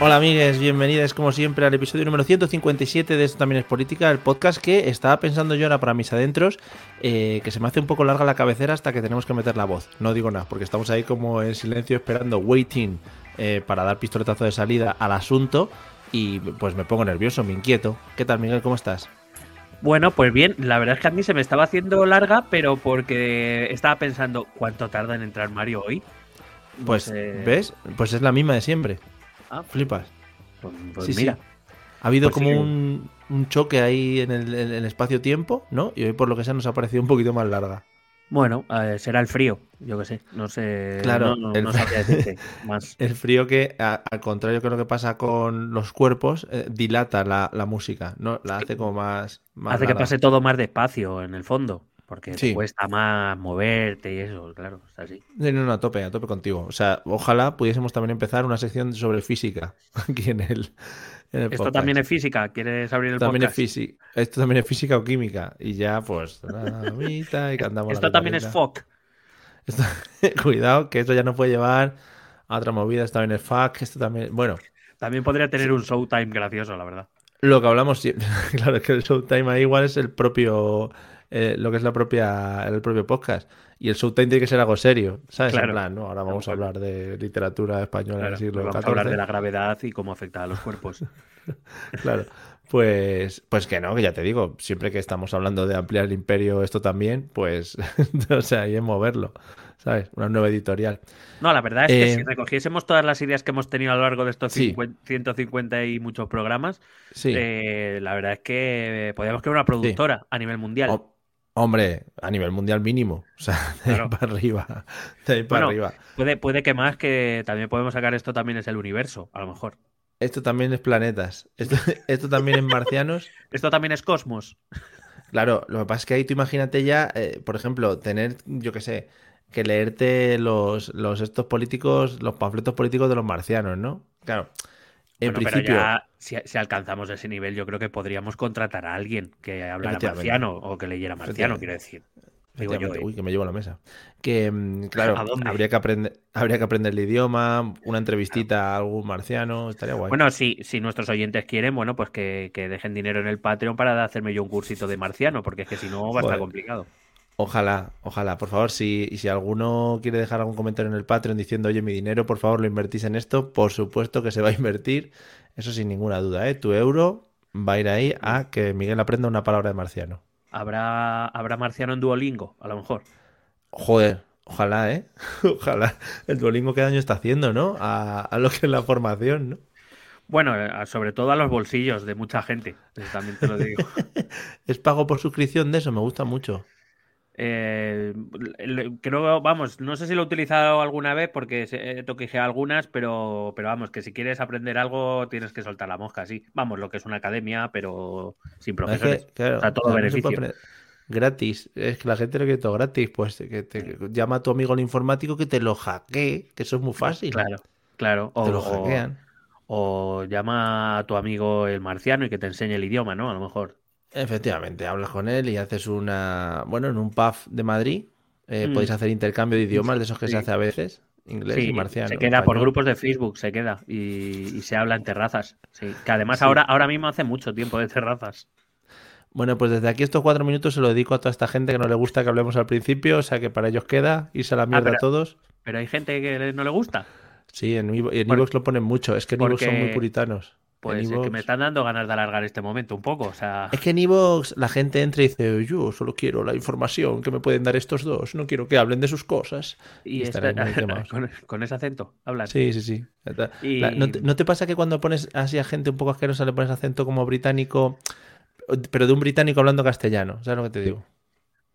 Hola amigues, bienvenidas como siempre al episodio número 157 de Esto también es política, el podcast que estaba pensando yo ahora para mis adentros, eh, que se me hace un poco larga la cabecera hasta que tenemos que meter la voz. No digo nada, porque estamos ahí como en silencio esperando, waiting, eh, para dar pistoletazo de salida al asunto y pues me pongo nervioso, me inquieto. ¿Qué tal Miguel, cómo estás? Bueno, pues bien, la verdad es que a mí se me estaba haciendo larga, pero porque estaba pensando, ¿cuánto tarda en entrar Mario hoy? Pues. ¿ves? Pues es la misma de siempre. Ah, Flipas. pues, pues Sí, sí. mira. Ha habido Pues como sí. un, un choque ahí en el, en el espacio-tiempo, ¿no? Y hoy por lo que sea nos ha parecido un poquito más larga. Bueno, eh, será el frío, yo qué sé. No sé. Claro, no, no, el- no decirte más. El frío que, a- al contrario que lo que pasa con los cuerpos, eh, dilata la, la música, ¿no? La hace como más... más Hace que pase todo más despacio en el fondo, porque Sí. te cuesta más moverte y eso, claro, es así. Sí, no, no, a tope, a tope contigo. O sea, ojalá pudiésemos también empezar una sección sobre física aquí en el, en el Esto podcast. también es física, ¿quieres abrir el También es podcast? física. Esto también es física o química. Y ya, pues, la y cantamos la Esto también es. FOC. Esto- Cuidado, que esto ya no puede llevar a otra movida. Esto también es fuck, esto también... Bueno, También podría tener un showtime gracioso, la verdad. Lo que hablamos siempre, claro, es que el Showtime ahí igual es el propio, eh, lo que es la propia, el propio podcast. Y el Showtime tiene que ser algo serio, ¿sabes? En Claro. plan, ¿no? Ahora vamos a hablar de literatura española Claro, del siglo vamos a hablar de la gravedad y cómo afecta a los cuerpos. Claro. Pues, pues que no, que ya te digo, siempre que estamos hablando de ampliar el imperio, esto también, pues, o sea, ahí es moverlo, ¿sabes? Una nueva editorial. No, la verdad es que Eh, si recogiésemos todas las ideas que hemos tenido a lo largo de estos Sí. 50 150 y muchos programas, Sí. eh, la verdad es que podríamos crear una productora a nivel mundial. Hombre, a nivel mundial mínimo, o sea, de ahí para arriba, de ahí para Bueno, arriba. Puede, puede que más que también podemos sacar esto también es el universo, a lo mejor. Esto también es planetas, esto, esto también es marcianos. Esto también es cosmos. Claro, lo que pasa es que ahí tú imagínate ya, eh, por ejemplo, tener, yo qué sé, que leerte los, los estos políticos, los panfletos políticos de los marcianos, ¿no? Claro, en Bueno, principio, pero ya si, si alcanzamos ese nivel, yo creo que podríamos contratar a alguien que hablara marciano o que leyera marciano, quiero decir. Digo yo, ¿eh? uy, que me llevo a la mesa. Que, mm, claro, habría que aprender, habría que aprender el idioma, una entrevistita a algún marciano, estaría guay. Bueno, si, si nuestros oyentes quieren, bueno, pues que, que dejen dinero en el Patreon para hacerme yo un cursito de marciano, porque es que si no va a estar complicado. Ojalá, ojalá, por favor, si, si alguno quiere dejar algún comentario en el Patreon diciendo, oye, mi dinero, por favor, lo invertís en esto, por supuesto que se va a invertir, eso sin ninguna duda, ¿eh? Tu euro va a ir ahí a que Miguel aprenda una palabra de marciano. ¿Habrá, habrá marciano en Duolingo, a lo mejor. Joder, ojalá, ¿eh? Ojalá. El Duolingo qué daño está haciendo, ¿no? A, a lo que es la formación, ¿no? Bueno, eh, sobre todo a los bolsillos de mucha gente, también te lo digo. Es pago por suscripción de eso, me gusta mucho. Eh, creo, vamos, no sé si lo he utilizado alguna vez porque he toquejeado algunas, pero, pero vamos, que si quieres aprender algo tienes que soltar la mosca, sí. Vamos, lo que es una academia, pero sin Es profesores. que, claro, o sea, todo se beneficio. Gratis, es que la gente lo quiere todo gratis, pues que te llama a tu amigo el informático que te lo hackee, que eso es muy fácil. Claro, claro. O, Te lo o- hackean. o llama a tu amigo el marciano y que te enseñe el idioma, ¿no? A lo mejor. Efectivamente, hablas con él y haces una. Bueno, en un pub de Madrid eh, Mm. podéis hacer intercambio de idiomas, de esos que Sí. se hace a veces, inglés Sí, y marciano. se queda por grupos de Facebook, se queda y, y se habla en terrazas. Sí, que además ahora, ahora mismo hace mucho tiempo de terrazas. Bueno, pues desde aquí estos cuatro minutos se lo dedico a toda esta gente que no le gusta que hablemos al principio, o sea que para ellos queda irse a la mierda Ah, pero- a todos. Pero hay gente que no le gusta. Sí, en Evox lo ponen mucho. Es que en son muy puritanos. Pues es que me están dando ganas de alargar este momento un poco. O sea... Es que en Evox la gente entra y dice, yo solo quiero la información que me pueden dar estos dos, no quiero que hablen de sus cosas. Y, con, ese acento, hablan. Sí, sí, sí. ¿no, te, pasa que cuando pones así a gente un poco asquerosa le pones acento como británico, pero de un británico hablando castellano? ¿Sabes lo que te digo?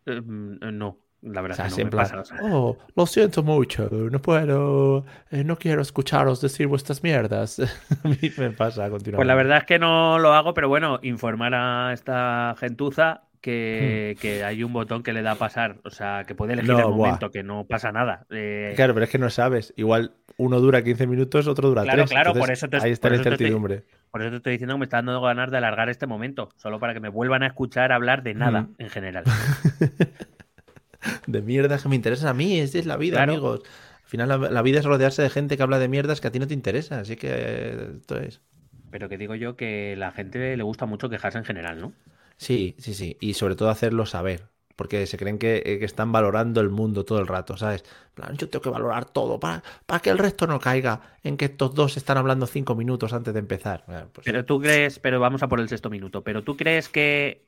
Eh, mm, no. La verdad es que no me pasa. Oh, lo siento mucho, no puedo, eh, no quiero escucharos decir vuestras mierdas. a mí me pasa continuamente. Pues la verdad es que no lo hago, pero bueno, informar a esta gentuza que, hmm. que, hay un botón que le da a pasar, o sea, que puede elegir el momento, que no pasa nada. Eh, claro, pero es que no sabes, igual uno dura 15 minutos, otro dura claro, 3. Claro, por eso te, ahí está la incertidumbre. por eso te estoy diciendo que me está dando ganas de alargar este momento, solo para que me vuelvan a escuchar hablar de nada hmm. en general. de mierdas que me interesan a mí. Esa es la vida, amigos. Al final, la, vida es rodearse de gente que habla de mierdas que a ti no te interesa. Así que esto es. Pero que digo yo que la gente le gusta mucho quejarse en general, ¿no? Sí, sí, sí. Y sobre todo hacerlo saber. Porque se creen que, eh, están valorando el mundo todo el rato, ¿sabes? plan, yo tengo que valorar todo para, para que el resto no caiga en que estos dos están hablando cinco minutos antes de empezar. Pues pero tú crees, pero vamos a por el sexto minuto, pero tú crees que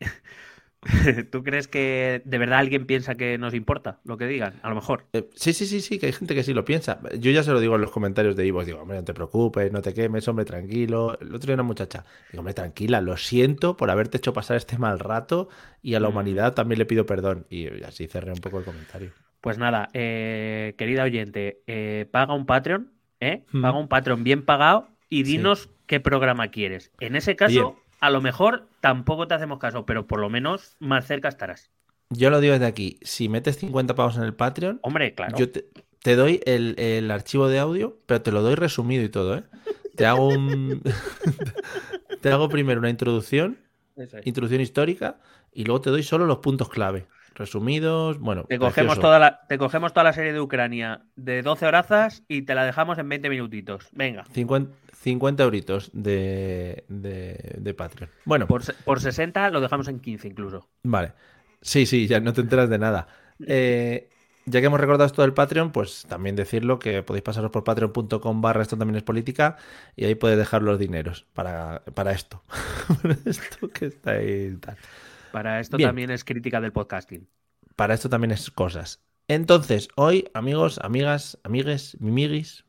¿Tú crees que de verdad alguien piensa que nos importa lo que digan? A lo mejor. Eh, sí, sí, sí, sí, que hay gente que sí lo piensa. Yo ya se lo digo en los comentarios de Ivo, digo, hombre, no te preocupes, no te quemes, hombre, tranquilo. El otro día una muchacha, digo, hombre, tranquila, lo siento por haberte hecho pasar este mal rato y a la mm. humanidad también le pido perdón. Y así cerré un poco el comentario. Pues nada, eh, querida oyente, eh, paga un Patreon, ¿eh? Mm. Paga un Patreon bien pagado y dinos qué programa quieres. En ese caso a lo mejor tampoco te hacemos caso, pero por lo menos más cerca estarás. Yo lo digo desde aquí, si metes 50 pavos en el Patreon, hombre, claro. Yo te, doy el, archivo de audio, pero te lo doy resumido y todo, ¿eh? Te hago un te hago primero una introducción, introducción histórica y luego te doy solo los puntos clave resumidos. Bueno, te cogemos, toda la, te cogemos toda la serie de Ucrania de 12 horazas y te la dejamos en 20 minutitos. Venga. 50, 50 euritos de, de, Patreon. Bueno. Por, por 60 lo dejamos en 15 incluso. Vale. Sí, sí, ya no te enteras de nada. Eh, ya que hemos recordado esto del Patreon, pues también decirlo que podéis pasaros por patreon.com barra esto también es política y ahí podéis dejar los dineros para, para esto. para esto que está ahí tal. Para esto también es crítica del podcasting. Para esto también es cosas. Entonces, hoy, amigos, amigas, amigues, mimigis,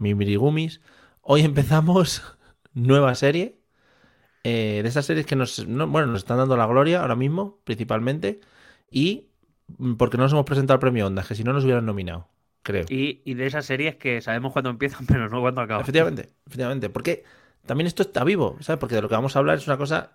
mimirigumis, hoy empezamos nueva serie. Eh, de esas series que nos, bueno, nos están dando la gloria ahora mismo, principalmente. Y mm, porque no nos hemos presentado al premio Ondas, que si no nos hubieran nominado, creo. Y, y, de esas series que sabemos cuándo empiezan, pero no cuándo acaban. Efectivamente, efectivamente. Porque también esto está vivo, ¿sabes? Porque de lo que vamos a hablar es una cosa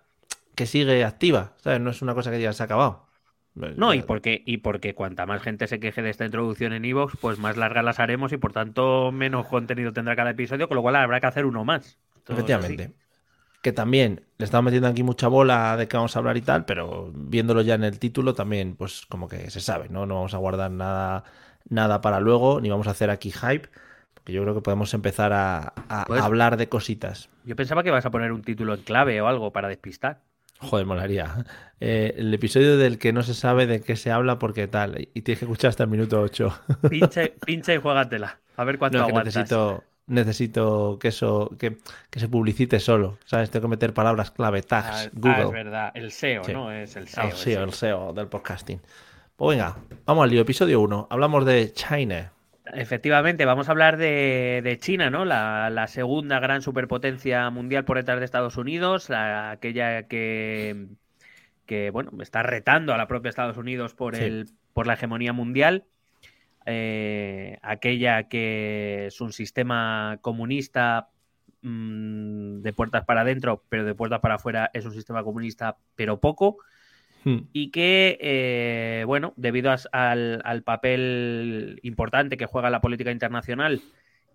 que sigue activa, ¿sabes? No es una cosa que ya se ha acabado. No, y porque, y porque cuanta más gente se queje de esta introducción en Evox, pues más largas las haremos y por tanto menos contenido tendrá cada episodio, con lo cual habrá que hacer uno más. Efectivamente. Que también le estamos metiendo aquí mucha bola de que vamos a hablar y tal, pero viéndolo ya en el título también, pues como que se sabe, ¿no? No vamos a guardar nada, nada para luego, ni vamos a hacer aquí hype, porque yo creo que podemos empezar a, pues hablar de cositas. Yo pensaba que vas a poner un título en clave o algo para despistar. Joder, molaría. Eh, el episodio del que no se sabe de qué se habla porque tal. Y tienes que escuchar hasta el minuto 8. Pincha, y juégatela. A ver cuánto aguantas. necesito, necesito que eso que, se publicite solo. ¿Sabes? Tengo que meter palabras clave, tags, ah, Google. Ah, es verdad. El SEO, ¿no? Es el SEO. El SEO, el SEO del podcasting. Pues venga, vamos al lío. Episodio 1. Hablamos de China. Efectivamente, vamos a hablar de, China, ¿no? La, segunda gran superpotencia mundial por detrás de Estados Unidos, aquella que, que, bueno, está retando a la propia Estados Unidos por, el, por la hegemonía mundial. Eh, aquella que es un sistema comunista mm, de puertas para adentro, pero de puertas para afuera es un sistema comunista, pero poco. Hmm. y que, eh, bueno, debido al, papel importante que juega la política internacional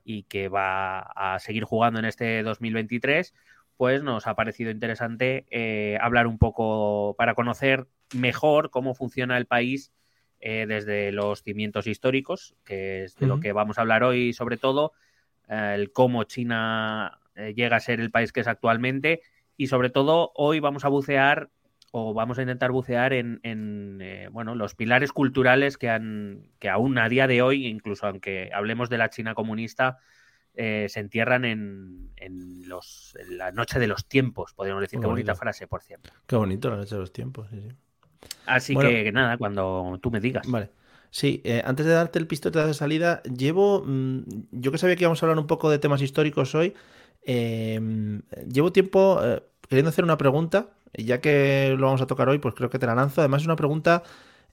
y que va a seguir jugando en este 2023, pues nos ha parecido interesante eh, hablar un poco para conocer mejor cómo funciona el país eh, desde los cimientos históricos, que es de lo que vamos a hablar hoy sobre todo, el cómo China llega a ser el país que es actualmente y sobre todo hoy vamos a bucear o vamos a intentar bucear en, eh, bueno, los pilares culturales que, han, que aún a día de hoy, incluso aunque hablemos de la China comunista, eh, se entierran en, en, los, en la noche de los tiempos, podríamos decir. Qué bonita frase, por cierto. Qué bonito la noche de los tiempos. sí, sí. Así Bueno. que nada, cuando tú me digas. Vale. Sí, eh, antes de darte el pistote de salida, llevo. mm, yo que sabía que íbamos a hablar un poco de temas históricos hoy. eh, llevo tiempo queriendo hacer una pregunta. Y Ya que lo vamos a tocar hoy, pues creo que te la lanzo. Además, es una pregunta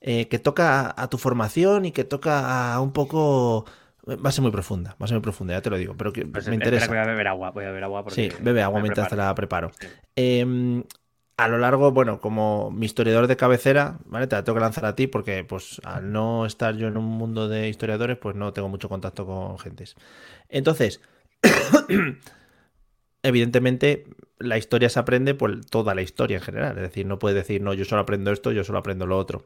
eh, que toca a, a tu formación y que toca a un poco. Va a ser muy profunda, va a ser muy profunda, ya te lo digo, pero que Pues me interesa. que voy a beber agua, voy a beber agua. Porque Sí, bebe agua mientras te la preparo. Sí. Eh, a lo largo, bueno, como mi historiador de cabecera, ¿vale? Te la tengo que lanzar a ti porque, pues, al no estar yo en un mundo de historiadores, pues no tengo mucho contacto con gentes. Entonces, evidentemente, la historia se aprende por toda la historia en general. Es decir, no puedes decir, no, yo solo aprendo esto, yo solo aprendo lo otro.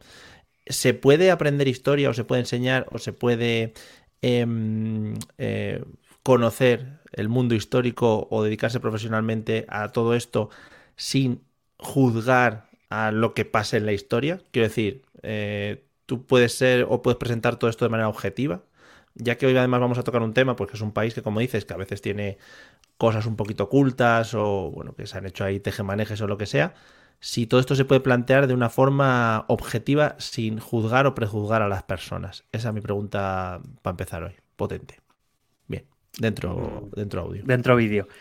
¿Se puede aprender historia o se puede enseñar o se puede em, eh, conocer el mundo histórico o dedicarse profesionalmente a todo esto sin juzgar a lo que pasa en la historia? Quiero decir, eh, tú puedes ser o puedes presentar todo esto de manera objetiva, ya que hoy además vamos a tocar un tema, pues que es un país que, como dices, que a veces tiene cosas un poquito ocultas o, bueno, que se han hecho ahí tejemanejes o lo que sea. Si todo esto se puede plantear de una forma objetiva sin juzgar o prejuzgar a las personas. Esa es mi pregunta para empezar hoy. Potente. Bien, dentro, dentro audio. Dentro vídeo.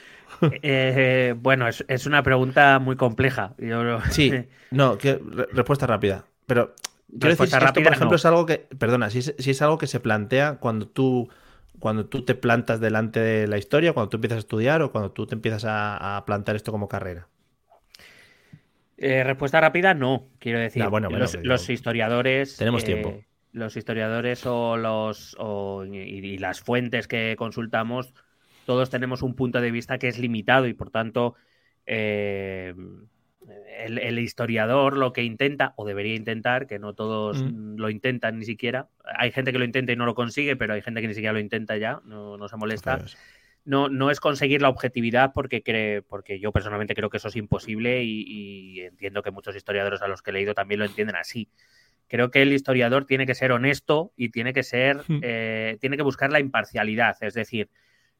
Eh, bueno, es, es una pregunta muy compleja. Yo- Sí, no, que, re- respuesta rápida. Pero quiero decir Respuesta esto, por ejemplo, no. es algo que, perdona, si es, si es algo que se plantea cuando tú, cuando tú te plantas delante de la historia, cuando tú empiezas a estudiar o cuando tú te empiezas a, a plantear esto como carrera. Eh, respuesta rápida, no. Quiero decir, No, bueno, bueno, los, yo- historiadores. Tenemos eh, tiempo. Los historiadores o los o- y, y las fuentes que consultamos, todos tenemos un punto de vista que es limitado y por tanto eh, el, el historiador lo que intenta, o debería intentar, que no todos Mm. lo intentan ni siquiera. Hay gente que lo intenta y no lo consigue, pero hay gente que ni siquiera lo intenta ya, no, no se molesta no, no es conseguir la objetividad porque, cree, porque yo personalmente creo que eso es imposible y, y entiendo que muchos historiadores a los que he leído también lo entienden así. Creo que el historiador tiene que ser honesto y tiene que ser, eh, tiene que buscar la imparcialidad, es decir,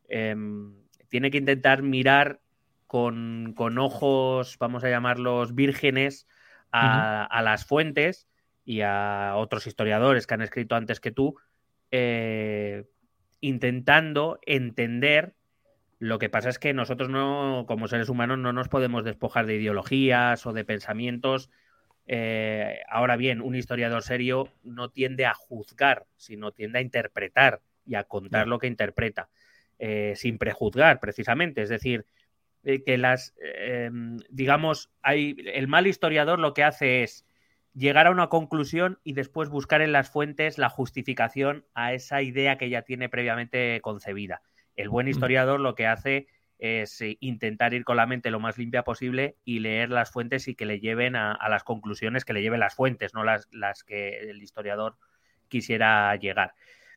em, tiene que intentar mirar con, con ojos, vamos a llamarlos vírgenes, a, a las fuentes y a otros historiadores que han escrito antes que tú, eh, intentando entender lo que pasa es que nosotros no, como seres humanos, no nos podemos despojar de ideologías o de pensamientos. Eh, ahora bien, un historiador serio no tiende a juzgar, sino tiende a interpretar y a contar lo que interpreta, eh, sin prejuzgar, precisamente. Es decir, eh, que las, eh, digamos, hay, el mal historiador lo que hace es llegar a una conclusión y después buscar en las fuentes la justificación a esa idea que ya tiene previamente concebida. El buen historiador lo que hace es eh, intentar ir con la mente lo más limpia posible y leer las fuentes y que le lleven a, a las conclusiones que le lleven las fuentes, no las, las que el historiador quisiera llegar.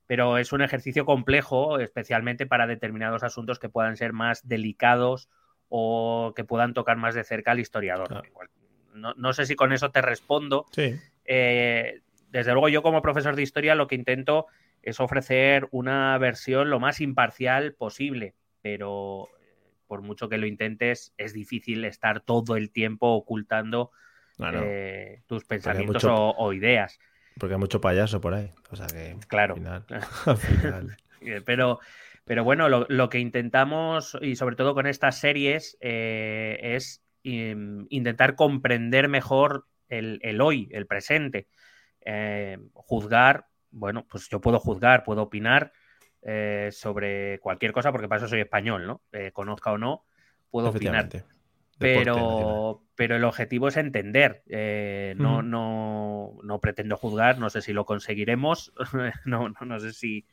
Pero es un ejercicio complejo, especialmente para determinados asuntos que puedan ser más delicados o que puedan tocar más de cerca al historiador. Claro. No, no sé si con eso te respondo, Sí. eh, desde luego yo como profesor de historia lo que intento es ofrecer una versión lo más imparcial posible, pero eh, por mucho que lo intentes es difícil estar todo el tiempo ocultando eh, tus pensamientos mucho- o, o ideas. porque hay mucho payaso por ahí. O sea que. Claro. Al final, al final. Pero, pero bueno, lo, lo que intentamos, y sobre todo con estas series, eh, es im- intentar comprender mejor el, el hoy, el presente. Eh, juzgar, bueno, pues yo puedo juzgar, puedo opinar eh, sobre cualquier cosa, porque para eso soy español, ¿no? Conozca o no, puedo opinar. Nacional. Pero, pero el objetivo es entender. eh, no, no, no pretendo juzgar, no sé si lo conseguiremos, no, no, no sé si,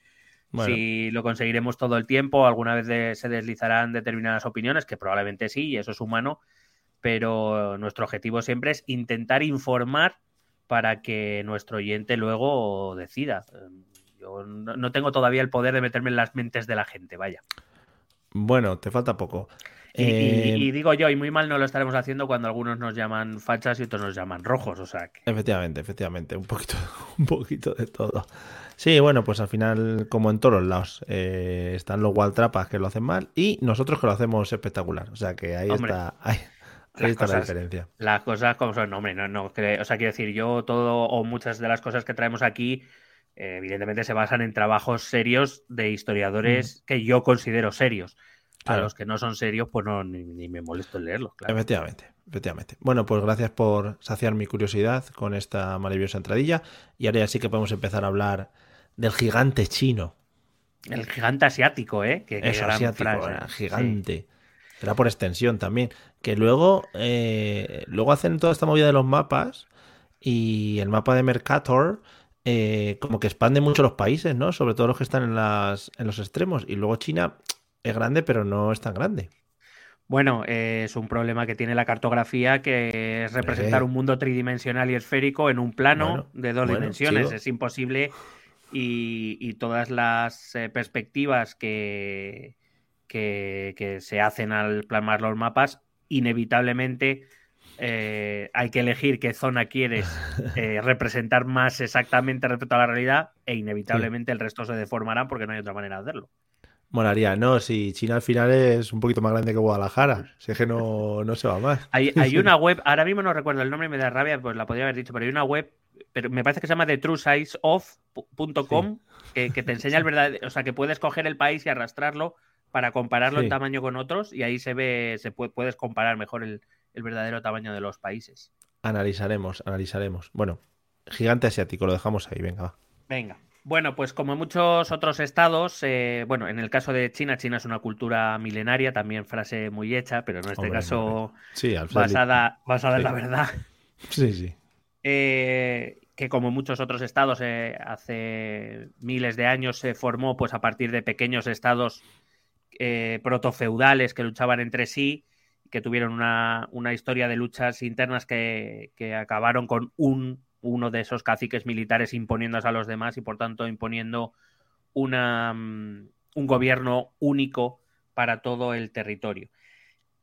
Bueno, si lo conseguiremos todo el tiempo, alguna vez de- se deslizarán determinadas opiniones, que probablemente sí, y eso es humano, pero nuestro objetivo siempre es intentar informar para que nuestro oyente luego decida. Yo no no tengo todavía el poder de meterme en las mentes de la gente, vaya. bueno, te falta poco. Eh, y, digo yo, y muy mal no lo estaremos haciendo cuando algunos nos llaman fachas y otros nos llaman rojos, o sea Efectivamente, efectivamente, un poquito, un poquito de todo. Sí, bueno, pues al final, como en todos los lados, eh, están los Waltrapas que lo hacen mal y nosotros que lo hacemos espectacular. O sea que ahí está, ahí, la diferencia. Las cosas como son, hombre, no, no, o sea, quiero decir, yo todo o muchas de las cosas que traemos aquí, eh, evidentemente se basan en trabajos serios de historiadores que yo considero serios. A los que no son serios, pues no, ni, me molesto en leerlos. Claro. Efectivamente, efectivamente. Bueno, pues gracias por saciar mi curiosidad con esta maravillosa entradilla. Y ahora ya sí que podemos empezar a hablar del gigante chino. El gigante asiático, ¿eh? Que, es asiático, gigante. Será por extensión también. Que luego, eh, luego hacen toda esta movida de los mapas y el mapa de Mercator eh, como que expande mucho los países, ¿no? Sobre todo los que están en, las, en los extremos. Y luego China es grande, pero no es tan grande. Bueno, es un problema que tiene la cartografía, que es representar un mundo tridimensional y esférico en un plano de dos dimensiones. Es imposible y, todas las eh, perspectivas que, que, se hacen al plasmar los mapas, inevitablemente eh, hay que elegir qué zona quieres eh, representar más exactamente respecto a la realidad e inevitablemente el resto se deformará porque no hay otra manera de hacerlo. Molaría, no, si China al final es un poquito más grande que Guadalajara, si es que no, no se va más. Hay, hay una web, ahora mismo no recuerdo el nombre me da rabia, pues la podría haber dicho, pero hay una web pero me parece que se llama thetruesizeof.com, que, que te enseña el verdadero, o sea, que puedes coger el país y arrastrarlo para compararlo en tamaño con otros y ahí se ve, se puede, puedes comparar mejor el, verdadero tamaño de los países. Analizaremos, analizaremos. Bueno, gigante asiático, lo dejamos ahí, venga. Venga. Bueno, pues como en muchos otros estados, eh, bueno, en el caso de China, China es una cultura milenaria, también frase muy hecha, pero en este caso basada, basada en la verdad. Sí, sí. Eh, que como muchos otros estados eh, hace miles de años se formó pues a partir de pequeños estados eh, protofeudales que luchaban entre sí, que tuvieron una, historia de luchas internas que, acabaron con un, uno de esos caciques militares imponiéndose a los demás y por tanto imponiendo una, mm, un gobierno único para todo el territorio.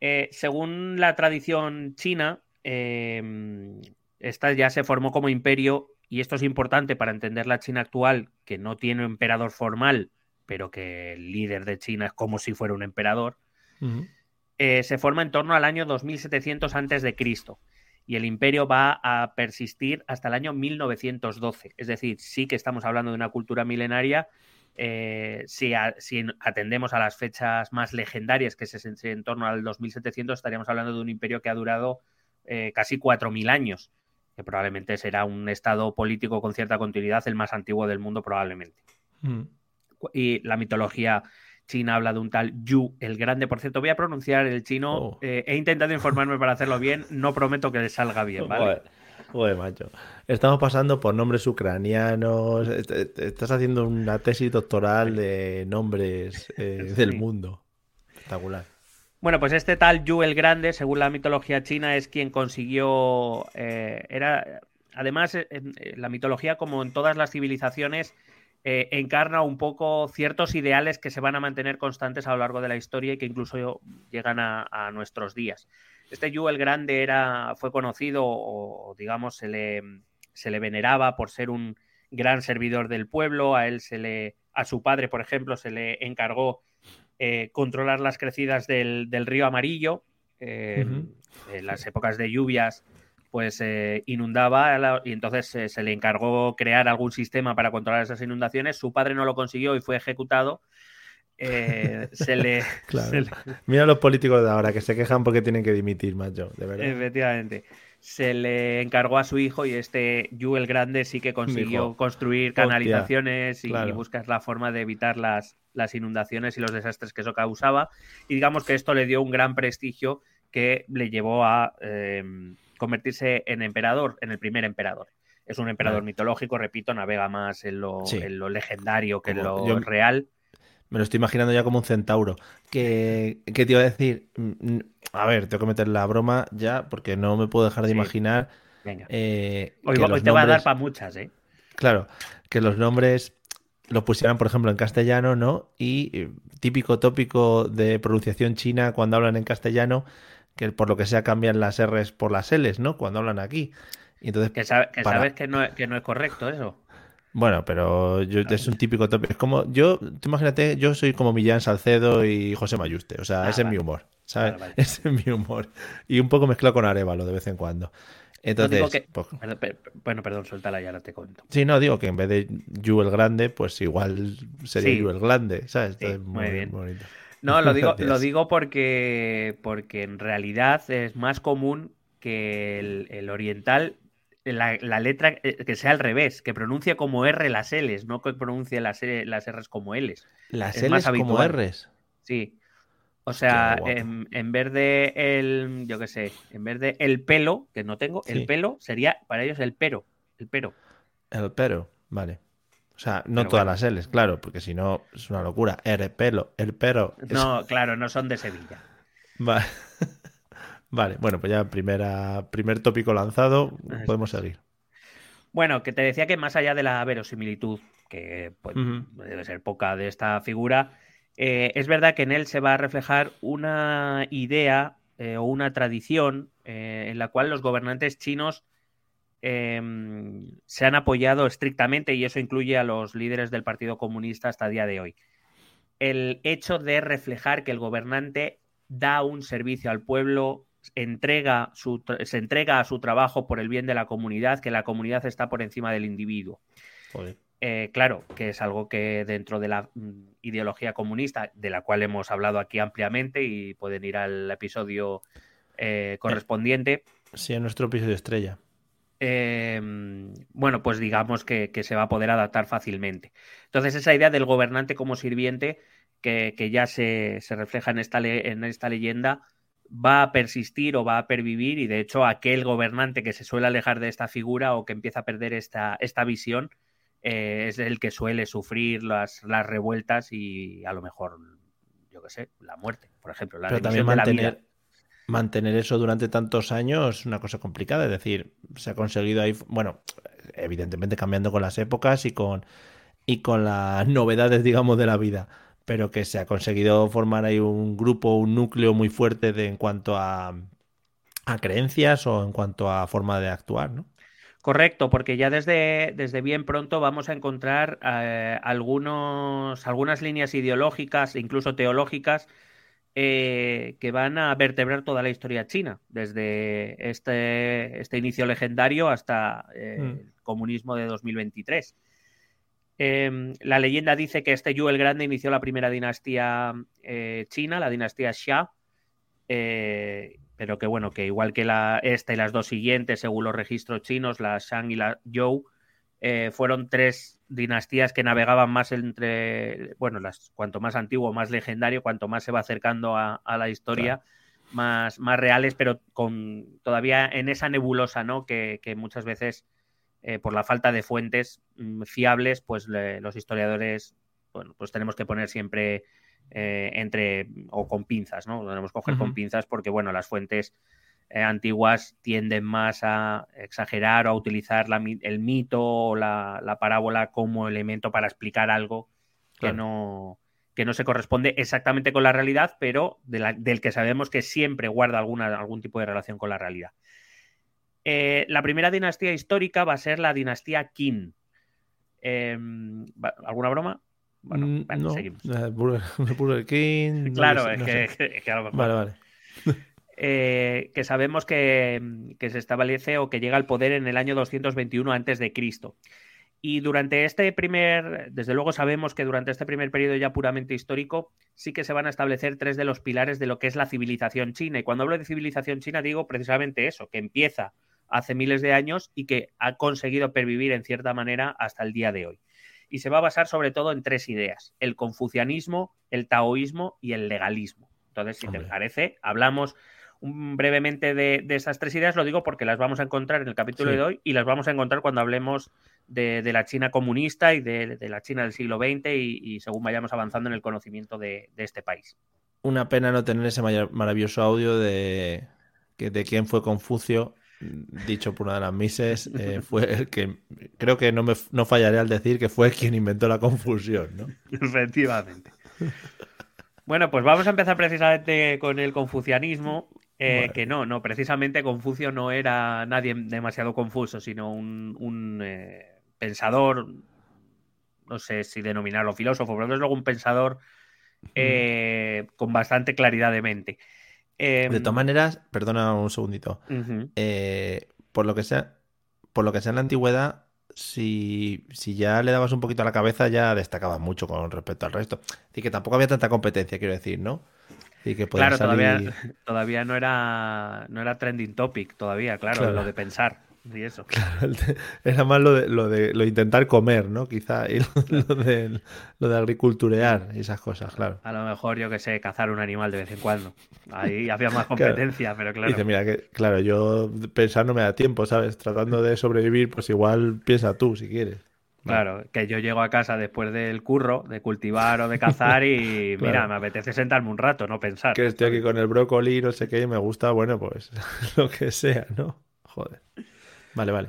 Eh, según la tradición china, esta ya se formó como imperio y esto es importante para entender la China actual, que no tiene un emperador formal, pero que el líder de China es como si fuera un emperador, eh, se forma en torno al año 2700 antes de Cristo y el imperio va a persistir hasta el año 1912. Es decir, sí que estamos hablando de una cultura milenaria. Eh, si, atendemos a las fechas más legendarias, que es en torno al 2700, estaríamos hablando de un imperio que ha durado eh, casi 4.000 años que probablemente será un estado político con cierta continuidad, el más antiguo del mundo probablemente. Mm. Y la mitología china habla de un tal Yu el Grande. Por cierto, voy a pronunciar el chino. Oh. Eh, he intentado informarme para hacerlo bien, no prometo que le salga bien, ¿vale? Joder, macho. Estamos pasando por nombres ucranianos. Estás haciendo una tesis doctoral de nombres eh, del mundo. Espectacular. Bueno, pues este tal Yu el Grande, según la mitología china, es quien consiguió. Eh, era. Además, en, la mitología, como en todas las civilizaciones, eh, encarna un poco ciertos ideales que se van a mantener constantes a lo largo de la historia y que incluso llegan a, nuestros días. Este Yu el Grande era, fue conocido, o digamos, se le, se le veneraba por ser un gran servidor del pueblo. A él se le. A su padre, por ejemplo, se le encargó eh, controlar las crecidas del, río Amarillo. Eh, en las épocas de lluvias, pues eh, inundaba y entonces se le encargó crear algún sistema para controlar esas inundaciones. Su padre no lo consiguió y fue ejecutado. se, le, Mira los políticos de ahora que se quejan porque tienen que dimitir, macho, de verdad. Efectivamente se le encargó a su hijo y este Yu el Grande sí que consiguió construir canalizaciones y, buscar la forma de evitar las, las inundaciones y los desastres que eso causaba. Y digamos que esto le dio un gran prestigio que le llevó a em, convertirse en emperador, en el primer emperador. Es un emperador mitológico, repito, navega más en lo, legendario que en lo real. Me lo estoy imaginando ya como un centauro. ¿Qué, te iba a decir? Mm, a ver, tengo que meter la broma ya porque no me puedo dejar de imaginar. Venga. Eh, hoy, te va a dar para muchas, ¿eh? Claro, que los nombres lo pusieran, por ejemplo, en castellano, ¿no? Y eh, típico tópico de pronunciación china cuando hablan en castellano, que por lo que sea cambian las R's por las L's, ¿no? Cuando hablan aquí. Y entonces, que, sabes que no, que no es correcto eso. Bueno, pero yo, es un típico tópico. Es como, yo, imagínate, yo soy como Millán Salcedo y José Mayuste. O sea, ah, ese es mi humor. ¿sabes? Ese es mi humor. Y un poco mezclado con Arevalo de vez en cuando. Entonces, pues bueno, perdón, suéltala ya, ahora te cuento. Sí, no, digo que en vez de Yu el Grande, pues igual sería Yu el Grande, ¿sabes? muy, bien. Bonito. No, lo digo, lo digo porque, porque en realidad es más común que el, oriental, la, letra eh, que sea al revés, que pronuncie como R las L's, no que pronuncie las, las R's como L's. Las L's como R's. Sí. O sea, en, en, vez de el, yo qué sé, en vez de el pelo, que no tengo, el pelo sería para ellos el pero, el pero. El pero, vale. O sea, no todas las L's, claro, porque si no es una locura. El pelo, el pero. No, claro, no son de Sevilla. Vale. vale, bueno, pues ya primera, primer tópico lanzado, podemos seguir. Bueno, que te decía que más allá de la verosimilitud, que pues, debe ser poca de esta figura, eh, es verdad que en él se va a reflejar una idea eh, o una tradición eh, en la cual los gobernantes chinos em, se han apoyado estrictamente, y eso incluye a los líderes del Partido Comunista hasta el día de hoy. El hecho de reflejar que el gobernante da un servicio al pueblo, entrega se entrega a su trabajo por el bien de la comunidad, que la comunidad está por encima del individuo. Eh, claro, que es algo que dentro de la mm, ideología comunista, de la cual hemos hablado aquí ampliamente y pueden ir al episodio eh, correspondiente. Sí, a nuestro episodio estrella. Em, bueno, pues digamos que, se va a poder adaptar fácilmente. Entonces, esa idea del gobernante como sirviente, que, ya se, refleja en esta, en esta leyenda, va a persistir o va a pervivir y de hecho aquel gobernante que se suele alejar de esta figura o que empieza a perder esta, esta visión, eh, es el que suele sufrir las, las revueltas y a lo mejor, yo qué sé, la muerte, por ejemplo. La Pero también mantener, mantener eso durante tantos años es una cosa complicada. Es decir, se ha conseguido ahí, bueno, evidentemente cambiando con las épocas y con, y con las novedades, digamos, de la vida. Pero que se ha conseguido formar ahí un grupo, un núcleo muy fuerte de, en cuanto a, a creencias o en cuanto a forma de actuar, ¿no? Correcto, porque ya desde, desde bien pronto vamos a encontrar eh, algunos, algunas líneas ideológicas, incluso teológicas, eh, que van a vertebrar toda la historia china, desde este, este inicio legendario hasta eh, mm. el comunismo de 2023. Em, la leyenda dice que este Yu el Grande inició la primera dinastía china, la dinastía Xia, pero que bueno, que igual que la, esta y las dos siguientes, según los registros chinos, la Shang y la Zhou, eh, fueron tres dinastías que navegaban más entre, bueno, las, cuanto más antiguo, más legendario, cuanto más se va acercando a, la historia, más, más reales, pero con todavía en esa nebulosa, ¿no? Que, muchas veces, eh, por la falta de fuentes mm, fiables, pues los historiadores, bueno, pues tenemos que poner siempre eh, entre o con pinzas, ¿no? Tenemos que coger con pinzas porque, bueno, las fuentes eh, antiguas tienden más a exagerar o a utilizar el mito o la, parábola como elemento para explicar algo que no que no se corresponde exactamente con la realidad, pero del que sabemos que siempre guarda alguna, algún tipo de relación con la realidad. Eh, la primera dinastía histórica va a ser la dinastía Qin. Em, ¿Alguna broma? Bueno, mm, no, seguimos. Burger King. Claro, es, que, a lo mejor. Vale, vale. Eh, que sabemos que, que, se establece o que llega al poder en el año 221 antes de Cristo. Y durante este primer, desde luego sabemos que durante este primer periodo ya puramente histórico, sí que se van a establecer tres de los pilares de lo que es la civilización china. Y cuando hablo de civilización china digo precisamente eso, que empieza hace miles de años y que ha conseguido pervivir en cierta manera hasta el día de hoy y se va a basar sobre todo en tres ideas, el confucianismo, el taoísmo y el legalismo. Entonces, si te parece, hablamos brevemente de, esas tres ideas, lo digo porque las vamos a encontrar en el capítulo de hoy y las vamos a encontrar cuando hablemos de, la China comunista y de, la China del siglo XX y, según vayamos avanzando en el conocimiento de, este país. Una pena no tener ese maravilloso audio de, de quién fue Confucio dicho por una de las mises, eh, fue el que creo que no, me, no fallaré al decir que fue quien inventó la confusión, ¿no? Efectivamente. Bueno, pues vamos a empezar precisamente con el confucianismo, eh, que no, no, precisamente Confucio no era nadie demasiado confuso, sino un, eh, pensador, no sé si denominarlo filósofo, pero es luego un pensador eh, con bastante claridad de mente. de todas em, maneras, perdona un segundito, por lo que sea, por lo que sea en la antigüedad, si, si, ya le dabas un poquito a la cabeza, ya destacaba mucho con respecto al resto. Así que tampoco había tanta competencia, quiero decir, ¿no? Y que claro, todavía, todavía no era no era trending topic, todavía, claro, lo de pensar y eso. era más lo de, lo de, lo intentar comer, ¿no? Quizá, y lo, de, lo de agriculturear y esas cosas, claro. A lo mejor, yo que sé, cazar un animal de vez en cuando. Ahí había más competencia, pero claro. Dice, mira, que claro, yo pensar no me da tiempo, ¿sabes? Tratando de sobrevivir, pues igual piensa tú si quieres. Claro, que yo llego a casa después del curro, de cultivar o de cazar y mira, me apetece sentarme un rato, no pensar. Que estoy aquí con el brócoli, no sé qué, y me gusta, bueno, pues lo que sea, ¿no? Joder. Vale, vale.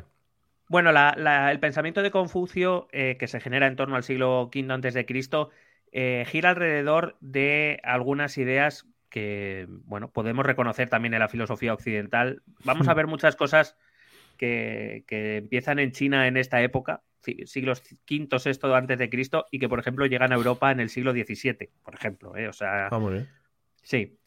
Bueno, el pensamiento de Confucio, eh, que se genera en torno al siglo V antes de Cristo, eh, gira alrededor de algunas ideas que, bueno, podemos reconocer también en la filosofía occidental. Vamos a hmm. ver muchas cosas que, que empiezan en China en esta época, siglos V, VI antes de Cristo, y que, por ejemplo, llegan a Europa en el siglo XVII, por ejemplo. ¿eh? O sea, ah, bien. Sí.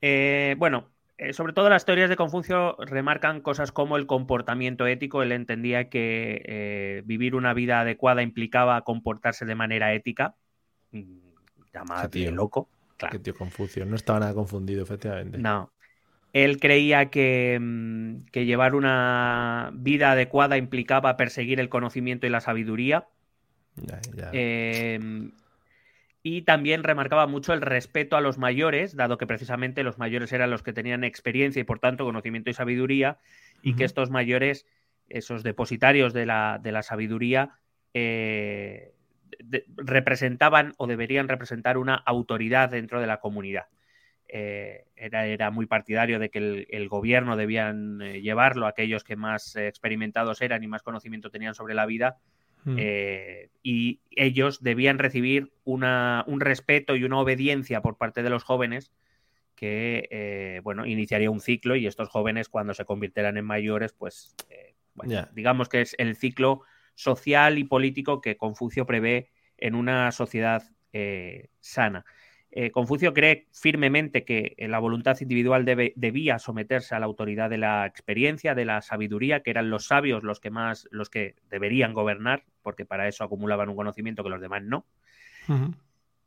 Eh, bueno, eh, sobre todo las teorías de Confucio remarcan cosas como el comportamiento ético. Él entendía que vivir una vida adecuada implicaba comportarse de manera ética. Mm, Llamado loco. Claro. tío Confucio, no estaba nada confundido, efectivamente. No. Él creía que, mm, que, llevar una vida adecuada implicaba perseguir el conocimiento y la sabiduría. Em, y también remarcaba mucho el respeto a los mayores, dado que precisamente los mayores eran los que tenían experiencia y por tanto conocimiento y sabiduría, y que estos mayores, esos depositarios de la, de la sabiduría, eh, representaban o deberían representar una autoridad dentro de la comunidad. Eh, era, muy partidario de que el, gobierno debían eh, llevarlo, aquellos que más eh, experimentados eran y más conocimiento tenían sobre la vida, mm. y ellos debían recibir una, un respeto y una obediencia por parte de los jóvenes que, bueno, iniciaría un ciclo y estos jóvenes cuando se convirtieran en mayores, pues, digamos que es el ciclo social y político que Confucio prevé en una sociedad sana. Eh, Confucio cree firmemente que eh, la voluntad individual debía someterse a la autoridad de la experiencia, de la sabiduría, que eran los sabios los que más, los que deberían gobernar, porque para eso acumulaban un conocimiento que los demás no.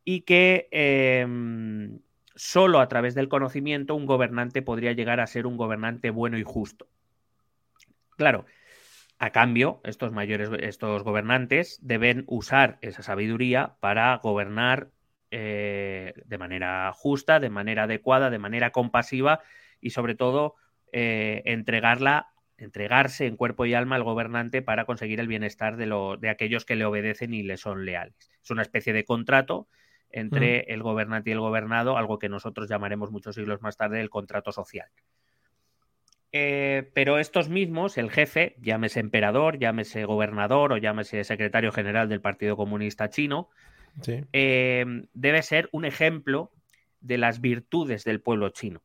Y que em, solo a través del conocimiento un gobernante podría llegar a ser un gobernante bueno y justo. Claro, a cambio, estos mayores, estos gobernantes deben usar esa sabiduría para gobernar eh, de manera justa, de manera adecuada, de manera compasiva y sobre todo eh, entregarla, entregarse en cuerpo y alma al gobernante para conseguir el bienestar de, lo, de aquellos que le obedecen y le son leales. Es una especie de contrato entre el gobernante y el gobernado, algo que nosotros llamaremos muchos siglos más tarde el contrato social. Eh, pero estos mismos, el jefe, llámese emperador, llámese gobernador o llámese secretario general del Partido Comunista Chino, Em, debe ser un ejemplo de las virtudes del pueblo chino,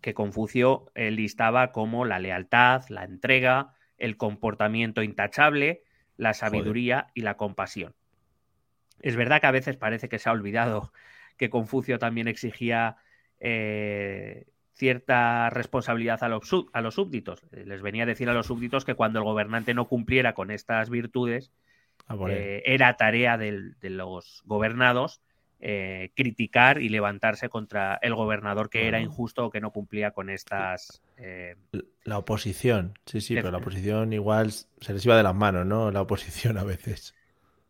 que Confucio eh, listaba como la lealtad, la entrega, el comportamiento intachable, la sabiduría y la compasión. Es verdad que a veces parece que se ha olvidado que Confucio también exigía eh, cierta responsabilidad a los, a los, súbditos. Les venía a decir a los súbditos que cuando el gobernante no cumpliera con estas virtudes, eh, era tarea de los gobernados eh, criticar y levantarse contra el gobernador que era injusto o que no cumplía con estas... Eh, la oposición, sí, sí, pero la oposición igual se les iba de las manos, ¿no? La oposición a veces.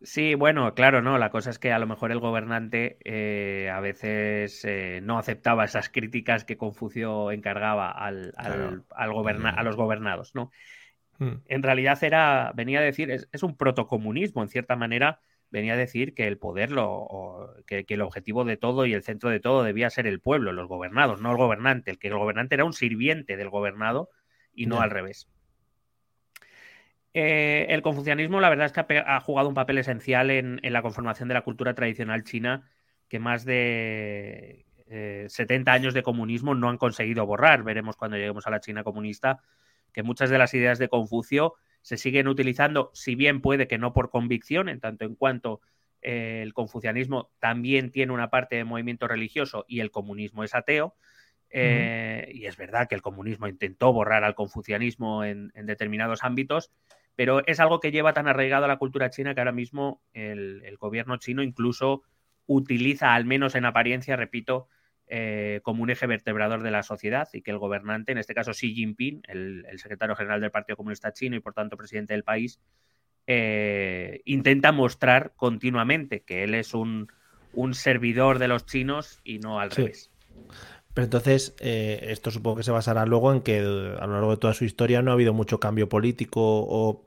Sí, bueno, claro, no. La cosa es que a lo mejor el gobernante a veces no aceptaba esas críticas que Confucio encargaba al, al, a los gobernados, ¿no? Hmm. En realidad era, venía a decir, es, un protocomunismo, en cierta manera, venía a decir que el poder, lo, que, el objetivo de todo y el centro de todo debía ser el pueblo, los gobernados, no el gobernante. El que el gobernante era un sirviente del gobernado y no al revés. Eh, el confucianismo, la verdad es que ha, jugado un papel esencial en, la conformación de la cultura tradicional china que más de 70 eh, años de comunismo no han conseguido borrar. Veremos cuando lleguemos a la China comunista que muchas de las ideas de Confucio se siguen utilizando, si bien puede que no por convicción, en tanto en cuanto eh, el confucianismo también tiene una parte de movimiento religioso y el comunismo es ateo. Y es verdad que el comunismo intentó borrar al confucianismo en determinados ámbitos, pero es algo que lleva tan arraigado a la cultura china que ahora mismo el, gobierno chino incluso utiliza, al menos en apariencia, repito, eh, como un eje vertebrador de la sociedad y que el gobernante, en este caso Xi Jinping, el, secretario general del Partido Comunista Chino y por tanto presidente del país, eh, intenta mostrar continuamente que él es un, servidor de los chinos y no al revés. Pero entonces, eh, esto supongo que se basará luego en que a lo largo de toda su historia no ha habido mucho cambio político o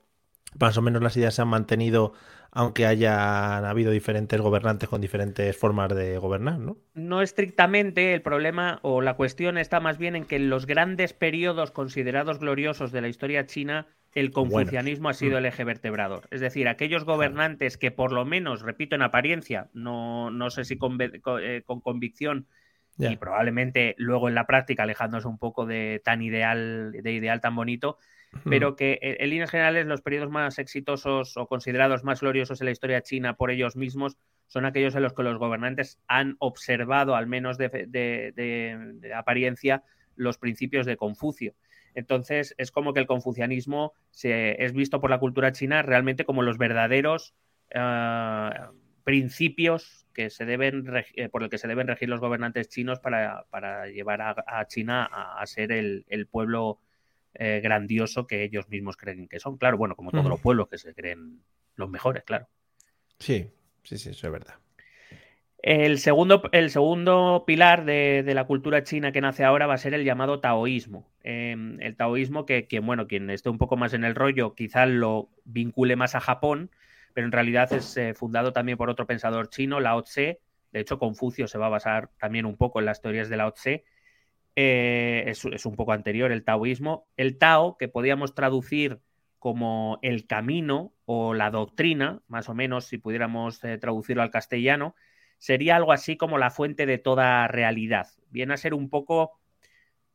más o menos las ideas se han mantenido aunque hayan habido diferentes gobernantes con diferentes formas de gobernar, ¿no? No estrictamente, el problema o la cuestión está más bien en que en los grandes periodos considerados gloriosos de la historia china, el confucianismo ha sido mm. el eje vertebrador. Es decir, aquellos gobernantes que por lo menos, repito en apariencia, no, no sé si con, eh, con convicción, y probablemente luego en la práctica alejándose un poco de tan ideal, de ideal tan bonito, pero que eh, en líneas generales los periodos más exitosos o considerados más gloriosos en la historia china por ellos mismos son aquellos en los que los gobernantes han observado, al menos de, apariencia, los principios de Confucio. Entonces, es como que el confucianismo se, es visto por la cultura china realmente como los verdaderos eh, principios que se deben eh, por el que se deben regir los gobernantes chinos para, llevar a, China a, ser el, pueblo eh, grandioso que ellos mismos creen que son. Claro, bueno, como todos los pueblos que se creen los mejores, claro. Sí, sí, sí, eso es verdad. El segundo, el segundo pilar de, la cultura china que nace ahora va a ser el llamado taoísmo. Em, el taoísmo que, que, bueno, quien esté un poco más en el rollo, quizás lo vincule más a Japón, pero en realidad es eh, fundado también por otro pensador chino, Lao Tse. De hecho, Confucio se va a basar también un poco en las teorías de Lao Tse. Eh, es, un poco anterior el taoísmo. El Tao, que podíamos traducir como el camino o la doctrina, más o menos, si pudiéramos eh, traducirlo al castellano, sería algo así como la fuente de toda realidad. Viene a ser un poco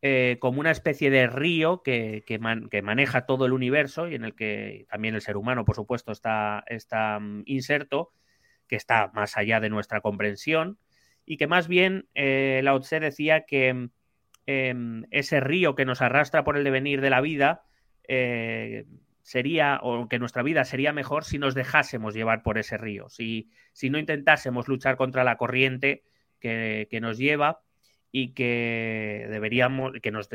eh, como una especie de río que, maneja todo el universo y en el que también el ser humano, por supuesto, está, está mm, inserto, que está más allá de nuestra comprensión y que más bien eh, Lao Tse decía que em, ese río que nos arrastra por el devenir de la vida eh, sería, o que nuestra vida sería mejor si nos dejásemos llevar por ese río, si, si no intentásemos luchar contra la corriente que, que nos lleva y que deberíamos, que nos,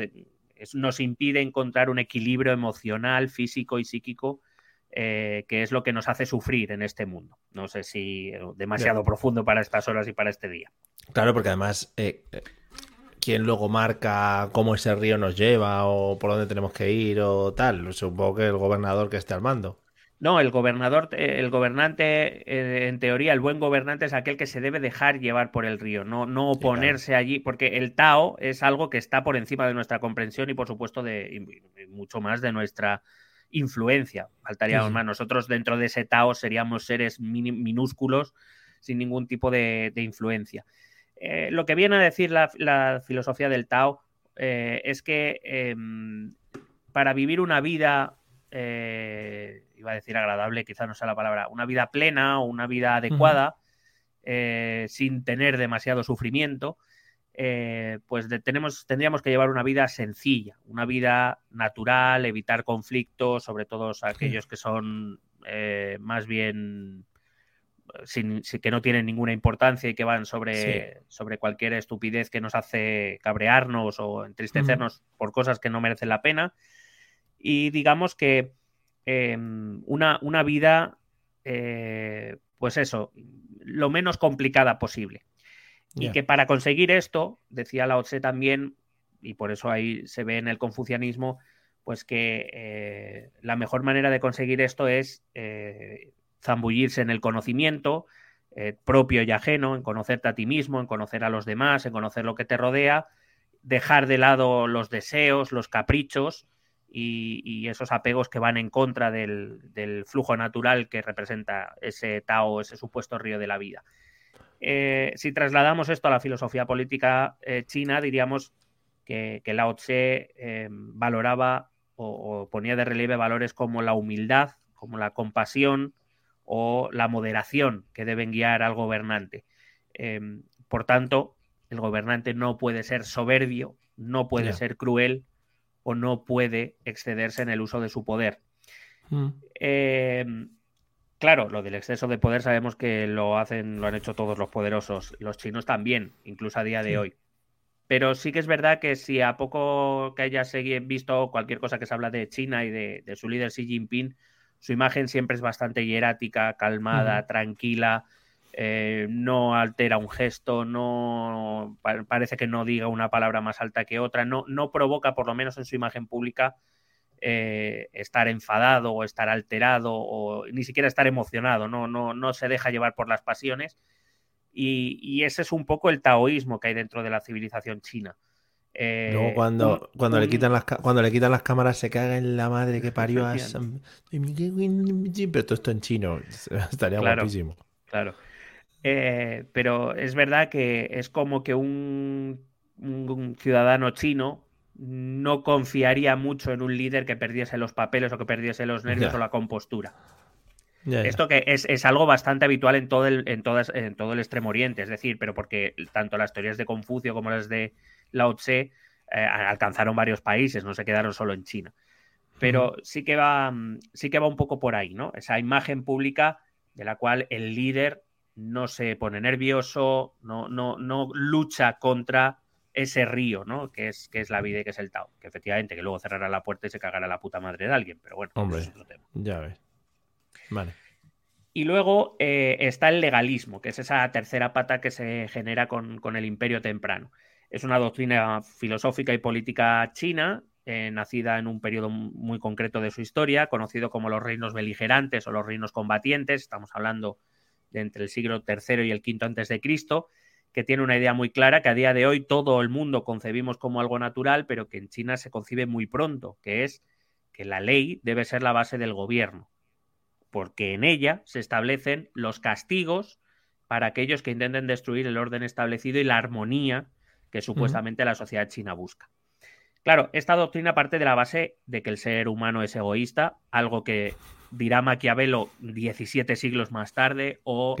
nos impide encontrar un equilibrio emocional, físico y psíquico, eh, que es lo que nos hace sufrir en este mundo. No sé si eh, demasiado profundo para estas horas y para este día. Claro, porque además, eh, ¿quién luego marca cómo ese río nos lleva o por dónde tenemos que ir o tal? Supongo que el gobernador que esté al mando. No, el gobernador, el gobernante, eh, en teoría, el buen gobernante es aquel que se debe dejar llevar por el río, no, no oponerse allí, porque el Tao es algo que está por encima de nuestra comprensión y, por supuesto, de mucho más de nuestra influencia. Faltaríamos más. Nosotros, dentro de ese Tao, seríamos seres minúsculos sin ningún tipo de, influencia. Eh, lo que viene a decir la, filosofía del Tao es que em, para vivir una vida iba a decir agradable, quizá no sea la palabra, una vida plena o una vida adecuada, eh, sin tener demasiado sufrimiento, eh, pues tenemos, tendríamos que llevar una vida sencilla, una vida natural, evitar conflictos, sobre todo aquellos que son eh, más bien sin, que no tienen ninguna importancia y que van sobre, sobre cualquier estupidez que nos hace cabrearnos o entristecernos por cosas que no merecen la pena. Y digamos que Em, una, una, vida, eh, pues eso, lo menos complicada posible. Y que para conseguir esto, decía Lao Tse también, y por eso ahí se ve en el confucianismo, pues que eh, la mejor manera de conseguir esto es eh, zambullirse en el conocimiento propio y ajeno, en conocerte a ti mismo, en conocer a los demás, en conocer lo que te rodea, dejar de lado los deseos, los caprichos y, esos apegos que van en contra del, flujo natural que representa ese Tao, ese supuesto río de la vida. Eh, si trasladamos esto a la filosofía política eh, china, diríamos que, Lao Tse eh, valoraba o, ponía de relieve valores como la humildad, como la compasión o la moderación que deben guiar al gobernante. por tanto, el gobernante no puede ser soberbio, no puede ser cruel, o no puede excederse en el uso de su poder. Mm. Em, claro, lo del exceso de poder sabemos que lo hacen, lo han hecho todos los poderosos, los chinos también, incluso a día de hoy. Pero sí que es verdad que si a poco que hayas visto cualquier cosa que se habla de China y de, su líder Xi Jinping, su imagen siempre es bastante hierática, calmada, tranquila, eh, no altera un gesto, no parece que no diga una palabra más alta que otra, no, no provoca, por lo menos en su imagen pública, eh, estar enfadado o estar alterado o ni siquiera estar emocionado, no, no, no se deja llevar por las pasiones. Y, ese es un poco el taoísmo que hay dentro de la civilización china. Eh, Luego cuando, cuando, le quitan las, cuando le quitan las cámaras se caga en la madre que parió a... Pero todo esto en chino, estaría guapísimo. Claro. Eh, pero es verdad que es como que un, ciudadano chino no confiaría mucho en un líder que perdiese los papeles o que perdiese los nervios o la compostura. Esto que es, algo bastante habitual en todo, el, en, en todo el Extremo Oriente, es decir, pero porque tanto las teorías de Confucio como las de Lao Tse eh, alcanzaron varios países, no se quedaron solo en China. Pero sí que va, sí que va un poco por ahí, ¿no? Esa imagen pública de la cual el líder no se pone nervioso, no, no, no lucha contra ese río, ¿no? Que es, que es la vida y que es el Tao. Que efectivamente, que luego cerrará la puerta y se cagará la puta madre de alguien, pero bueno, Hombre, es otro tema. Ya ves. Vale. Y luego eh, está el legalismo, que es esa tercera pata que se genera con, el imperio temprano. Es una doctrina filosófica y política china, eh, nacida en un periodo muy concreto de su historia, conocido como los reinos beligerantes o los reinos combatientes. Estamos hablando de entre el siglo III y el V antes de Cristo, que tiene una idea muy clara que a día de hoy todo el mundo concebimos como algo natural, pero que en China se concibe muy pronto, que es que la ley debe ser la base del gobierno, porque en ella se establecen los castigos para aquellos que intenten destruir el orden establecido y la armonía que supuestamente la sociedad china busca. Claro, esta doctrina parte de la base de que el ser humano es egoísta, algo que dirá Maquiavelo 17 siglos más tarde o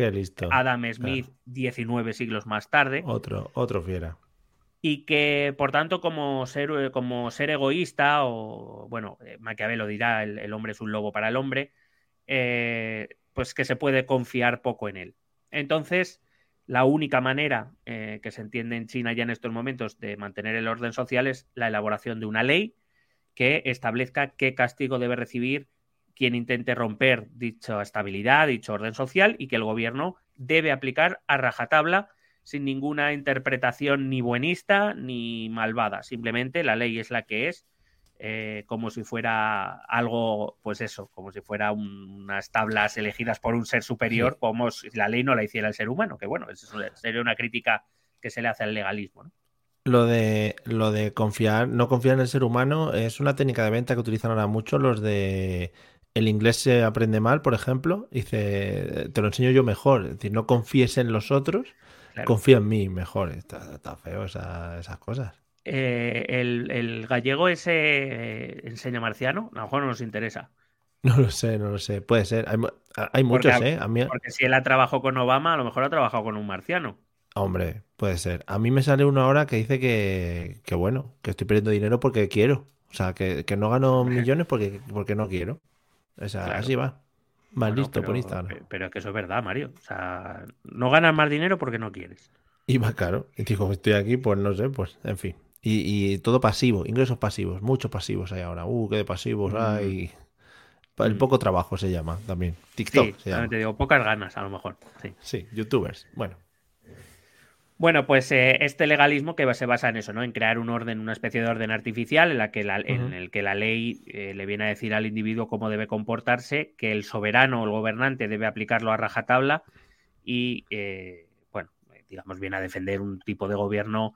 Adam Smith 19 siglos más tarde. Otro, otro fiera. Y que, por tanto, como ser, como ser egoísta, o bueno, eh, Maquiavelo dirá el, hombre es un lobo para el hombre, eh, pues que se puede confiar poco en él. Entonces, la única manera eh, que se entiende en China ya en estos momentos de mantener el orden social es la elaboración de una ley que establezca qué castigo debe recibir quien intente romper dicha estabilidad, dicho orden social y que el gobierno debe aplicar a rajatabla sin ninguna interpretación ni buenista ni malvada. Simplemente la ley es la que es, eh, como si fuera algo, pues eso, como si fuera unas tablas elegidas por un ser superior, como si la ley no la hiciera el ser humano, que bueno, eso sería una crítica que se le hace al legalismo. Lo de, lo de confiar, no confiar en el ser humano es una técnica de venta que utilizan ahora mucho los de el inglés se aprende mal, por ejemplo, dice, te lo enseño yo mejor. Es decir, no confíes en los otros, confía en mí mejor. Está, feo esas cosas. Eh, el, gallego ese eh, enseña marciano, a lo mejor no nos interesa. No lo sé, no lo sé. Puede ser. Hay, muchos, ¿eh? A mí... Porque si él ha trabajado con Obama, a lo mejor ha trabajado con un marciano. Hombre, puede ser. A mí me sale una hora que dice que, bueno, que estoy perdiendo dinero porque quiero. O sea, que, no gano millones porque, porque no quiero. Así va. Más listo por Instagram. Pero es que eso es verdad, Mario. O sea, no ganas más dinero porque no quieres. Y más caro. Y digo, estoy aquí, pues no sé, pues en fin. Y, todo pasivo, ingresos pasivos, muchos pasivos hay ahora. Uh, qué de pasivos mm. hay. El mm. poco trabajo se llama también. TikTok se llama. te digo, pocas ganas a lo mejor. Sí, sí youtubers. Bueno. Bueno, pues eh, este legalismo que se basa en eso, ¿no? En crear un orden, una especie de orden artificial en, la que en el que la ley eh, le viene a decir al individuo cómo debe comportarse, que el soberano o el gobernante debe aplicarlo a rajatabla y, eh, bueno, digamos, viene a defender un tipo de gobierno,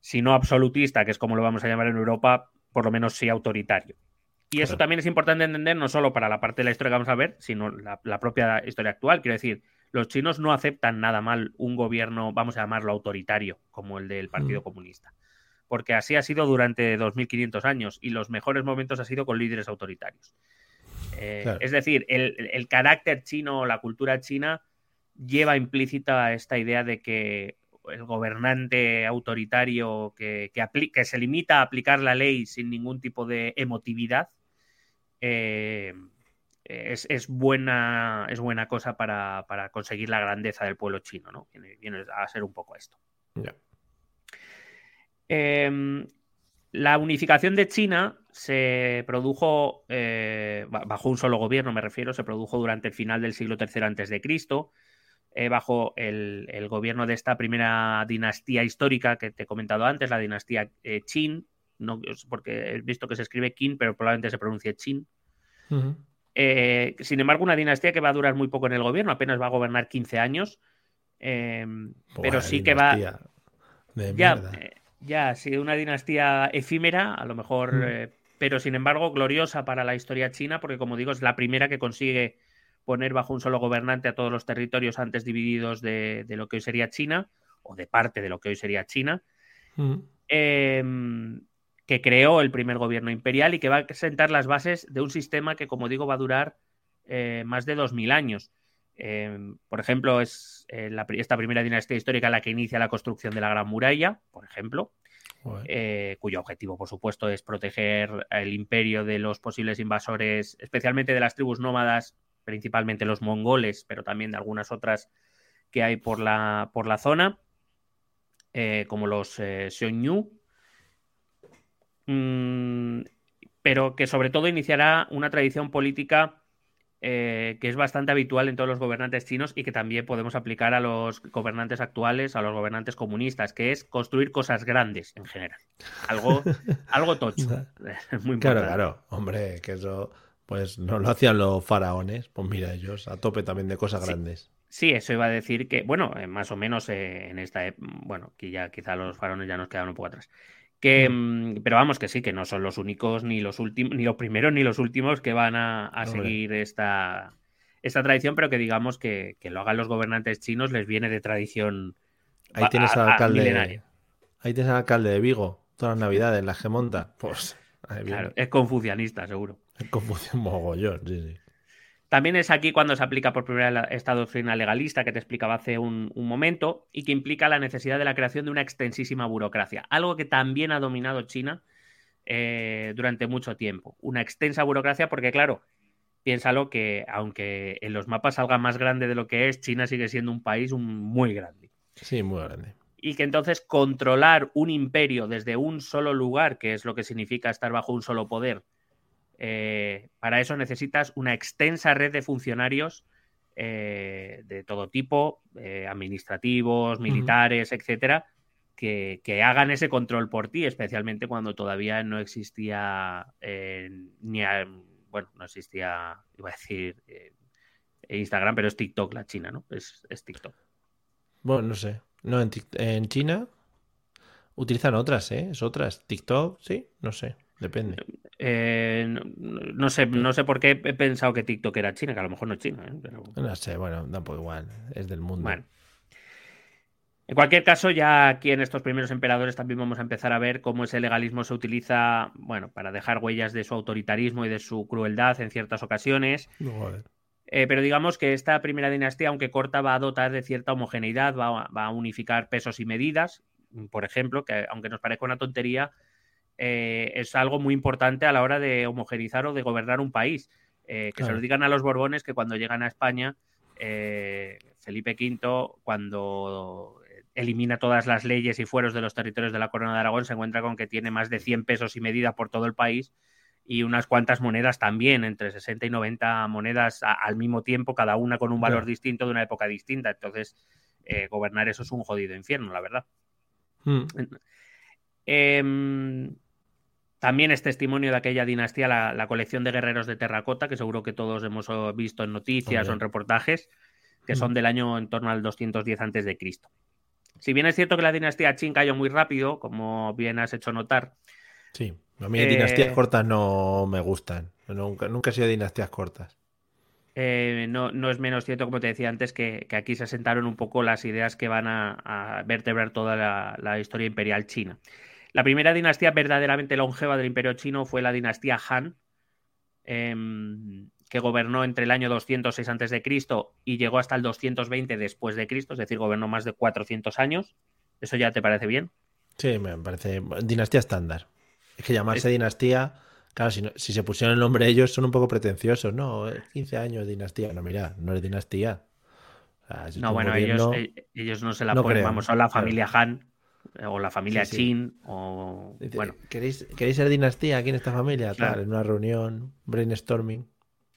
si no absolutista, que es como lo vamos a llamar en Europa, por lo menos sí autoritario. Y eso también es importante entender no solo para la parte de la historia que vamos a ver, sino la, la propia historia actual. Quiero decir, los chinos no aceptan nada mal un gobierno, vamos a llamarlo autoritario, como el del Partido Comunista. Porque así ha sido durante 2.500 años y los mejores momentos ha sido con líderes autoritarios. Eh, es decir, el, carácter chino o la cultura china lleva implícita esta idea de que el gobernante autoritario que, que, se limita a aplicar la ley sin ningún tipo de emotividad eh, es, buena, es buena cosa para, conseguir la grandeza del pueblo chino, ¿no? Viene, a ser un poco esto. Em, la unificación de China se produjo eh, bajo un solo gobierno, me refiero, se produjo durante el final del siglo III antes de Cristo, eh, bajo el, gobierno de esta primera dinastía histórica que te he comentado antes, la dinastía eh, Qin, no, porque he visto que se escribe Qin, pero probablemente se pronuncie Qin. Eh, sin embargo, una dinastía que va a durar muy poco en el gobierno, apenas va a gobernar 15 años. Em, pero sí que va. ya, eh, ya, sí, una dinastía efímera, a lo mejor, pero sin embargo gloriosa para la historia china, porque como digo, es la primera que consigue poner bajo un solo gobernante a todos los territorios antes divididos de, lo que hoy sería China, o de parte de lo que hoy sería China. Mm. Em, que creó el primer gobierno imperial y que va a sentar las bases de un sistema que, como digo, va a durar eh, más de 2.000 años. Em, por ejemplo, es eh, esta primera dinastía histórica la que inicia la construcción de la Gran Muralla, por ejemplo, eh, cuyo objetivo, por supuesto, es proteger el imperio de los posibles invasores, especialmente de las tribus nómadas, principalmente los mongoles, pero también de algunas otras que hay por la, por la zona, como los Xiongnu, Mm, pero que sobre todo iniciará una tradición política eh, que es bastante habitual en todos los gobernantes chinos y que también podemos aplicar a los gobernantes actuales, a los gobernantes comunistas, que es construir cosas grandes en general. Algo, algo tocho. Muy claro, claro. Hombre, que eso pues no lo hacían los faraones. Pues mira, ellos a tope también de cosas grandes. Sí, eso iba a decir que, bueno, eh, más o menos eh, en esta, bueno, que ya quizá los faraones ya nos quedan un poco atrás. Que, mm, pero vamos, que sí, que no son los únicos, ni los últimos, ni los primeros, ni los últimos que van a, seguir esta, esta tradición, pero que digamos que, lo hagan los gobernantes chinos les viene de tradición. Ahí tienes al alcalde. Ahí tienes al alcalde de Vigo, todas las navidades, las que monta. Pues. Claro, es confucianista, seguro. Mogollón, sí, sí. También es aquí cuando se aplica por primera vez esta doctrina legalista que te explicaba hace un, momento y que implica la necesidad de la creación de una extensísima burocracia, algo que también ha dominado China eh, durante mucho tiempo. Una extensa burocracia porque, claro, piénsalo que aunque en los mapas salga más grande de lo que es, China sigue siendo un país muy grande. Sí, muy grande. Y que entonces controlar un imperio desde un solo lugar, que es lo que significa estar bajo un solo poder, eh, para eso necesitas una extensa red de funcionarios eh, de todo tipo, eh, administrativos, militares, etcétera, que, hagan ese control por ti, especialmente cuando todavía no existía ni bueno, no existía, iba a decir Instagram, pero es TikTok la China, ¿no? Es, TikTok. Bueno, no sé. No, en, en China utilizan otras, ¿eh? Es otras. TikTok, sí, no sé. Depende. Eh, no, sé, no sé por qué he pensado que TikTok era China, que a lo mejor no es China. ¿eh? No sé, bueno, tampoco igual, es del mundo. En cualquier caso, ya aquí en estos primeros emperadores también vamos a empezar a ver cómo ese legalismo se utiliza, bueno, para dejar huellas de su autoritarismo y de su crueldad en ciertas ocasiones. Eh, pero digamos que esta primera dinastía, aunque corta, va a dotar de cierta homogeneidad, va, va a unificar pesos y medidas. Por ejemplo, que aunque nos parezca una tontería, eh, es algo muy importante a la hora de homogenizar o de gobernar un país. Eh, que se lo digan a los Borbones que cuando llegan a España, eh, Felipe V, cuando elimina todas las leyes y fueros de los territorios de la Corona de Aragón, se encuentra con que tiene más de 100 pesos y medida por todo el país y unas cuantas monedas también, entre 60 y 90 monedas al mismo tiempo, cada una con un valor distinto de una época distinta. Entonces, gobernar eso es un jodido infierno, la verdad. Hmm. Em, también es testimonio de aquella dinastía la, colección de guerreros de terracota, que seguro que todos hemos oh, visto en noticias o en reportajes, que son mm. del año en torno al 210 a.C. Si bien es cierto que la dinastía Qin cayó muy rápido, como bien has hecho notar, sí. A mí dinastías cortas no me gustan. Nunca, nunca he sido dinastías cortas. no, no, es menos cierto, como te decía antes, que, aquí se asentaron un poco las ideas que van a, vertebrar toda la, historia imperial china. La primera dinastía verdaderamente longeva del imperio chino fue la dinastía Han, em, que gobernó entre el año 206 a.C. y llegó hasta el 220 después de Cristo, es decir, gobernó más de 400 años. ¿Eso ya te parece bien? Sí, me parece dinastía estándar. Es que llamarse dinastía, claro, si, si, se pusieron el nombre ellos son un poco pretenciosos, ¿no? 15 años dinastía. No, mira, no es dinastía. no, bueno, ellos, eh, ellos, no se la ponen, vamos, son la familia Han o la familia Qin o bueno. ¿Queréis, ¿Queréis ser dinastía aquí en esta familia? Tal, en una reunión, brainstorming.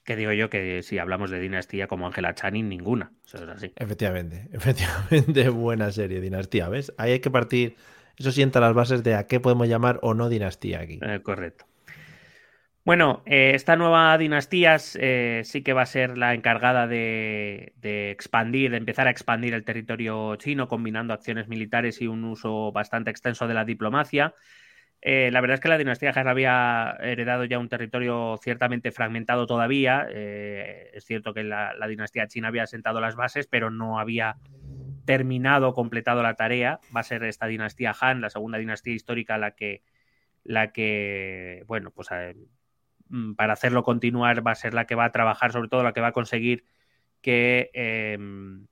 Que digo yo que si hablamos de dinastía como Angela Channing, ninguna. Eso es así. Efectivamente, efectivamente, buena serie, dinastía, ¿ves? Ahí hay que partir, eso sienta las bases de a qué podemos llamar o no dinastía aquí. Eh, correcto. Bueno, eh, esta nueva dinastía eh, sí que va a ser la encargada de, de, expandir, de empezar a expandir el territorio chino, combinando acciones militares y un uso bastante extenso de la diplomacia. Eh, la verdad es que la dinastía Han había heredado ya un territorio ciertamente fragmentado todavía. Es cierto que la, dinastía china había sentado las bases, pero no había terminado, completado la tarea. Va a ser esta dinastía Han, la segunda dinastía histórica, la que, la que bueno, pues para hacerlo continuar va a ser la que va a trabajar, sobre todo la que va a conseguir que em,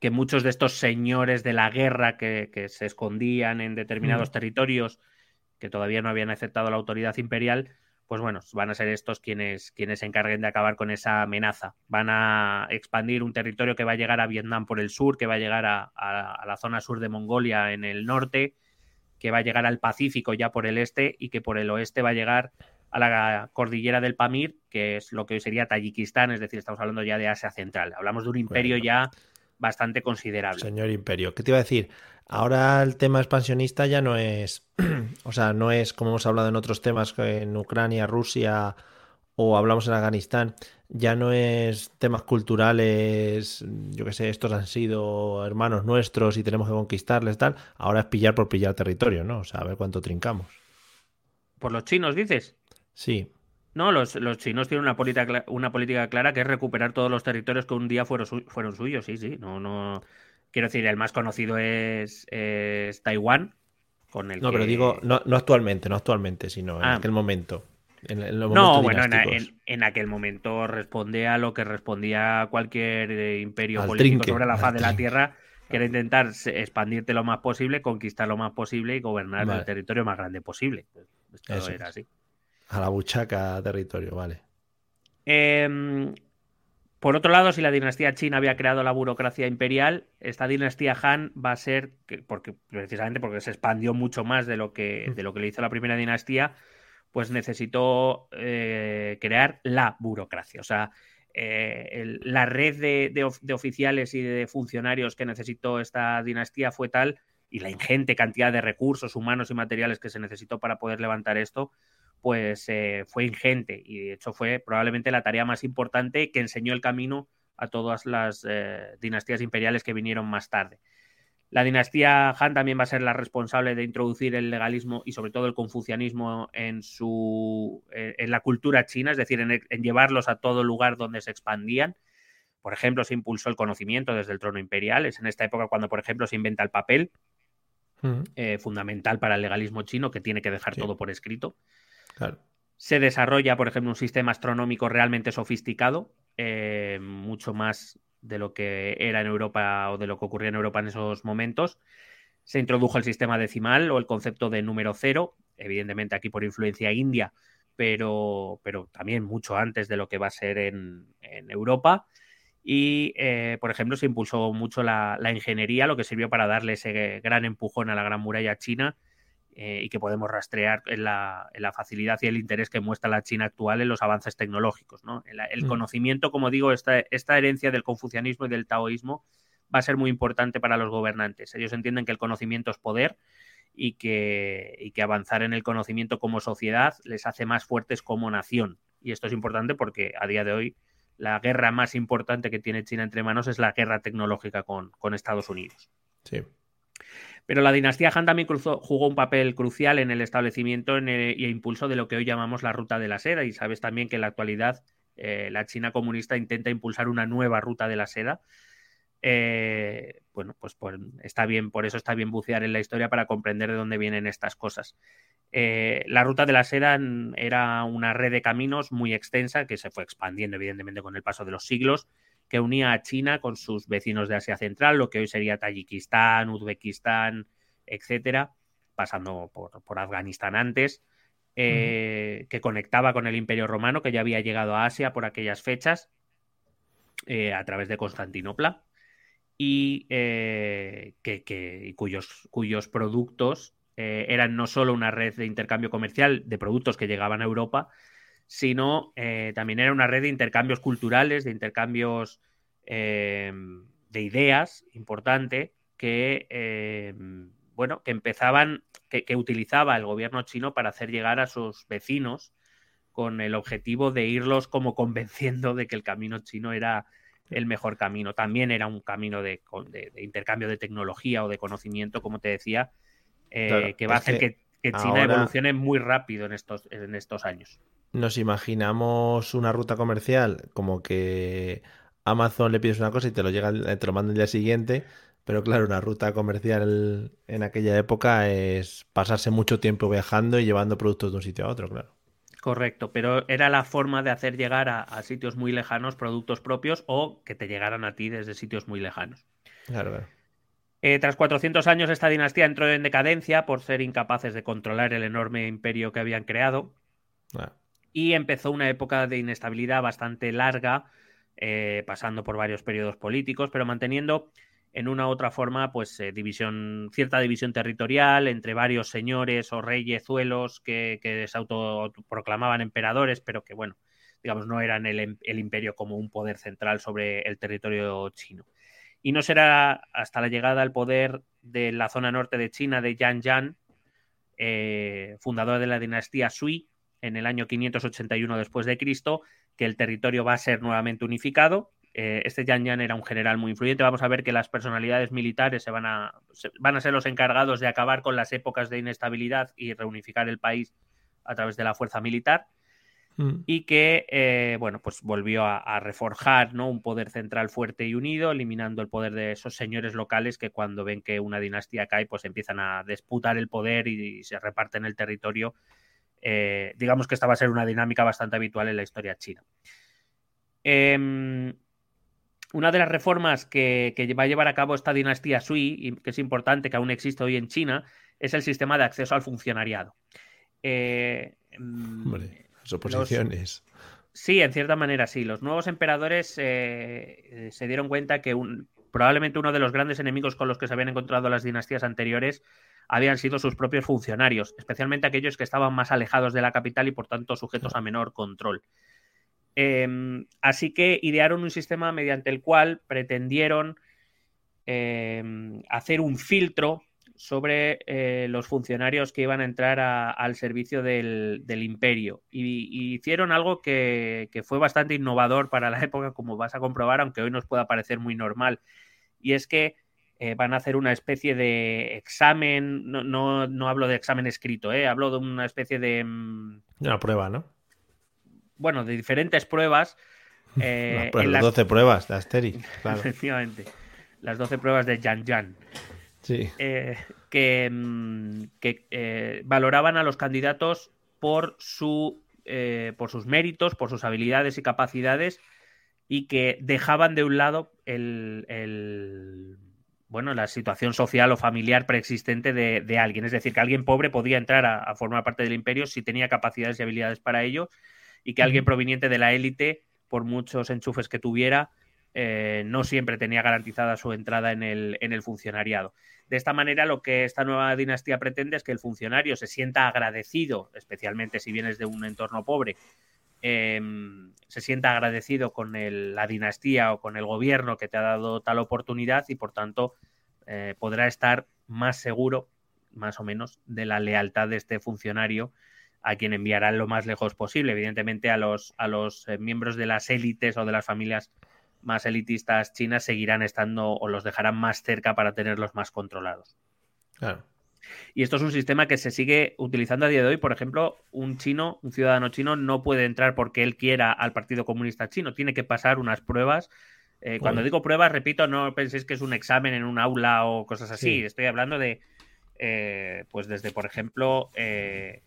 que muchos de estos señores de la guerra que, se escondían en determinados territorios que todavía no habían aceptado la autoridad imperial, pues bueno, van a ser estos quienes, quienes se encarguen de acabar con esa amenaza. Van a expandir un territorio que va a llegar a Vietnam por el sur, que va a llegar a, la zona sur de Mongolia en el norte, que va a llegar al Pacífico ya por el este y que por el oeste va a llegar a la cordillera del Pamir, que es lo que hoy sería Tayikistán, es decir, estamos hablando ya de Asia Central. Hablamos de un imperio ya bastante considerable. Señor imperio, ¿qué te iba a decir? Ahora el tema expansionista ya no es, o sea, no es como hemos hablado en otros temas en Ucrania, Rusia o hablamos en Afganistán, ya no es temas culturales, yo qué sé, estos han sido hermanos nuestros y tenemos que conquistarles tal, ahora es pillar por pillar territorio, ¿no? O sea, a ver cuánto trincamos. ¿Por los chinos dices? Sí. No, los, chinos tienen una política, una política clara que es recuperar todos los territorios que un día fueron, fueron suyos, sí, sí, no, no, Quiero decir, el más conocido es, Taiwán. Con el no, pero digo, no, actualmente, no actualmente, sino en ah. aquel momento. no, bueno, en, aquel momento responde a lo que respondía cualquier eh, imperio político sobre la faz de la Tierra, que era intentar expandirte lo más posible, conquistar lo más posible y gobernar el territorio más grande posible. Esto era así. A la buchaca territorio, vale. Eh, por otro lado, si la dinastía Qin había creado la burocracia imperial, esta dinastía Han va a ser, porque, precisamente porque se expandió mucho más de lo que, mm. de lo que le hizo la primera dinastía, pues necesitó eh, crear la burocracia. O sea, eh, la red de, oficiales y de funcionarios que necesitó esta dinastía fue tal, y la ingente cantidad de recursos humanos y materiales que se necesitó para poder levantar esto, pues eh, fue ingente y de hecho fue probablemente la tarea más importante que enseñó el camino a todas las eh, dinastías imperiales que vinieron más tarde. La dinastía Han también va a ser la responsable de introducir el legalismo y sobre todo el confucianismo en, su, eh, en la cultura china, es decir, en, llevarlos a todo lugar donde se expandían. Por ejemplo, se impulsó el conocimiento desde el trono imperial. Es en esta época cuando, por ejemplo, se inventa el papel, fundamental para el legalismo chino, que tiene que dejar todo por escrito. Se desarrolla, por ejemplo, un sistema astronómico realmente sofisticado, eh, mucho más de lo que era en Europa o de lo que ocurría en Europa en esos momentos. Se introdujo el sistema decimal o el concepto de número cero, evidentemente aquí por influencia india, pero, pero también mucho antes de lo que va a ser en, Europa. Y, eh, por ejemplo, se impulsó mucho la, la, ingeniería, lo que sirvió para darle ese gran empujón a la gran muralla china eh, y que podemos rastrear en la, facilidad y el interés que muestra la China actual en los avances tecnológicos. El, mm. conocimiento, como digo, esta, esta herencia del confucianismo y del taoísmo va a ser muy importante para los gobernantes. Ellos entienden que el conocimiento es poder y que, y que avanzar en el conocimiento como sociedad les hace más fuertes como nación. Y esto es importante porque a día de hoy la guerra más importante que tiene China entre manos es la guerra tecnológica con, con Estados Unidos. Sí. Pero la dinastía Han también jugó un papel crucial en el establecimiento y impulso de lo que hoy llamamos la ruta de la seda. Y sabes también que en la actualidad eh, la China comunista intenta impulsar una nueva ruta de la seda. Eh, bueno, pues está bien, por eso está bien bucear en la historia para comprender de dónde vienen estas cosas. Eh, la ruta de la seda era una red de caminos muy extensa que se fue expandiendo evidentemente con el paso de los siglos que unía a China con sus vecinos de Asia Central, lo que hoy sería Tayikistán, Uzbekistán, etcétera, pasando por, Afganistán antes, eh, que conectaba con el Imperio Romano, que ya había llegado a Asia por aquellas fechas, eh, a través de Constantinopla, y eh, que, cuyos, cuyos productos eran no solo una red de intercambio comercial de productos que llegaban a Europa, sino eh, también era una red de intercambios culturales, de intercambios eh, de ideas importante que, eh, bueno, que empezaban, que, utilizaba el gobierno chino para hacer llegar a sus vecinos con el objetivo de irlos como convenciendo de que el camino chino era el mejor camino. También era un camino de, intercambio de tecnología o de conocimiento, como te decía, que va a hacer que, China evolucione muy rápido en estos, en estos años nos imaginamos una ruta comercial como que Amazon le pides una cosa y te lo llega, te lo manda el día siguiente, pero claro, una ruta comercial en aquella época es pasarse mucho tiempo viajando y llevando productos de un sitio a otro, claro. Correcto, pero era la forma de hacer llegar a, sitios muy lejanos productos propios o que te llegaran a ti desde sitios muy lejanos. Claro, claro. Eh, tras 400 años esta dinastía entró en decadencia por ser incapaces de controlar el enorme imperio que habían creado. Ah y empezó una época de inestabilidad bastante larga, eh, pasando por varios periodos políticos, pero manteniendo en una u otra forma, pues eh, división, cierta división territorial entre varios señores o reyezuelos que, que se autoproclamaban emperadores, pero que, bueno, digamos, no eran el, imperio como un poder central sobre el territorio chino. Y no será hasta la llegada al poder de la zona norte de China de Yan Yan, eh, fundador de la dinastía Sui, en el año 581 después de Cristo, que el territorio va a ser nuevamente unificado. Eh, este Yan Yan era un general muy influyente. Vamos a ver que las personalidades militares se van, a, van a ser los encargados de acabar con las épocas de inestabilidad y reunificar el país a través de la fuerza militar. Mm. Y que, eh, bueno, pues volvió a, reforjar ¿no? un poder central fuerte y unido, eliminando el poder de esos señores locales que cuando ven que una dinastía cae, pues empiezan a disputar el poder y se reparten el territorio eh, digamos que esta va a ser una dinámica bastante habitual en la historia china. Em, una de las reformas que, va a llevar a cabo esta dinastía Sui, y que es importante que aún existe hoy en China, es el sistema de acceso al funcionariado. Eh, em, Hombre, las oposiciones. sí, en cierta manera sí. Los nuevos emperadores eh, se dieron cuenta que probablemente uno de los grandes enemigos con los que se habían encontrado las dinastías anteriores habían sido sus propios funcionarios, especialmente aquellos que estaban más alejados de la capital y por tanto sujetos a menor control. Em, así que idearon un sistema mediante el cual pretendieron em, hacer un filtro sobre eh, los funcionarios que iban a entrar al servicio del, imperio. Y, hicieron algo que, que, fue bastante innovador para la época, como vas a comprobar, aunque hoy nos pueda parecer muy normal. Y es que eh, van a hacer una especie de examen, no, no, no hablo de examen escrito, eh, hablo de una especie de... Mm, una prueba, ¿no? Bueno, de diferentes pruebas. Eh, las 12 pruebas de Asterix, claro. Efectivamente, las 12 pruebas de Jan Jan. Sí. Eh, que, mm, que valoraban a los candidatos por, su, por sus méritos, por sus habilidades y capacidades y que dejaban de un lado el bueno, la situación social o familiar preexistente de, alguien. Es decir, que alguien pobre podía entrar a, formar parte del imperio si tenía capacidades y habilidades para ello, y que alguien proveniente de la élite, por muchos enchufes que tuviera, eh, no siempre tenía garantizada su entrada en el, en el funcionariado. De esta manera, lo que esta nueva dinastía pretende es que el funcionario se sienta agradecido, especialmente si vienes de un entorno pobre, em, se sienta agradecido con la dinastía o con el gobierno que te ha dado tal oportunidad y por tanto eh, podrá estar más seguro, más o menos, de la lealtad de este funcionario a quien enviará lo más lejos posible. Evidentemente a los, a los eh, miembros de las élites o de las familias más elitistas chinas seguirán estando o los dejarán más cerca para tenerlos más controlados. Claro. Y esto es un sistema que se sigue utilizando a día de hoy. Por ejemplo, un chino, un ciudadano chino, no puede entrar porque él quiera al Partido Comunista Chino. Tiene que pasar unas pruebas. Eh, cuando digo pruebas, repito, no penséis que es un examen en un aula o cosas así. Estoy hablando de, eh, pues desde, por ejemplo, eh,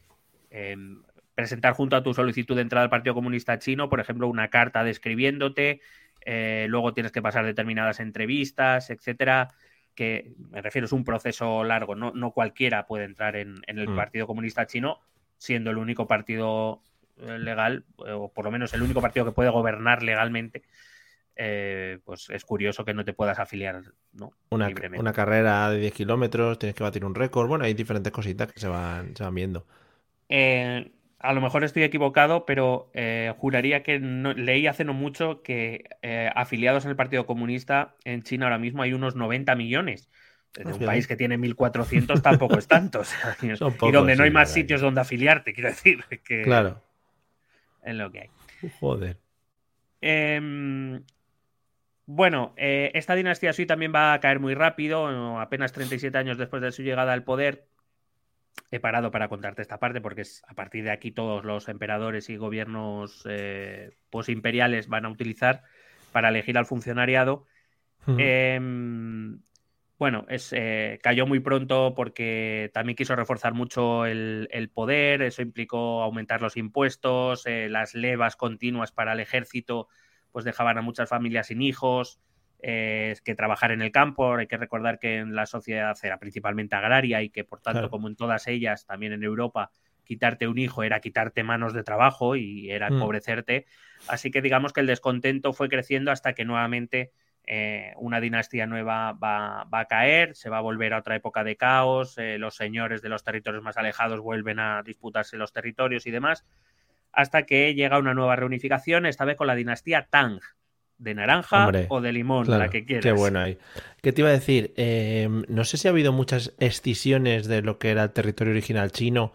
em, presentar junto a tu solicitud de entrada al Partido Comunista Chino, por ejemplo, una carta describiéndote. Luego tienes que pasar determinadas entrevistas, etcétera que me refiero, es un proceso largo, no, no cualquiera puede entrar en, el mm. Partido Comunista Chino, siendo el único partido eh, legal, o por lo menos el único partido que puede gobernar legalmente. Eh, pues es curioso que no te puedas afiliar ¿no? una, una carrera de 10 kilómetros, tienes que batir un récord, bueno, hay diferentes cositas que se van, se van viendo. Eh, a lo mejor estoy equivocado, pero eh, juraría que leí hace no mucho que eh, afiliados en el Partido Comunista en China ahora mismo hay unos 90 millones. En un país que tiene 1.400 tampoco es tanto. y donde no hay más sitios donde afiliarte, quiero decir. Que claro. Es lo que hay. Joder. Em, bueno, eh, esta dinastía Sui también va a caer muy rápido, apenas 37 años después de su llegada al poder he parado para contarte esta parte porque es, a partir de aquí todos los emperadores y gobiernos eh, posimperiales van a utilizar para elegir al funcionariado. Em, bueno, es, eh, cayó muy pronto porque también quiso reforzar mucho el, poder, eso implicó aumentar los impuestos, eh, las levas continuas para el ejército, pues dejaban a muchas familias sin hijos es que trabajar en el campo. Hay que recordar que en la sociedad era principalmente agraria y que, por tanto, como en todas ellas, también en Europa, quitarte un hijo era quitarte manos de trabajo y era mm. empobrecerte. Así que digamos que el descontento fue creciendo hasta que nuevamente eh, una dinastía nueva va, a caer, se va a volver a otra época de caos, eh, los señores de los territorios más alejados vuelven a disputarse los territorios y demás, hasta que llega una nueva reunificación, esta vez con la dinastía Tang, de naranja o de limón, la que quieras. Qué bueno ahí. ¿Qué te iba a decir? Eh, no sé si ha habido muchas escisiones de lo que era el territorio original chino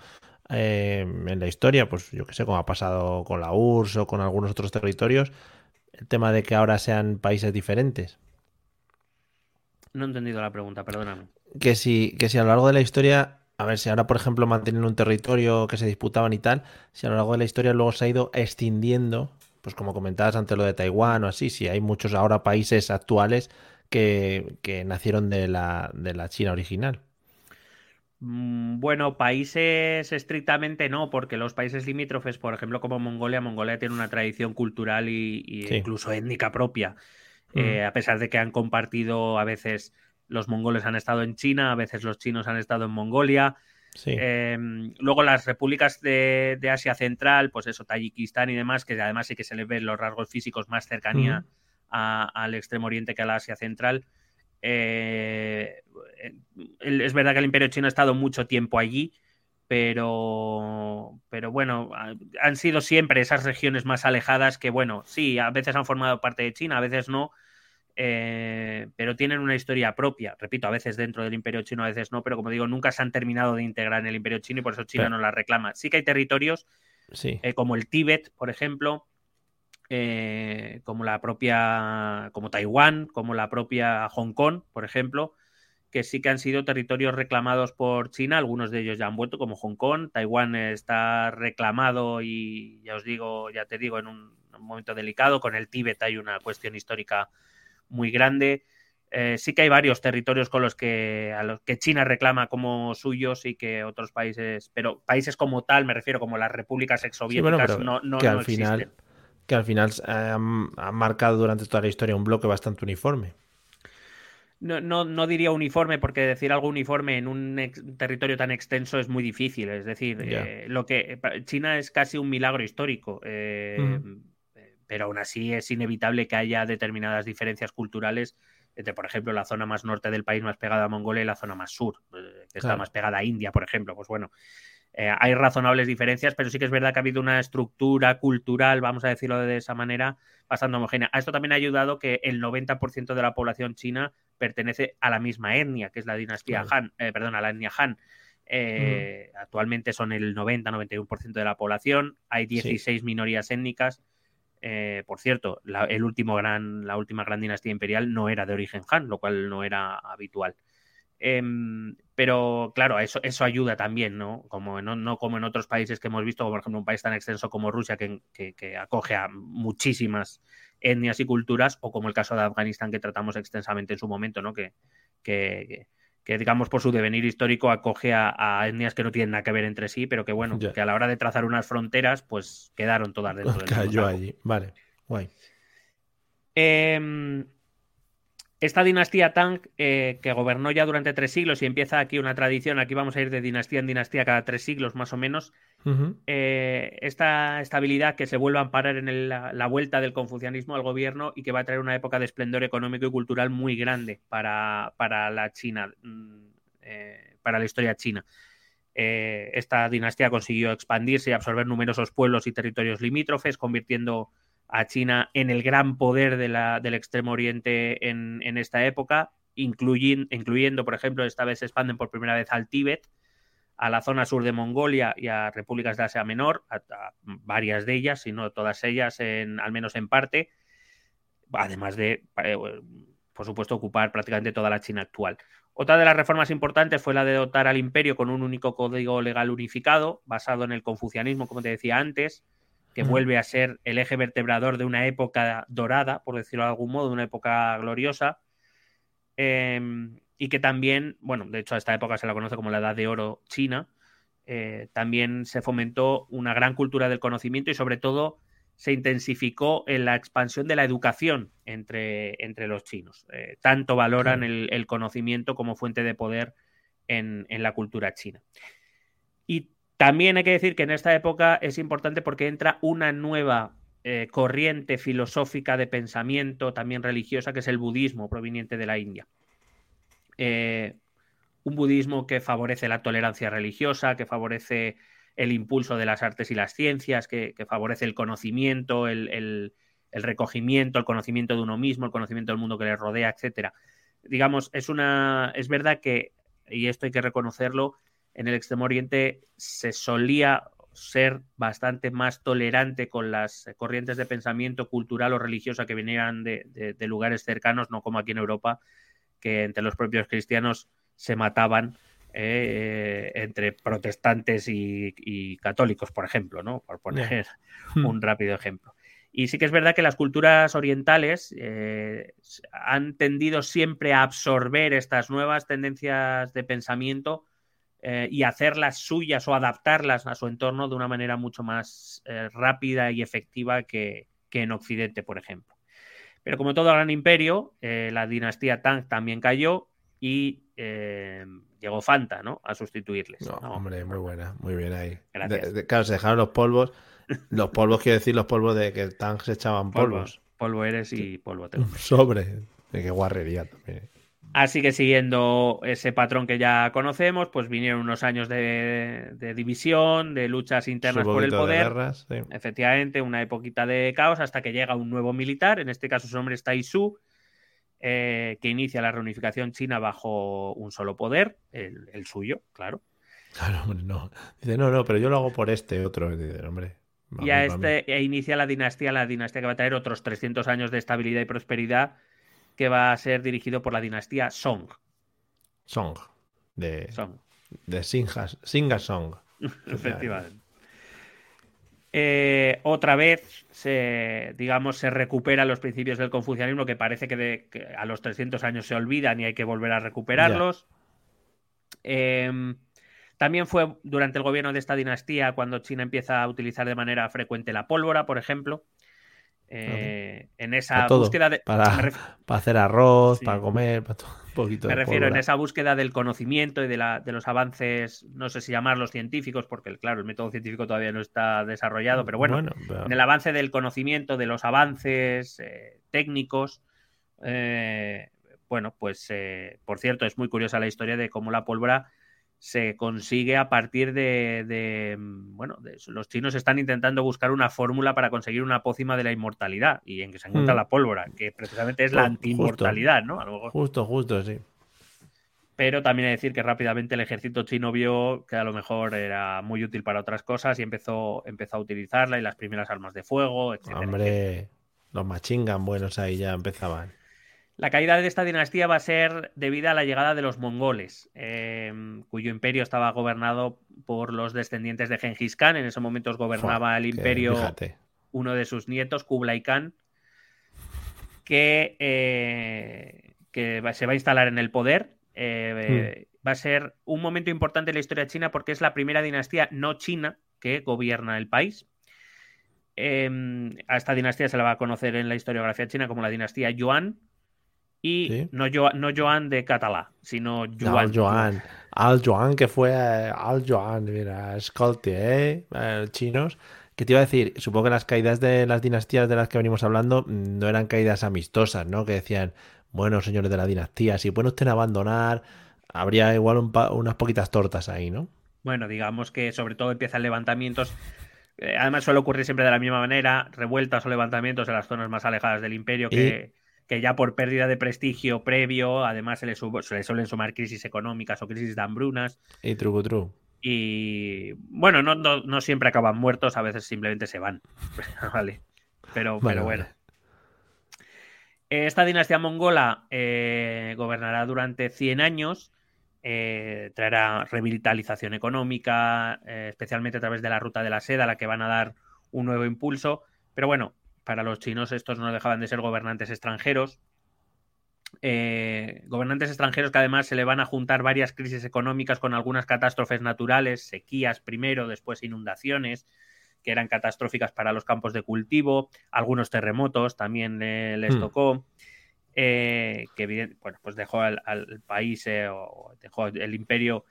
eh, en la historia, pues yo qué sé, como ha pasado con la URSS o con algunos otros territorios, el tema de que ahora sean países diferentes. No he entendido la pregunta, perdóname. Que si, que si a lo largo de la historia, a ver, si ahora por ejemplo mantienen un territorio que se disputaban y tal, si a lo largo de la historia luego se ha ido extendiendo pues como comentabas antes lo de Taiwán o así, sí, hay muchos ahora países actuales que, nacieron de la, de la China original. Mm, bueno, países estrictamente no, porque los países limítrofes, por ejemplo, como Mongolia, Mongolia tiene una tradición cultural y, incluso étnica propia. Mm. Eh, a pesar de que han compartido, a veces los mongoles han estado en China, a veces los chinos han estado en Mongolia. Em, luego las repúblicas de, Asia Central, pues eso, Tayikistán y demás, que además sí que se les ven los rasgos físicos más cercanía al Extremo Oriente que a la Asia Central. Eh, es verdad que el Imperio Chino ha estado mucho tiempo allí, pero, pero bueno, han sido siempre esas regiones más alejadas que, bueno, sí, a veces han formado parte de China, a veces no, eh, pero tienen una historia propia. Repito, a veces dentro del Imperio Chino, a veces no, pero como digo, nunca se han terminado de integrar en el Imperio Chino y por eso China no la reclama. Sí que hay territorios eh, como el Tíbet, por ejemplo, eh, como la propia, como Taiwán, como la propia Hong Kong, por ejemplo, que sí que han sido territorios reclamados por China, algunos de ellos ya han vuelto, como Hong Kong, Taiwán está reclamado y ya os digo, ya te digo, en un momento delicado, con el Tíbet hay una cuestión histórica muy grande. Eh, sí que hay varios territorios con los que, a los que China reclama como suyos y que otros países, pero países como tal, me refiero como las repúblicas exsoviéticas, no, no, que al final, Que al final han, marcado durante toda la historia un bloque bastante uniforme. No, no, no, diría uniforme, porque decir algo uniforme en un territorio tan extenso es muy difícil. Es decir, eh, lo que China es casi un milagro histórico. Eh, pero aún así es inevitable que haya determinadas diferencias culturales entre, por ejemplo, la zona más norte del país más pegada a Mongolia y la zona más sur, eh, que está más pegada a India, por ejemplo. Pues bueno, eh, hay razonables diferencias, pero sí que es verdad que ha habido una estructura cultural, vamos a decirlo de esa manera, bastante homogénea. A esto también ha ayudado que el 90% de la población china pertenece a la misma etnia, que es la dinastía Han, eh, perdón, a la etnia Han. Actualmente son el 90-91% de la población, hay 16 minorías étnicas eh, por cierto, la, el gran, la última gran dinastía imperial no era de origen Han, lo cual no era habitual. Em, pero claro, eso, eso ayuda también, ¿no? Como no como en otros países que hemos visto, como por ejemplo un país tan extenso como Rusia, que, que, acoge a muchísimas etnias y culturas, o como el caso de Afganistán que tratamos extensamente en su momento, ¿no? Que, que digamos por su devenir histórico acoge a, etnias que no tienen nada que ver entre sí, pero que bueno, que a la hora de trazar unas fronteras, pues quedaron todas dentro del Cayó allí, vale, guay. Eh, esta dinastía Tang, eh, que gobernó ya durante tres siglos y empieza aquí una tradición, aquí vamos a ir de dinastía en dinastía cada tres siglos más o menos, eh, esta estabilidad que se vuelve a amparar en la, vuelta del confucianismo al gobierno y que va a traer una época de esplendor económico y cultural muy grande para, para la China, mm, eh, para la historia china. esta dinastía consiguió expandirse y absorber numerosos pueblos y territorios limítrofes, convirtiendo a China en el gran poder del Extremo Oriente en, esta época, incluyendo, por ejemplo, esta vez se expanden por primera vez al Tíbet, a la zona sur de Mongolia y a repúblicas de Asia Menor, a, varias de ellas, si no todas ellas, en, al menos en parte, además de, eh, por supuesto, ocupar prácticamente toda la China actual. Otra de las reformas importantes fue la de dotar al imperio con un único código legal unificado, basado en el confucianismo, como te decía antes, que vuelve a ser el eje vertebrador de una época dorada, por decirlo de algún modo, de una época gloriosa. Em, y que también, bueno, de hecho a esta época se la conoce como la Edad de Oro China, eh, también se fomentó una gran cultura del conocimiento y sobre todo se intensificó en la expansión de la educación entre, entre los chinos. Eh, tanto valoran el, conocimiento como fuente de poder en, en la cultura china. Y también hay que decir que en esta época es importante porque entra una nueva eh, corriente filosófica de pensamiento, también religiosa, que es el budismo proveniente de la India. Eh, un budismo que favorece la tolerancia religiosa, que favorece el impulso de las artes y las ciencias, que, favorece el conocimiento, el, recogimiento, el conocimiento de uno mismo, el conocimiento del mundo que le rodea, etc. Digamos, es una. Es verdad que, y esto hay que reconocerlo, en el Extremo Oriente se solía ser bastante más tolerante con las corrientes de pensamiento cultural o religiosa que venían de, lugares cercanos, no como aquí en Europa, que entre los propios cristianos se mataban eh, entre protestantes y, católicos, por ejemplo, ¿no? Por poner hmm. un rápido ejemplo. Y sí que es verdad que las culturas orientales eh, han tendido siempre a absorber estas nuevas tendencias de pensamiento eh, y hacerlas suyas o adaptarlas a su entorno de una manera mucho más eh, rápida y efectiva que, en Occidente, por ejemplo. Pero como todo gran imperio, eh, la dinastía Tang también cayó y llegó Fanta, ¿no? A sustituirles. No, hombre, muy buena, muy bien ahí. claro, se dejaron los polvos. Los polvos, quiero decir, los polvos de que Tang se echaban polvos. Polvo, eres y polvo te Sobre. De qué guarrería también. Así que siguiendo ese patrón que ya conocemos, pues vinieron unos años de, división, de luchas internas por el poder. Efectivamente, una época de caos hasta que llega un nuevo militar, en este caso su nombre es Tai Su, eh, que inicia la reunificación china bajo un solo poder, el, suyo, claro. Claro, hombre, no. Dice, no, no, pero yo lo hago por este otro. Dice, hombre. y a este e inicia la dinastía, la dinastía que va a traer otros 300 años de estabilidad y prosperidad que va a ser dirigido por la dinastía Song. Song. De, de Singa Song. Efectivamente. Eh, otra vez se, digamos, se recuperan los principios del confucianismo que parece que, a los 300 años se olvidan y hay que volver a recuperarlos. Em, también fue durante el gobierno de esta dinastía cuando China empieza a utilizar de manera frecuente la pólvora, por ejemplo. Eh, en esa búsqueda de. Para, hacer arroz, para comer, para todo, un poquito Me refiero en esa búsqueda del conocimiento y de, la, de, los avances, no sé si llamarlos científicos, porque claro, el método científico todavía no está desarrollado, pero bueno, en el avance del conocimiento, de los avances eh, técnicos. Eh, bueno, pues por cierto, es muy curiosa la historia de cómo la pólvora se consigue a partir de, mm, bueno, los chinos están intentando buscar una fórmula para conseguir una pócima de la inmortalidad y en que se encuentra mm. la pólvora, que precisamente es la anti-inmortalidad, ¿no? Justo, justo, sí. Pero también hay que decir que rápidamente el ejército chino vio que a lo mejor era muy útil para otras cosas y empezó, empezó a utilizarla y las primeras armas de fuego, etc. Hombre, los machingan buenos ahí ya empezaban. La caída de esta dinastía va a ser debida a la llegada de los mongoles, em, cuyo imperio estaba gobernado por los descendientes de Genghis Khan. En ese momento gobernaba el imperio uno de sus nietos, Kublai Khan, que, eh, que se va a instalar en el poder. Eh, hmm. Va a ser un momento importante en la historia china porque es la primera dinastía no china que gobierna el país. A esta dinastía se la va a conocer en la historiografía china como la dinastía Yuan y no, no Joan de Catalá, sino Yuan. Al Joan. Al Joan, que fue eh, Al Joan, mira, escolte, ¿eh? ¿eh? Chinos. Que te iba a decir, supongo que las caídas de las dinastías de las que venimos hablando mm, no eran caídas amistosas, ¿no? Que decían, bueno, señores de la dinastía, si pueden ustedes abandonar, habría igual unas poquitas tortas ahí, ¿no? Bueno, digamos que sobre todo empiezan levantamientos. Eh, además suele ocurrir siempre de la misma manera, revueltas o levantamientos en las zonas más alejadas del imperio que que ya por pérdida de prestigio previo, además se le, suelen sumar crisis económicas o crisis de hambrunas. Y truco tru. Y bueno, no, no, siempre acaban muertos, a veces simplemente se van. vale. Pero, pero bueno. Esta dinastía mongola eh, gobernará durante 100 años, eh, traerá revitalización económica, eh, especialmente a través de la ruta de la seda, a la que van a dar un nuevo impulso. Pero bueno, para los chinos estos no dejaban de ser gobernantes extranjeros. Eh, gobernantes extranjeros que además se le van a juntar varias crisis económicas con algunas catástrofes naturales, sequías primero, después inundaciones, que eran catastróficas para los campos de cultivo, algunos terremotos también les hmm. tocó. Eh, que bueno, pues dejó al, país eh, o dejó el imperio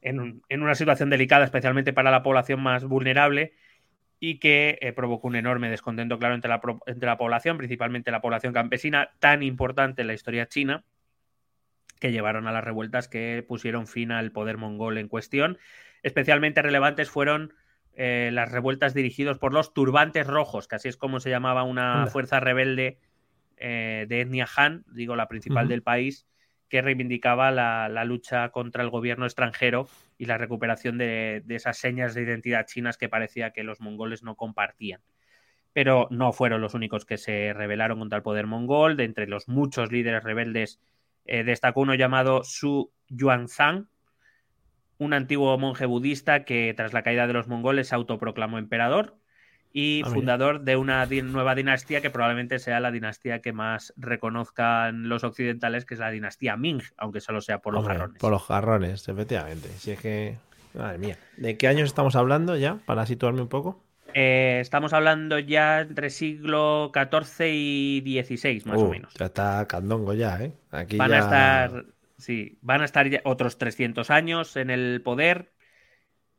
en, en, una situación delicada, especialmente para la población más vulnerable y que eh, provocó un enorme descontento, claro, entre la, entre la población, principalmente la población campesina, tan importante en la historia china, que llevaron a las revueltas que pusieron fin al poder mongol en cuestión. Especialmente relevantes fueron eh, las revueltas dirigidas por los turbantes rojos, que así es como se llamaba una fuerza rebelde eh, de etnia Han, digo la principal del país, que reivindicaba la, lucha contra el gobierno extranjero y la recuperación de, esas señas de identidad chinas que parecía que los mongoles no compartían. Pero no fueron los únicos que se rebelaron contra el poder mongol. De entre los muchos líderes rebeldes eh, destacó uno llamado Su Yuanzang, un antiguo monje budista que tras la caída de los mongoles se autoproclamó emperador y ah, fundador de una nueva dinastía que probablemente sea la dinastía que más reconozcan los occidentales, que es la dinastía Ming, aunque solo sea por los jarrones. Por los jarrones, efectivamente. Si es que. Madre mía. ¿De qué años estamos hablando ya? Para situarme un poco. Eh, estamos hablando ya entre siglo XIV y XVI, más o uh, menos. Ya está candongo ya, ¿eh? Aquí van a estar. Sí, van a estar ya otros 300 años en el poder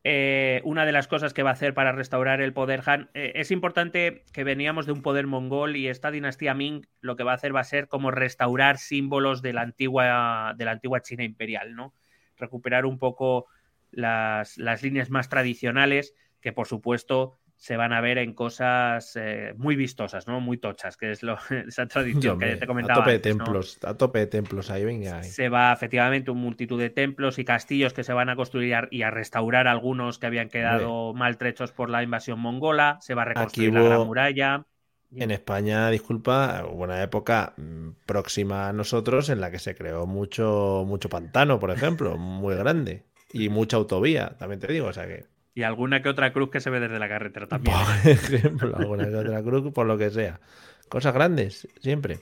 eh, una de las cosas que va a hacer para restaurar el poder Han. Eh, es importante que veníamos de un poder mongol y esta dinastía Ming lo que va a hacer va a ser como restaurar símbolos de la antigua, de la antigua China imperial, ¿no? Recuperar un poco las, las líneas más tradicionales que, por supuesto, se van a ver en cosas eh, muy vistosas, ¿no? Muy tochas, que es lo, esa tradición que te comentaba. A tope de templos, a tope de templos ahí, venga. Se va efectivamente un multitud de templos y castillos que se van a construir y a restaurar algunos que habían quedado maltrechos por la invasión mongola. Se va a reconstruir la gran muralla. En España, disculpa, hubo una época mm, próxima a nosotros en la que se creó mucho, mucho pantano, por ejemplo, muy grande. Y mucha autovía, también te digo, o sea que y alguna que otra cruz que se ve desde la carretera también. Por ejemplo, alguna que otra cruz, por lo que sea. Cosas grandes, siempre.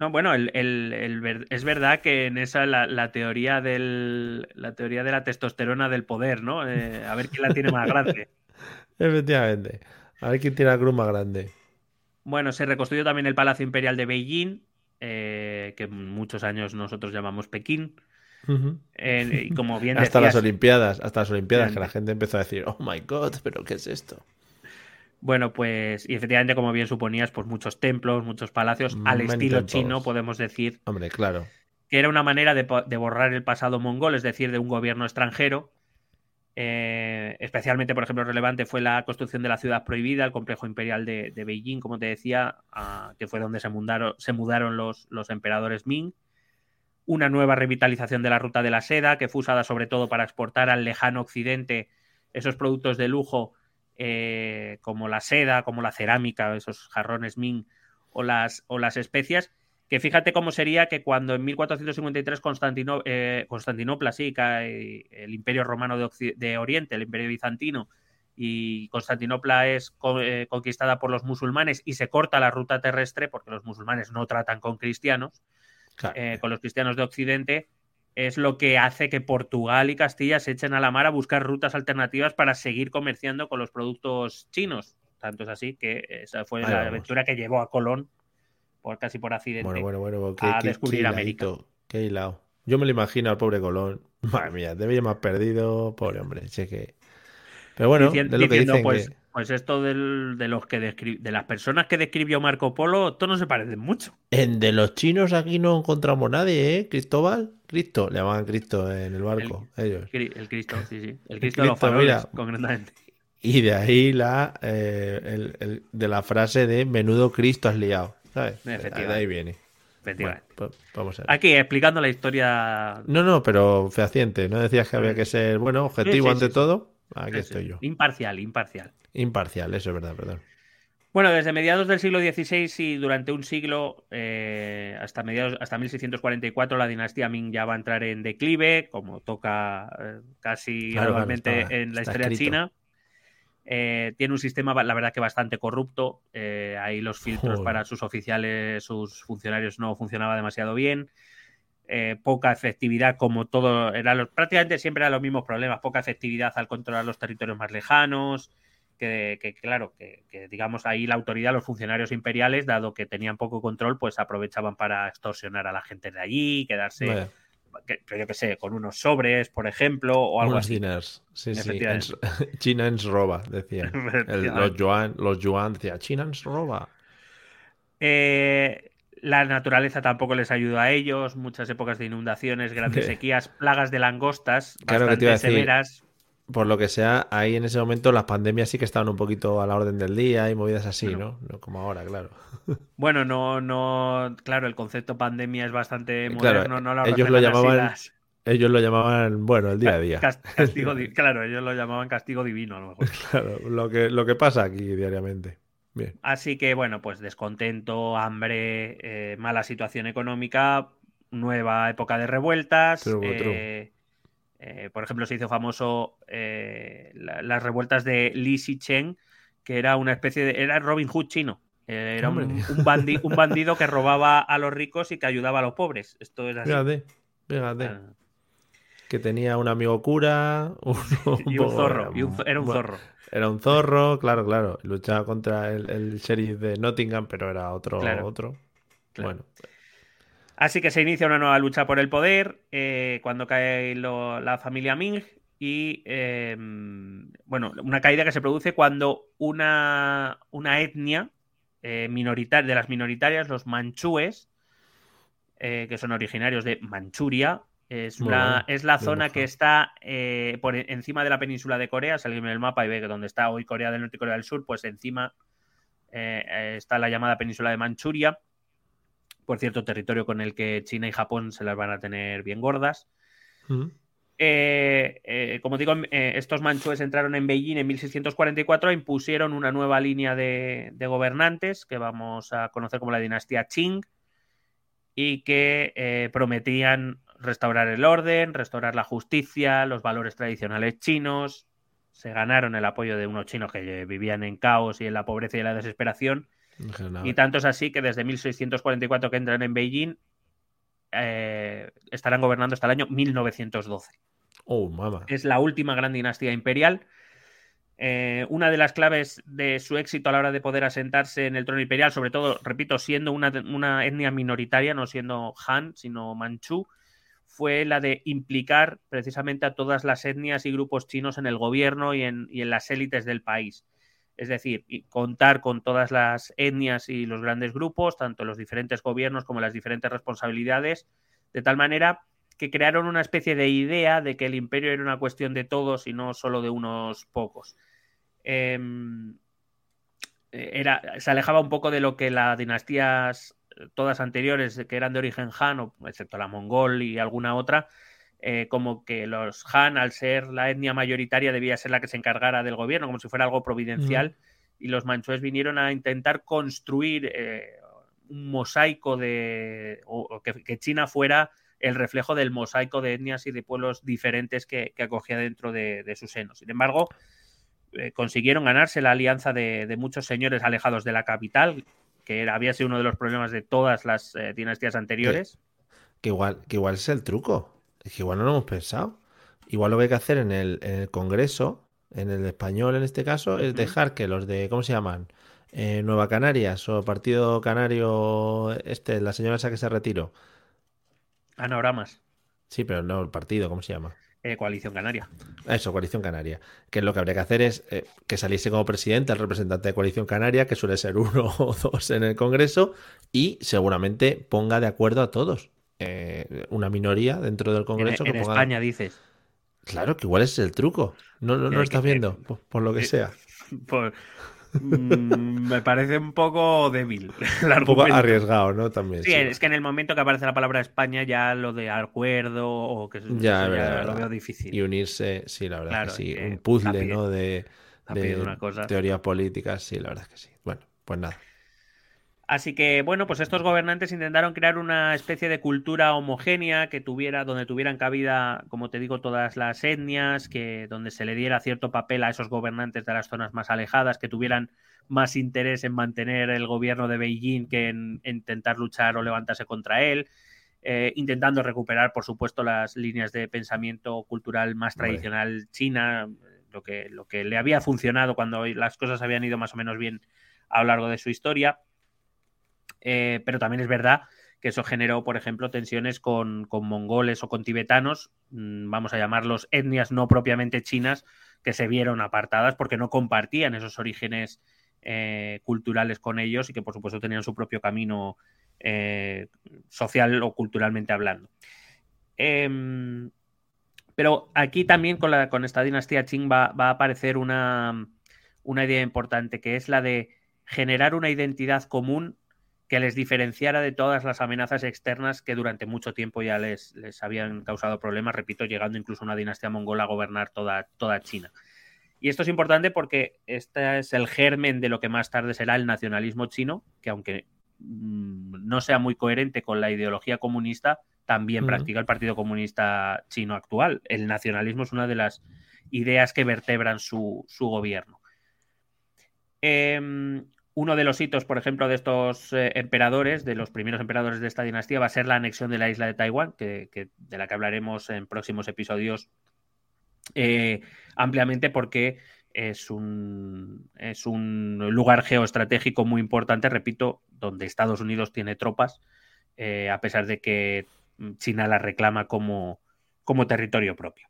No, bueno, es verdad que en esa la, teoría del la teoría de la testosterona del poder, ¿no? Eh, a ver quién la tiene más grande. Efectivamente. A ver quién tiene la cruz más grande. Bueno, se reconstruyó también el Palacio Imperial de Beijing, eh, que muchos años nosotros llamamos Pekín y como bien hasta las Olimpiadas, hasta las Olimpiadas, que la gente empezó a decir, oh my god, pero ¿qué es esto? Bueno, pues, y efectivamente, como bien suponías, pues muchos templos, muchos palacios, al estilo chino, podemos decir. Hombre, claro. Que era una manera de, borrar el pasado mongol, es decir, de un gobierno extranjero. Eh, especialmente, por ejemplo, relevante fue la construcción de la ciudad prohibida, el complejo imperial de, Beijing, como te decía, que fue donde se mudaron, se mudaron los, los emperadores Ming una nueva revitalización de la ruta de la seda, que fue usada sobre todo para exportar al lejano occidente esos productos de lujo eh, como la seda, como la cerámica, esos jarrones Ming o las, o las especias. Que fíjate cómo sería que cuando en 1453 Constantino, eh, Constantinopla sí cae el Imperio Romano de, de, Oriente, el Imperio Bizantino, y Constantinopla es eh, conquistada por los musulmanes y se corta la ruta terrestre porque los musulmanes no tratan con cristianos, eh, con los cristianos de Occidente, es lo que hace que Portugal y Castilla se echen a la mar a buscar rutas alternativas para seguir comerciando con los productos chinos. Tanto es así que esa fue la aventura que llevó a Colón por casi por accidente, a descubrir América. Qué hilado. Yo me lo imagino al pobre Colón. Madre mía, debe ir más perdido, pobre hombre. Sé que... Pero bueno, lo que dicen pues, pues esto de los que de las personas que describió Marco Polo, esto no se parecen mucho. En de los chinos aquí no encontramos nadie, ¿eh? Cristóbal, Cristo, le llamaban Cristo en el barco, el, ellos. El Cristo, sí, sí. El Cristo, de los faroles, concretamente. Y de ahí la eh, el, de la frase de menudo Cristo has liado. De ahí viene. Efectivamente. Pues vamos a ver. Aquí explicando la historia. No, no, pero fehaciente. ¿No decías que había que ser, bueno, objetivo ante todo? Aquí estoy yo. Imparcial, imparcial. Imparcial, eso es verdad, perdón. Bueno, desde mediados del siglo XVI y durante un siglo, eh, hasta mediados, hasta 1644, la dinastía Ming ya va a entrar en declive, como toca eh, casi normalmente en la historia china. Eh, tiene un sistema, la verdad, que bastante corrupto. Ahí los filtros para sus oficiales, sus funcionarios no funcionaba demasiado bien. Poca efectividad, como todo, era prácticamente siempre eran los mismos problemas. Poca efectividad al controlar los territorios más lejanos. Que, claro, que, digamos ahí la autoridad, los funcionarios imperiales, dado que tenían poco control, pues aprovechaban para extorsionar a la gente de allí, quedarse que, yo qué sé, con unos sobres, por ejemplo, o algo así. Diners. Sí, sí. China ens roba, decía. los, yuan, los yuan decía, China ens roba. Eh, la naturaleza tampoco les ayuda a ellos. Muchas épocas de inundaciones, grandes sequías, plagas de langostas bastante severas por lo que sea, ahí en ese momento las pandemias sí que estaban un poquito a la orden del día y movidas así, ¿no? No como ahora, claro. Bueno, no, no, claro, el concepto pandemia es bastante moderno, no lo ellos lo llamaban, ellos lo llamaban, bueno, el día a día. Castigo, claro, ellos lo llamaban castigo divino, a lo mejor. Claro, lo que, lo que pasa aquí diariamente. Bien. Así que, bueno, pues descontento, hambre, eh, mala situación económica, nueva época de revueltas. Eh, eh, por ejemplo, se hizo famoso eh, las revueltas de Li Xichen, que era una especie de. Era Robin Hood chino. Eh, era un, bandido que robaba a los ricos y que ayudaba a los pobres. Esto es así. Fíjate, fíjate. Ah. Que tenía un amigo cura. y un zorro. era un zorro. Era un zorro, claro, claro. Luchaba contra el, sheriff de Nottingham, pero era otro. otro. Bueno. Así que se inicia una nueva lucha por el poder eh, cuando cae la familia Ming y, em, bueno, una caída que se produce cuando una, una etnia eh, minoritaria, de las minoritarias, los manchúes, eh, que son originarios de Manchuria, es, es la zona que está por encima de la península de Corea, salir en el mapa y ve que donde está hoy Corea del Norte y Corea del Sur, pues encima está la llamada península de Manchuria por cierto, territorio con el que China y Japón se las van a tener bien gordas. Eh, eh, como digo, eh, estos manchúes entraron en Beijing en 1644 e impusieron una nueva línea de, gobernantes que vamos a conocer como la dinastía Qing y que prometían restaurar el orden, restaurar la justicia, los valores tradicionales chinos. Se ganaron el apoyo de unos chinos que vivían en caos y en la pobreza y en la desesperación y tanto es así que desde 1644 que entran en Beijing eh, estarán gobernando hasta el año 1912. Oh, Es la última gran dinastía imperial. Eh, una de las claves de su éxito a la hora de poder asentarse en el trono imperial, sobre todo, repito, siendo una, etnia minoritaria, no siendo Han, sino Manchú, fue la de implicar precisamente a todas las etnias y grupos chinos en el gobierno y en las élites del país. Es decir, contar con todas las etnias y los grandes grupos, tanto los diferentes gobiernos como las diferentes responsabilidades, de tal manera que crearon una especie de idea de que el imperio era una cuestión de todos y no solo de unos pocos. Em, era, se alejaba un poco de lo que las dinastías todas anteriores, que eran de origen Han, excepto la mongol y alguna otra, eh, como que los Han, al ser la etnia mayoritaria, debía ser la que se encargara del gobierno, como si fuera algo providencial, y los manchúes vinieron a intentar construir eh, mosaico de. o, que, China fuera el reflejo del mosaico de etnias y de pueblos diferentes que, acogía dentro de, su seno. Sin embargo, eh, consiguieron ganarse la alianza de, muchos señores alejados de la capital, que había sido uno de los problemas de todas las dinastías anteriores. Que, igual, que igual es el truco. Es que igual no lo hemos pensado. Igual lo que hay que hacer en el, Congreso, en el español en este caso, es dejar que los de, ¿cómo se llaman? Eh, Nueva Canarias o Partido Canario, este, la señora esa que se retiró. Anagramas. Sí, pero no el partido, ¿cómo se llama? Eh, Coalición Canaria. Eso, Coalición Canaria. Que lo que habría que hacer es eh, que saliese como presidente el representante de Coalición Canaria, que suele ser uno o dos en el Congreso, y seguramente ponga de acuerdo a todos. Eh, una minoría dentro del Congreso. En, que España dices. Claro, que igual es el truco. No, no, estás viendo, por, lo que sea. Mm, me parece un poco débil. un poco arriesgado, ¿no? También. Sí, es que en el momento que aparece la palabra España, ya lo de acuerdo o que ya, lo veo difícil. Y unirse, sí, la verdad que sí. un puzzle, ¿no? De, de teorías políticas, sí, la verdad es que sí. Bueno, pues nada. Así que, bueno, pues estos gobernantes intentaron crear una especie de cultura homogénea que tuviera, donde tuvieran cabida, como te digo, todas las etnias, que donde se le diera cierto papel a esos gobernantes de las zonas más alejadas, que tuvieran más interés en mantener el gobierno de Beijing que en, intentar luchar o levantarse contra él, eh, intentando recuperar, por supuesto, las líneas de pensamiento cultural más tradicional china, lo que, lo que le había funcionado cuando las cosas habían ido más o menos bien a lo largo de su historia. Eh, pero también es verdad que eso generó, por ejemplo, tensiones con, mongoles o con tibetanos, mm, vamos a llamarlos etnias no propiamente chinas, que se vieron apartadas porque no compartían esos orígenes eh, culturales con ellos y que, por supuesto, tenían su propio camino eh, social o culturalmente hablando. Em, pero aquí también con, la, con esta dinastía Qing va, va a aparecer una, una idea importante, que es la de generar una identidad común que les diferenciara de todas las amenazas externas que durante mucho tiempo ya les, les habían causado problemas, repito, llegando incluso una dinastía mongola a gobernar toda, toda China. Y esto es importante porque este es el germen de lo que más tarde será el nacionalismo chino, que aunque mm, no sea muy coherente con la ideología comunista, también practica el Partido Comunista Chino actual. El nacionalismo es una de las ideas que vertebran su, su gobierno. Eh, uno de los hitos, por ejemplo, de estos eh, emperadores, de los primeros emperadores de esta dinastía, va a ser la anexión de la isla de Taiwán, que, de la que hablaremos en próximos episodios eh, ampliamente porque es un, es un lugar geoestratégico muy importante, repito, donde Estados Unidos tiene tropas, eh, a pesar de que China la reclama como, como territorio propio.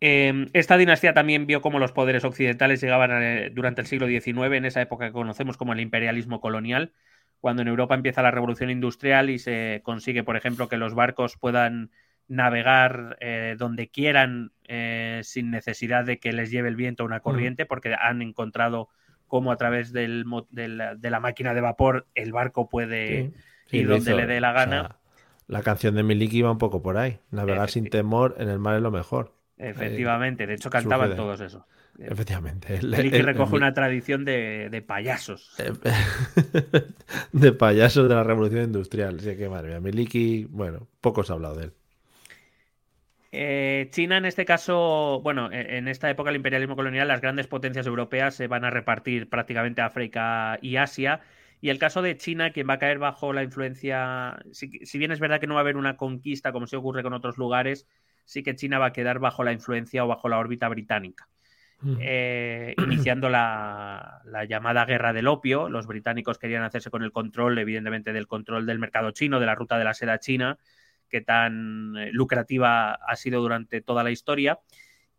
Em, esta dinastía también vio cómo los poderes occidentales llegaban eh, durante el siglo XIX, en esa época que conocemos como el imperialismo colonial, cuando en Europa empieza la revolución industrial y se consigue, por ejemplo, que los barcos puedan navegar eh, donde quieran eh, sin necesidad de que les lleve el viento o una corriente, porque han encontrado cómo a través del, de, la, máquina de vapor el barco puede ir donde le dé la gana. la canción de Miliki iba un poco por ahí. Navegar sin temor en el mar es lo mejor. Efectivamente, de hecho cantaban todos eso. Efectivamente. El, recoge una tradición de, payasos. de payasos de la revolución industrial. Sí, que madre mía. Miliki, bueno, poco se ha hablado de él. Eh, China, en este caso, bueno, e, en esta época del imperialismo colonial, las grandes potencias europeas se van a repartir prácticamente África y Asia. Y el caso de China, quien va a caer bajo la influencia, si bien es verdad que no va a haber una conquista como se ocurre con otros lugares, sí que China va a quedar bajo la influencia o bajo la órbita británica. Eh, iniciando la, llamada guerra del opio, los británicos querían hacerse con el control, evidentemente, del control del mercado chino, de la ruta de la seda china, que tan eh, lucrativa ha sido durante toda la historia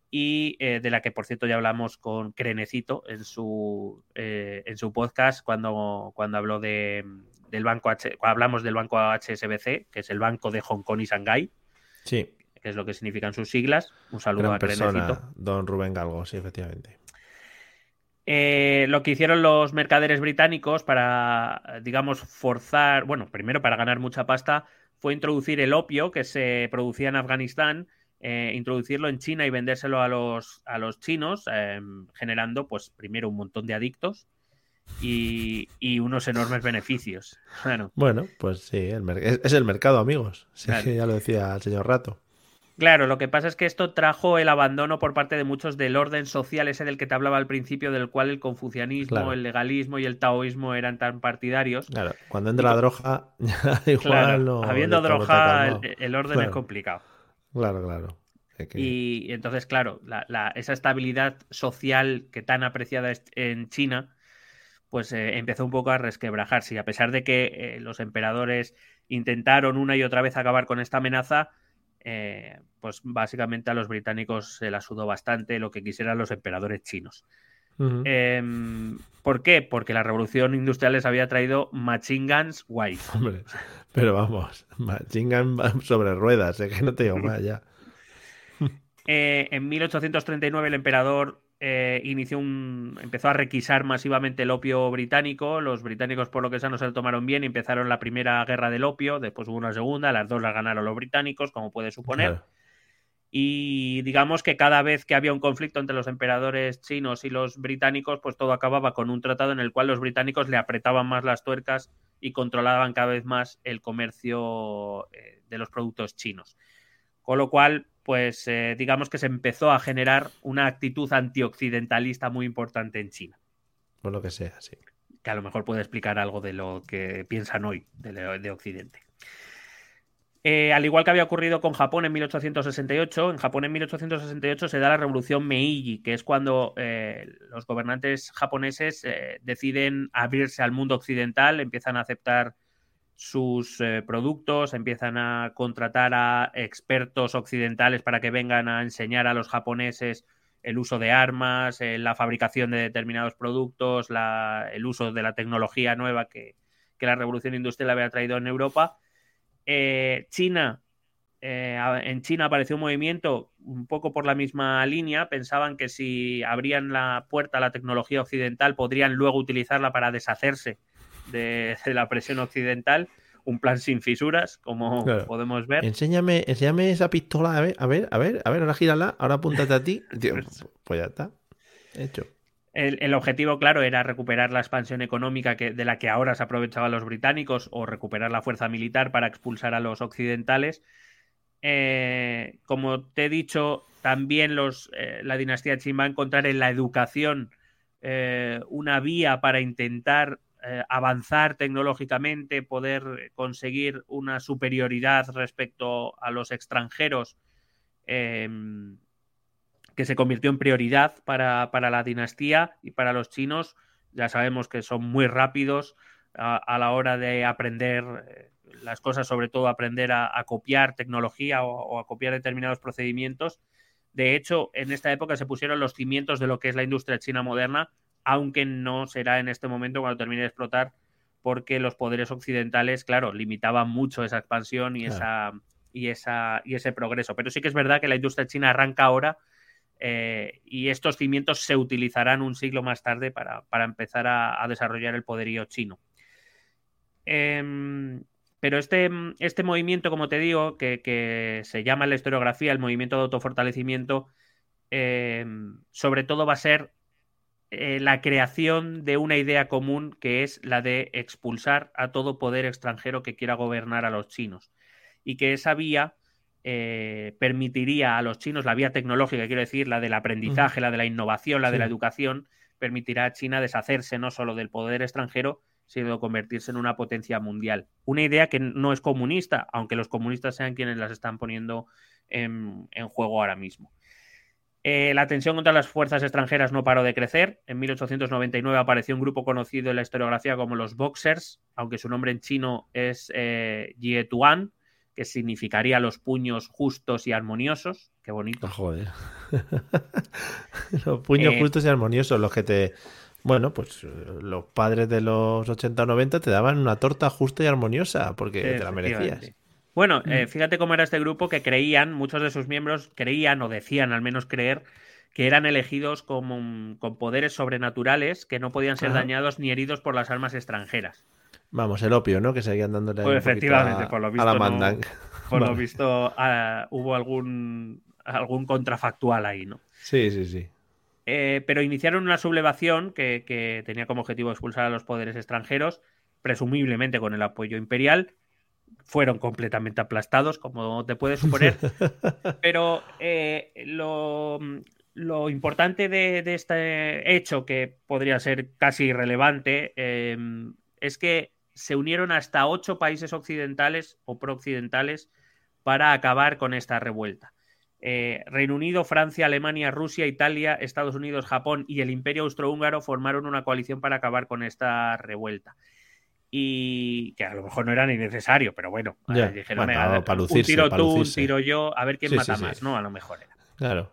y eh, de la que, por cierto, ya hablamos con Crenecito en su, en su podcast cuando, cuando habló de, del banco H, hablamos del banco HSBC, que es el banco de Hong Kong y Shanghái. Sí que es lo que significan sus siglas. Un saludo a persona, Don Rubén Galgo, sí, efectivamente. Eh, lo que hicieron los mercaderes británicos para, digamos, forzar, bueno, primero para ganar mucha pasta, fue introducir el opio que se producía en Afganistán, eh, introducirlo en China y vendérselo a los, a los chinos, em, generando, pues, primero un montón de adictos y, unos enormes beneficios. Bueno, bueno pues sí, es, el mercado, amigos. ya lo decía el señor Rato. Claro, lo que pasa es que esto trajo el abandono por parte de muchos del orden social, ese del que te hablaba al principio, del cual el confucianismo, el legalismo y el taoísmo eran tan partidarios. Claro, cuando entra la droga, igual Habiendo droga, el, orden es complicado. Claro, claro. Y, entonces, claro, esa estabilidad social que tan apreciada en China, pues eh, empezó un poco a resquebrajarse. Y a pesar de que eh, los emperadores intentaron una y otra vez acabar con esta amenaza, eh, pues básicamente a los británicos se la sudó bastante lo que quisieran los emperadores chinos. Em, ¿Por qué? Porque la revolución industrial les había traído machine guns white. pero vamos, machine guns sobre ruedas, es que no te digo más ya. Eh, en 1839 el emperador eh, inició un, empezó a requisar masivamente el opio británico. Los británicos, por lo que sea, no se lo tomaron bien y empezaron la primera guerra del opio. Después hubo una segunda, las dos las ganaron los británicos, como puede suponer. Y digamos que cada vez que había un conflicto entre los emperadores chinos y los británicos, pues todo acababa con un tratado en el cual los británicos le apretaban más las tuercas y controlaban cada vez más el comercio eh, de los productos chinos. Con lo cual, pues eh, digamos que se empezó a generar una actitud antioccidentalista muy importante en China. Por lo que sea, sí. Que a lo mejor puede explicar algo de lo que piensan hoy de, Occidente. Eh, al igual que había ocurrido con Japón en 1868, en Japón en 1868 se da la revolución Meiji, que es cuando eh, los gobernantes japoneses deciden abrirse al mundo occidental, empiezan a aceptar sus eh, productos, empiezan a contratar a expertos occidentales para que vengan a enseñar a los japoneses el uso de armas, eh, la fabricación de determinados productos, el uso de la tecnología nueva que, la revolución industrial había traído en Europa. Eh, China, en China apareció un movimiento un poco por la misma línea, pensaban que si abrían la puerta a la tecnología occidental podrían luego utilizarla para deshacerse de, la presión occidental, un plan sin fisuras, como podemos ver. Enséñame, enséñame esa pistola, a ver, a ver, a ver, a ver, ahora gírala, ahora apúntate a ti. Pues, pues ya está, hecho. El, objetivo, claro, era recuperar la expansión económica que, de la que ahora se aprovechaban los británicos o recuperar la fuerza militar para expulsar a los occidentales. Eh, como te he dicho, también los, eh, la dinastía Qin va a encontrar en la educación eh, una vía para intentar eh, avanzar tecnológicamente, poder conseguir una superioridad respecto a los extranjeros, em, que se convirtió en prioridad para, la dinastía y para los chinos. Ya sabemos que son muy rápidos a, la hora de aprender eh, las cosas, sobre todo aprender a, copiar tecnología o, a copiar determinados procedimientos. De hecho, en esta época se pusieron los cimientos de lo que es la industria china moderna aunque no será en este momento cuando termine de explotar, porque los poderes occidentales, claro, limitaban mucho esa expansión y, esa, y, esa, y ese progreso. Pero sí que es verdad que la industria china arranca ahora eh, y estos cimientos se utilizarán un siglo más tarde para, empezar a, desarrollar el poderío chino. Em, pero este, este, movimiento, como te digo, que, se llama en la historiografía el movimiento de autofortalecimiento, em, sobre todo va a ser eh, la creación de una idea común que es la de expulsar a todo poder extranjero que quiera gobernar a los chinos y que esa vía eh, permitiría a los chinos, la vía tecnológica, quiero decir, la del aprendizaje, la de la innovación, la de la educación, permitirá a China deshacerse no solo del poder extranjero, sino convertirse en una potencia mundial. Una idea que no es comunista, aunque los comunistas sean quienes las están poniendo en juego ahora mismo. Eh, la tensión contra las fuerzas extranjeras no paró de crecer. En 1899 apareció un grupo conocido en la historiografía como los Boxers, aunque su nombre en chino es eh, Tuan, que significaría los puños justos y armoniosos. Qué bonito. Ah, joder. los puños eh, justos y armoniosos, los que te. Bueno, pues los padres de los 80 o 90 te daban una torta justa y armoniosa porque te la merecías. Bueno, eh, mm. fíjate cómo era este grupo que creían, muchos de sus miembros creían o decían al menos creer que eran elegidos como, con poderes sobrenaturales que no podían ser dañados ni heridos por las armas extranjeras. Vamos, el opio, ¿no? Que seguían dándole pues efectivamente, por lo visto, a la por lo visto hubo algún, algún contrafactual ahí, ¿no? Sí, sí, sí. Eh, pero iniciaron una sublevación que, que, tenía como objetivo expulsar a los poderes extranjeros, presumiblemente con el apoyo imperial. Fueron completamente aplastados, como te puedes suponer. pero eh, lo, lo, importante de, de, este hecho, que podría ser casi irrelevante, eh, es que se unieron hasta ocho países occidentales o prooccidentales para acabar con esta revuelta. Eh, Reino Unido, Francia, Alemania, Rusia, Italia, Estados Unidos, Japón y el Imperio Austrohúngaro formaron una coalición para acabar con esta revuelta. Y que a lo mejor no era ni necesario, pero bueno, Ya, eh, dijeron, bueno, "Venga, para un tiro para tú, un lucirse". tiro yo, a ver quién Sí, mata sí, sí. más, ¿no? A lo mejor era. Claro.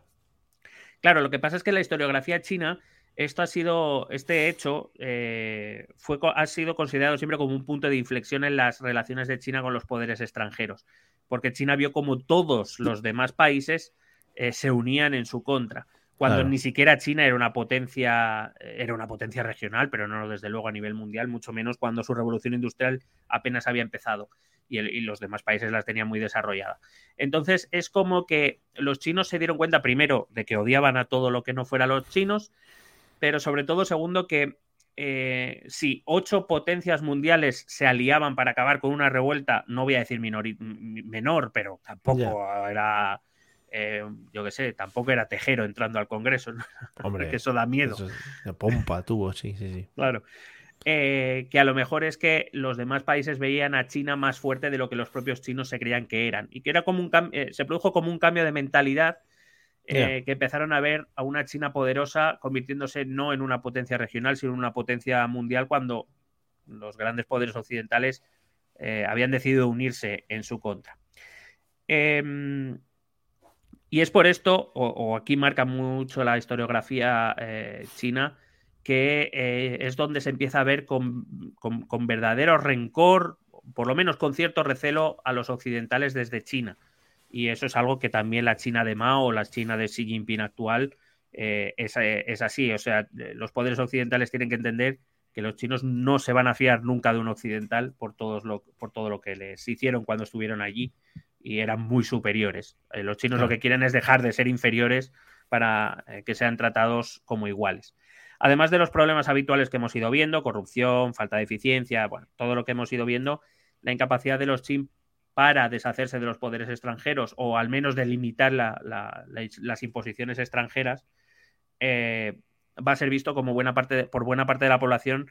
Claro, lo que pasa es que en la historiografía china, esto ha sido, este hecho eh, fue, ha sido considerado siempre como un punto de inflexión en las relaciones de China con los poderes extranjeros, porque China vio como todos los demás países eh, se unían en su contra, cuando Claro. ni siquiera China era una potencia, era una potencia regional, pero no desde luego a nivel mundial, mucho menos cuando su revolución industrial apenas había empezado y, el- y los demás países las tenían muy desarrollada. Entonces es como que los chinos se dieron cuenta primero de que odiaban a todo lo que no fuera los chinos, pero sobre todo segundo que eh, si ocho potencias mundiales se aliaban para acabar con una revuelta, no voy a decir menor, pero tampoco era, eh, yo qué sé, tampoco era Tejero entrando al Congreso, ¿no? Hombre, porque eso da miedo. eso es- pompa tuvo, sí, sí, sí. Claro. Eh, que a lo mejor es que los demás países veían a China más fuerte de lo que los propios chinos se creían que eran. Y que era como un eh, se produjo como un cambio de mentalidad eh, que empezaron a ver a una China poderosa convirtiéndose no en una potencia regional, sino en una potencia mundial cuando los grandes poderes occidentales eh, habían decidido unirse en su contra. Em, y es por esto, o, aquí marca mucho la historiografía eh, china, que eh, es donde se empieza a ver con, con- verdadero rencor, por lo menos con cierto recelo, a los occidentales desde China. Y eso es algo que también la China de Mao o la China de Xi Jinping actual eh, es, es así. O sea, los poderes occidentales tienen que entender que los chinos no se van a fiar nunca de un occidental por, todos lo, por todo lo que les hicieron cuando estuvieron allí y eran muy superiores. Eh, los chinos Claro. lo que quieren es dejar de ser inferiores para eh, que sean tratados como iguales. Además de los problemas habituales que hemos ido viendo, corrupción, falta de eficiencia, bueno, todo lo que hemos ido viendo, la incapacidad de los chinos para deshacerse de los poderes extranjeros o al menos de limitar la- la- la- las imposiciones extranjeras, eh, va a ser visto como buena parte de- por buena parte de la población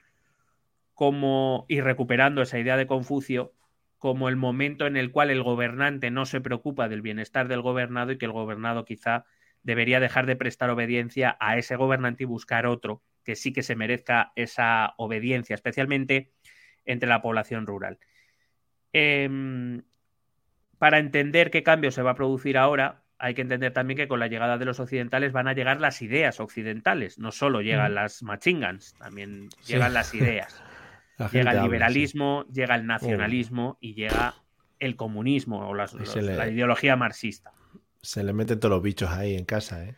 como, y recuperando esa idea de Confucio, como el momento en el cual el gobernante no se preocupa del bienestar del gobernado y que el gobernado quizá debería dejar de prestar obediencia a ese gobernante y buscar otro que sí que se merezca esa obediencia, especialmente entre la población rural. Em, para entender qué cambio se va a producir ahora, hay que entender también que con la llegada de los occidentales van a llegar las ideas occidentales. No solo llegan Mm. las machingans, también Sí. llegan las ideas. Llega el habla, sí. liberalismo, llega el nacionalismo y llega el comunismo o las- Y los- se le- la ideología marxista. Se le meten todos los bichos ahí en casa, ¿eh?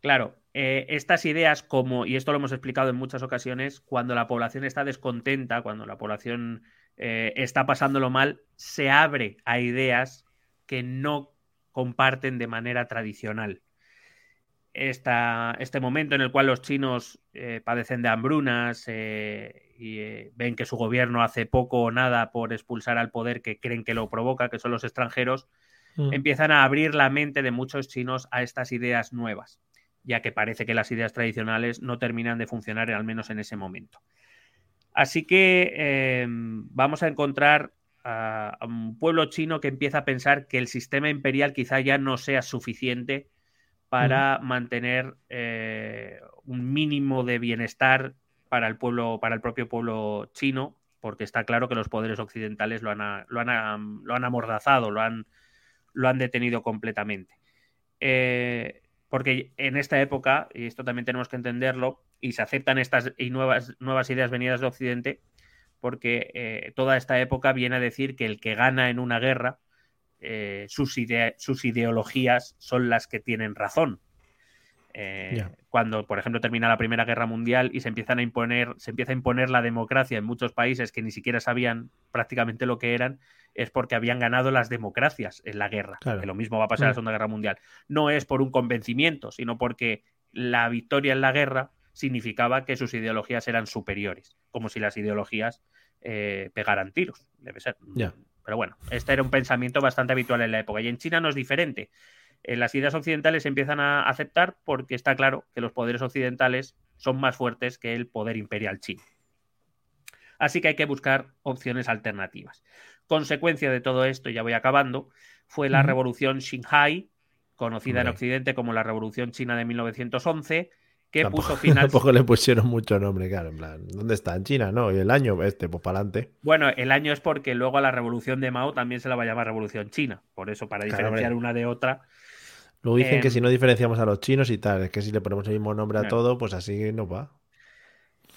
Claro, eh, estas ideas, como, y esto lo hemos explicado en muchas ocasiones, cuando la población está descontenta, cuando la población eh, está pasándolo mal, se abre a ideas que no comparten de manera tradicional. Esta- este momento en el cual los chinos eh, padecen de hambrunas eh, y eh, ven que su gobierno hace poco o nada por expulsar al poder que creen que lo provoca, que son los extranjeros, Mm. empiezan a abrir la mente de muchos chinos a estas ideas nuevas, ya que parece que las ideas tradicionales no terminan de funcionar, al menos en ese momento. Así que eh, vamos a encontrar a, a un pueblo chino que empieza a pensar que el sistema imperial quizá ya no sea suficiente para mantener eh, un mínimo de bienestar para el pueblo, para el propio pueblo chino, porque está claro que los poderes occidentales lo han, lo han, lo han amordazado, lo han, lo han detenido completamente. Eh, porque en esta época, y esto también tenemos que entenderlo, y se aceptan estas y nuevas, nuevas ideas venidas de Occidente, porque eh, toda esta época viene a decir que el que gana en una guerra, eh, sus, idea- sus ideologías son las que tienen razón. Eh. Cuando, por ejemplo, termina la Primera Guerra Mundial y se empiezan a imponer, se empieza a imponer la democracia en muchos países que ni siquiera sabían prácticamente lo que eran, es porque habían ganado las democracias en la guerra. Claro. Que lo mismo va a pasar en la Mm. Segunda Guerra Mundial. No es por un convencimiento, sino porque la victoria en la guerra significaba que sus ideologías eran superiores, como si las ideologías eh, pegaran tiros, debe ser. Pero bueno, este era un pensamiento bastante habitual en la época. Y en China no es diferente. Eh, las ideas occidentales se empiezan a aceptar porque está claro que los poderes occidentales son más fuertes que el poder imperial chino. Así que hay que buscar opciones alternativas. Consecuencia de todo esto, ya voy acabando, fue la revolución Xinhai, conocida en Occidente como la Revolución China de 1911, que puso final. Tampoco le pusieron mucho nombre, claro. En plan, ¿dónde está? En China, ¿no? Y el año, este, pues para adelante. Bueno, el año es porque luego a la revolución de Mao también se la va a llamar Revolución China. Por eso, para diferenciar una de otra. Luego dicen que em, si no diferenciamos a los chinos y tal, es que si le ponemos el mismo nombre a todo, pues así no va.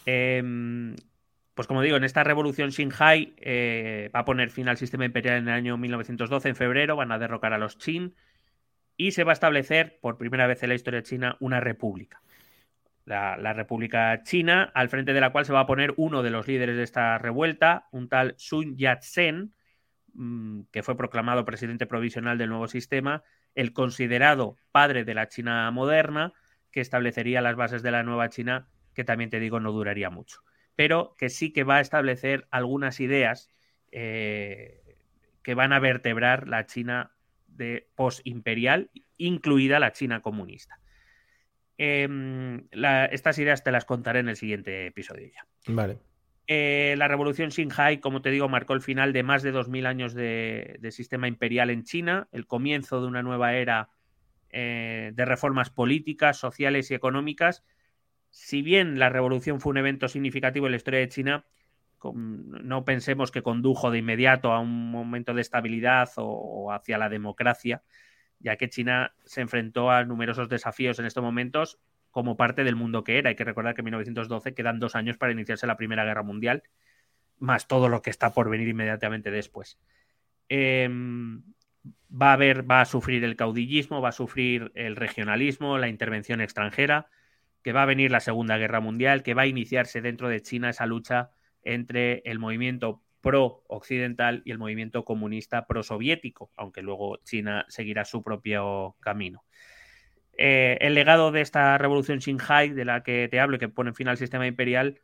Em, pues como digo, en esta revolución Xinhai eh, va a poner fin al sistema imperial en el año 1912, en febrero, van a derrocar a los Qin y se va a establecer por primera vez en la historia china una república la, República China, al frente de la cual se va a poner uno de los líderes de esta revuelta, un tal Sun Yat-sen, mm, que fue proclamado presidente provisional del nuevo sistema, el considerado padre de la China moderna, que establecería las bases de la nueva China, que también te digo no duraría mucho, pero que sí que va a establecer algunas ideas eh, que van a vertebrar la China de post-imperial, incluida la China comunista. Em, estas ideas te las contaré en el siguiente episodio ya. Vale. Eh, la revolución Xinhai, como te digo, marcó el final de más de 2.000 años de, sistema imperial en China, el comienzo de una nueva era eh, de reformas políticas, sociales y económicas. Si bien la revolución fue un evento significativo en la historia de China, no pensemos que condujo de inmediato a un momento de estabilidad o hacia la democracia ya que China se enfrentó a numerosos desafíos en estos momentos como parte del mundo que era. Hay que recordar que en 1912 quedan dos años para iniciarse la Primera Guerra Mundial, más todo lo que está por venir inmediatamente después. Em, va a va a sufrir el caudillismo, va a sufrir el regionalismo, la intervención extranjera, que va a venir la Segunda Guerra Mundial, que va a iniciarse dentro de China esa lucha entre el movimiento pro-occidental y el movimiento comunista pro-soviético, aunque luego China seguirá su propio camino. Eh, el legado de esta revolución Xinhai, de la que te hablo y que pone fin al sistema imperial,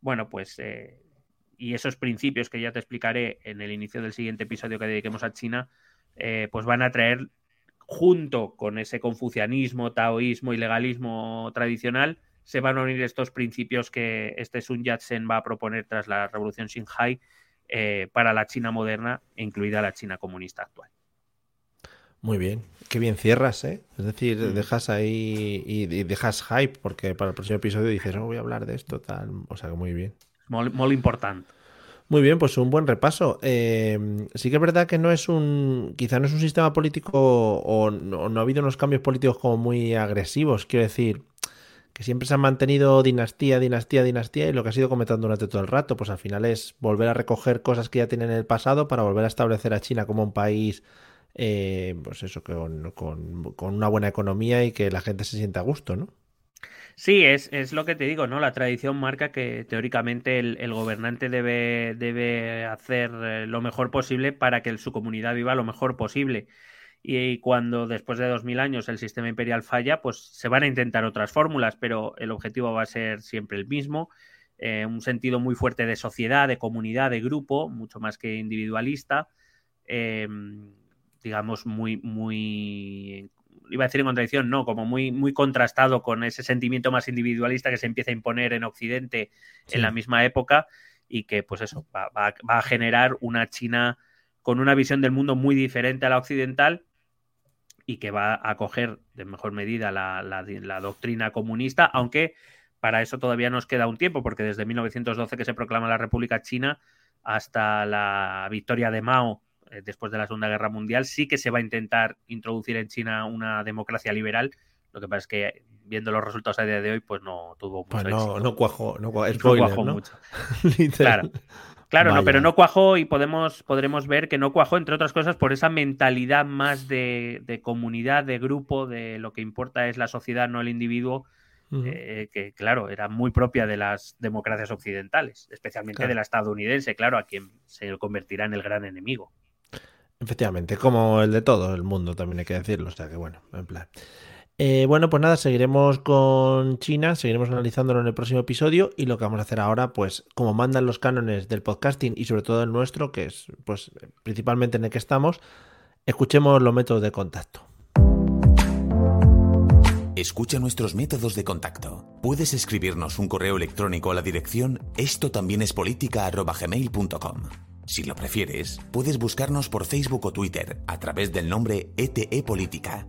bueno, pues, eh, y esos principios que ya te explicaré en el inicio del siguiente episodio que dediquemos a China, eh, pues van a traer, junto con ese confucianismo, taoísmo y legalismo tradicional, se van a unir estos principios que este Sun Yat-sen va a proponer tras la revolución Xinhai eh, para la China moderna, incluida la China comunista actual. Muy bien, qué bien cierras, ¿eh? Es decir, mm. dejas ahí y, dejas hype, porque para el próximo episodio dices, no voy a hablar de esto, tal. O sea, muy bien. Muy importante. Muy bien, pues un buen repaso. Eh, sí que es verdad que no es un, quizá no es un sistema político o no, no, ha habido unos cambios políticos como muy agresivos. Quiero decir, que siempre se han mantenido dinastía, dinastía, dinastía, y lo que ha sido comentando durante todo el rato, pues al final es volver a recoger cosas que ya tienen en el pasado para volver a establecer a China como un país, eh, pues eso, con, con, una buena economía y que la gente se sienta a gusto, ¿no? Sí, es, es lo que te digo, ¿no? La tradición marca que teóricamente el, el gobernante debe, debe hacer eh, lo mejor posible para que su comunidad viva lo mejor posible y cuando después de 2000 años el sistema imperial falla, pues se van a intentar otras fórmulas, pero el objetivo va a ser siempre el mismo, eh, un sentido muy fuerte de sociedad, de comunidad, de grupo, mucho más que individualista, eh, digamos muy, muy, iba a decir en contradicción, no, como muy, muy contrastado con ese sentimiento más individualista que se empieza a imponer en Occidente en la misma época y que pues eso, va, va a generar una China con una visión del mundo muy diferente a la occidental y que va a acoger de mejor medida la, doctrina comunista, aunque para eso todavía nos queda un tiempo, porque desde 1912 que se proclama la República China hasta la victoria de Mao eh, después de la Segunda Guerra Mundial, sí que se va a intentar introducir en China una democracia liberal. Lo que pasa es que viendo los resultados a día de hoy, pues no tuvo mucho pues no, no cuajó, no cuajó, mucho. Claro. Claro, no, pero no cuajó y podemos, podremos ver que no cuajó, entre otras cosas, por esa mentalidad más de, comunidad, de grupo, de lo que importa es la sociedad, no el individuo, eh, que claro, era muy propia de las democracias occidentales, especialmente de la estadounidense, claro, a quien se convertirá en el gran enemigo. Efectivamente, como el de todo el mundo, también hay que decirlo, o sea que bueno, en plan. Eh, bueno, pues nada, seguiremos con China, seguiremos analizándolo en el próximo episodio y lo que vamos a hacer ahora, pues como mandan los cánones del podcasting y sobre todo el nuestro, que es pues principalmente en el que estamos, escuchemos los métodos de contacto. Escucha nuestros métodos de contacto. Puedes escribirnos un correo electrónico a la dirección esto también es Si lo prefieres, puedes buscarnos por Facebook o Twitter a través del nombre ETE Política.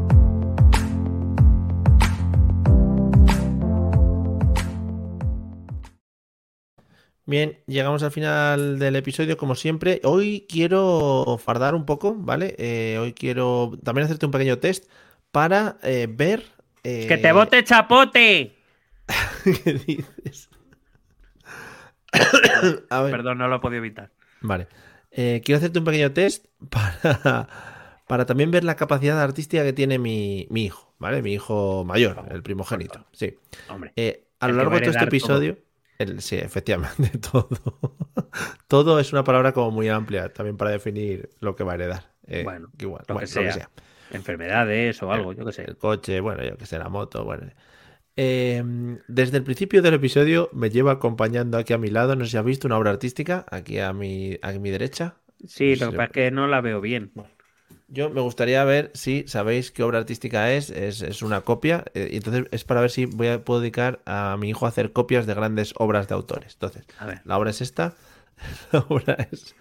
Bien, llegamos al final del episodio como siempre. Hoy quiero fardar un poco, ¿vale? Eh, hoy quiero también hacerte un pequeño test para eh, ver... Eh, ¡Que te bote chapote! ¿Qué dices? Perdón, no lo he podido evitar. Vale. quiero hacerte un pequeño test para, para también ver la capacidad artística que tiene mi, hijo, ¿vale? Mi hijo mayor, el primogénito. Sí. Hombre, a lo largo de todo este episodio sí, efectivamente, todo. todo es una palabra como muy amplia también para definir lo que va a heredar. Eh, bueno, igual, lo, que sea. Enfermedades o algo, yo que sé. El coche, bueno, yo que sé, la moto, bueno. Em, desde el principio del episodio me lleva acompañando aquí a mi lado, no sé si has visto una obra artística, aquí a mi, a mi derecha. Sí, lo que pasa es que no la veo bien. Yo me gustaría ver si sabéis qué obra artística es. Es, una copia. Eh, y entonces es para ver si voy a, puedo dedicar a mi hijo a hacer copias de grandes obras de autores. Entonces, la obra es esta. La obra es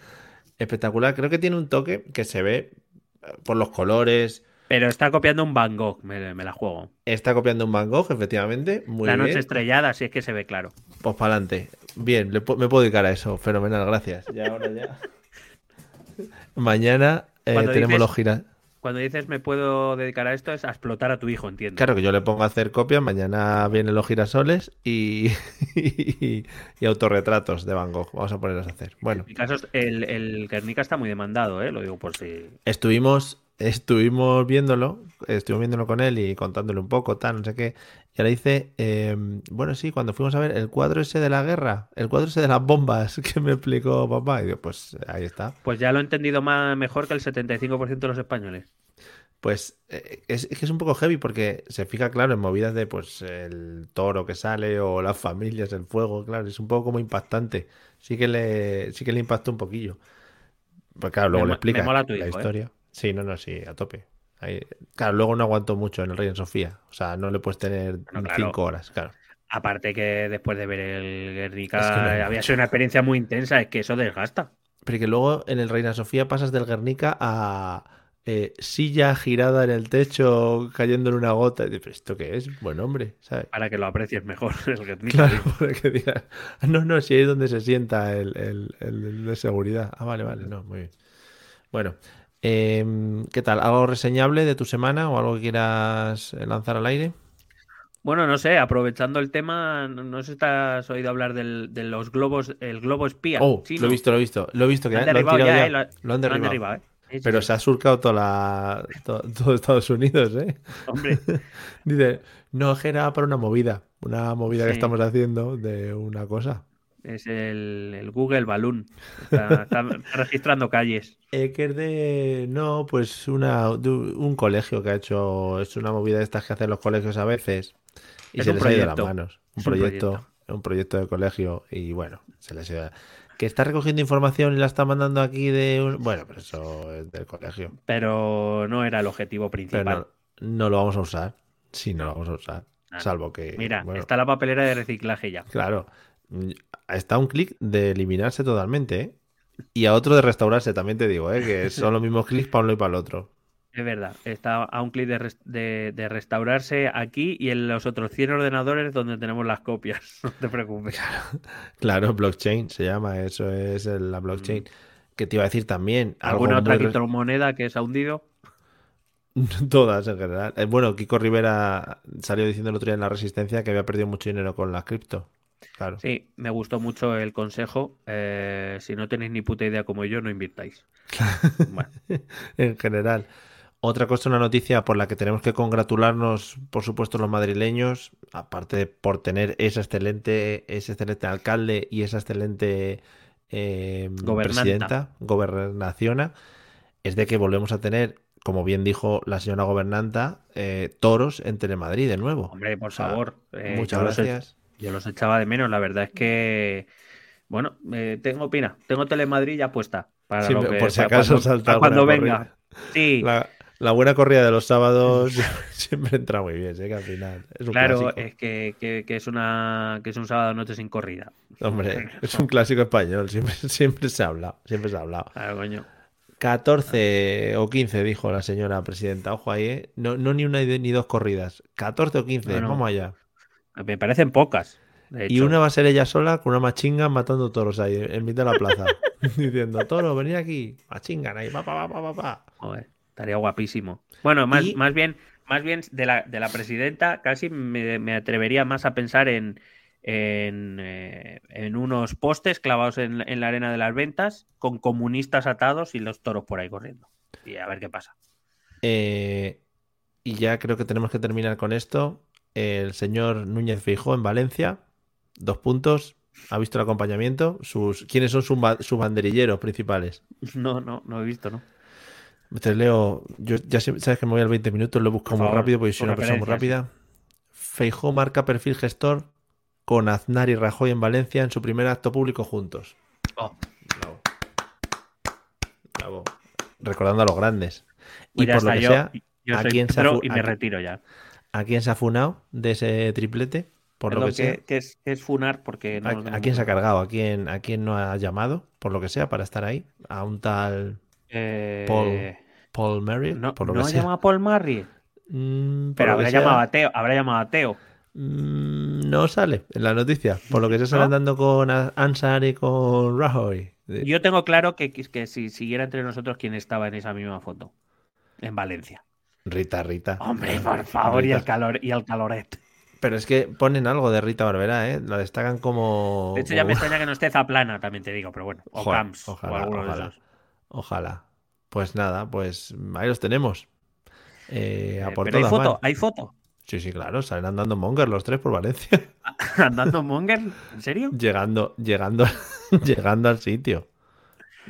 espectacular. Creo que tiene un toque que se ve eh, por los colores. Pero está copiando un Van Gogh, me, la juego. Está copiando un Van Gogh, efectivamente. Muy la noche estrellada, si es que se ve claro. Pues para adelante. Bien, me puedo dedicar a eso. Fenomenal, gracias. Y ahora ya. Mañana eh, tenemos los giras. Cuando dices me puedo dedicar a esto es a explotar a tu hijo, entiendo. Claro, que yo le pongo a hacer copias, mañana vienen los girasoles y, y, autorretratos de Van Gogh. Vamos a ponerlos a hacer. Bueno. En mi caso, el, el Guernica está muy demandado, ¿eh? lo digo por si. Estuvimos, estuvimos viéndolo, estuvimos viéndolo con él y contándole un poco, tal, no sé qué. Y ahora dice, em, bueno, sí, cuando fuimos a ver el cuadro ese de la guerra, el cuadro ese de las bombas que me explicó papá, y digo, pues ahí está. Pues ya lo he entendido más, mejor que el 75% de los españoles. Pues eh, es, que es un poco heavy porque se fija, claro, en movidas de pues el toro que sale o las familias, el fuego, claro, es un poco como impactante. Sí que le, sí que le impacta un poquillo. Pues claro, luego le explica la ¿eh? historia. Sí, no, no, sí, a tope. Claro, luego no aguantó mucho en el Rey en Sofía. O sea, no le puedes tener cinco horas, claro. Aparte que después de ver el Guernica había sido una experiencia muy intensa, es que eso desgasta. Pero que luego en el Reina Sofía pasas del Guernica a eh, silla girada en el techo cayendo en una gota. ¿Pero esto qué es? Buen hombre, ¿sabes? Para que lo aprecies mejor el Guernica. Claro, para que digas, no, no, si es donde se sienta el, el, el de seguridad. Ah, vale, vale, no, muy bien. Bueno, Em, ¿Qué tal? ¿Algo reseñable de tu semana o algo que quieras eh, lanzar al aire? Bueno, no sé, aprovechando el tema, no sé si has oído hablar de los globos, el globo espía. Oh, lo he visto, lo he visto, lo he visto que lo han derribado ya, eh, lo, han derribado. Eh. Pero se ha surcado toda la, todo, Estados Unidos, ¿eh? Hombre. Dice, no, era para una movida, una movida que estamos haciendo de una cosa. Es el, Google Balloon. Está, registrando calles. Eh, que es de. No, pues una, un colegio que ha hecho. Es una movida de estas que hacen los colegios a veces. Y se les ha ido las manos. Un proyecto, un proyecto, de colegio. Y bueno, se les ha ido. Que está recogiendo información y la está mandando aquí de. Bueno, pero eso es del colegio. Pero no era el objetivo principal. no, lo vamos a usar. Sí, no lo vamos a usar. Salvo que. Mira, está la papelera de reciclaje ya. Claro está un clic de eliminarse totalmente, ¿eh? Y a otro de restaurarse, también te digo, ¿eh? Que son los mismos clics para uno y para el otro. Es verdad, está a un clic de, restaurarse aquí y en los otros 100 ordenadores donde tenemos las copias. No te preocupes. Claro, blockchain se llama, eso es la blockchain. Mm. Que te iba a decir también. ¿Alguna otra criptomoneda que se ha hundido? Todas en general. Eh, bueno, Kiko Rivera salió diciendo el otro día en la Resistencia que había perdido mucho dinero con la cripto Claro. Sí, me gustó mucho el consejo. eh, si no tenéis ni puta idea como yo, no invirtáis. Bueno, en general. Otra cosa, una noticia por la que tenemos que congratularnos, por supuesto, los madrileños, aparte de por tener ese excelente, ese excelente alcalde y esa excelente eh, presidenta, gobernaciona, es de que volvemos a tener, como bien dijo la señora gobernanta, eh, toros en Telemadrid de nuevo. hombre, por O sea, favor. eh, Muchas gracias. Yo los echaba de menos, la verdad es que, bueno, eh, tengo pina, tengo Telemadrid ya puesta para Sí, lo que, por si para acaso cuando, salta para cuando venga. corrida. Sí, La, la buena corrida de los sábados siempre entra muy bien, sé que al final es un claro, clásico. es que, que- que es una que es un sábado noche sin corrida. Hombre, es un clásico español, siempre, siempre se ha hablado, siempre se ha hablado. Claro, coño. 14 o 15, dijo la señora presidenta. Ojo ahí, ¿eh? No, no ni una ni dos corridas. 14 o 15, No, no. vamos allá. Me parecen pocas. Y una va a ser ella sola con una machinga matando toros ahí en mitad de la plaza. Diciendo, toro, venid aquí. Machingan ahí, pa, pa, pa, pa, estaría guapísimo. Bueno, más, más bien, más bien de la, de la presidenta, casi me, me atrevería más a pensar en, en, eh, en unos postes clavados en, en la arena de las ventas, con comunistas atados y los toros por ahí corriendo. Y a ver qué pasa. Eh, y ya creo que tenemos que terminar con esto. El señor Núñez Feijóo en Valencia, dos puntos. ¿Ha visto el acompañamiento? Sus, ¿Quiénes son sus, sus banderilleros principales? No, no, no he visto, ¿no? Te leo, yo ya sabes que me voy al 20 minutos, lo he buscado Por muy favor, rápido porque soy una persona muy rápida. Feijó marca perfil gestor con Aznar y Rajoy en Valencia en su primer acto público juntos. Oh, Bravo. Bravo. Recordando a los grandes. Y por lo que yo, sea, yo ¿a soy quién se y me retiro ya. ¿A quién se ha funado de ese triplete? Por lo que sea. que, es, que es funar porque no ¿A, quién se ha cargado? ¿A quién, ¿A quién no ha llamado? Por lo que sea, para estar ahí. A un tal Eh, Paul, Paul Marriott. no, por lo no que ha llamado a Paul Marriott. Mm, Pero habrá llamado a Teo, habrá llamado a Teo. mm, no sale en la noticia. Por lo que se sale ¿No? andando con Ansar y con Rajoy. Yo tengo claro que, que si siguiera entre nosotros quién estaba en esa misma foto. En Valencia. Rita, Rita. Hombre, por favor, y el calor y el caloret. Pero es que ponen algo de Rita Barberá, ¿eh? La destacan como. De hecho, ya me extraña que no esté Zaplana, también te digo, pero bueno. O Joder, Camps, ojalá, o alguno ojalá. de esos. Ojalá. Pues nada, pues ahí los tenemos. Eh, a Eh, por pero hay foto, hay foto. Sí, sí, claro, salen andando Monger los tres por Valencia. Andando Monger, ¿en serio? llegando, llegando, llegando al sitio.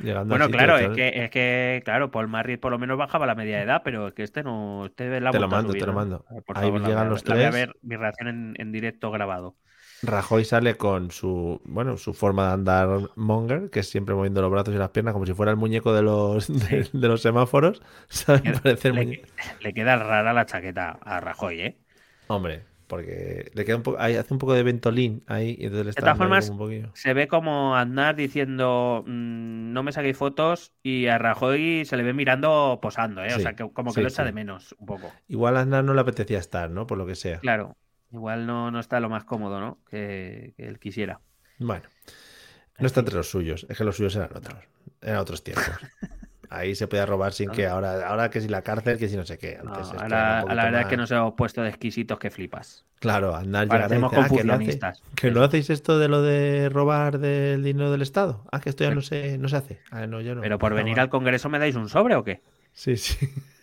Llegando Bueno, claro, es que, es que, claro, Paul Marriott por lo menos bajaba la media de edad, pero es que este no, este la Te lo mando, subir, te lo mando. Por Ahí favor, llegan los la voy a tres. ver mi reacción en, en directo grabado. Rajoy sale con su, bueno, su forma de andar monger, que es siempre moviendo los brazos y las piernas como si fuera el muñeco de los, de, de los semáforos. Le queda rara la chaqueta a Rajoy, ¿eh? Hombre, porque le queda un poco, hace un poco de ventolín ahí y entonces le está todas dando ahí formas, un. Se ve como andar diciendo mm, no me saquéis fotos y a Rajoy se le ve mirando posando, ¿eh? O sea, que como que sí, lo echa sí. de menos un poco. Igual a Aznar no le apetecía estar, ¿no? Por lo que sea. Claro, igual no, no está lo más cómodo, ¿no? Que, que él quisiera. Bueno, no está entre los suyos, es que los suyos eran otros, eran otros tiempos. Ahí se podía robar sin que ahora, ahora que si la cárcel, que si no sé qué. Antes esto a era la, verdad es que más- nos hemos puesto de exquisitos que flipas. Claro, andar Parecemos ah, que no, hace- que no hacéis esto de lo de robar del dinero del Estado. Ah, que esto ya no se, no se hace. Ah, no, yo no. Pero por Ah, venir al Congreso me dais un sobre o qué? Sí, sí.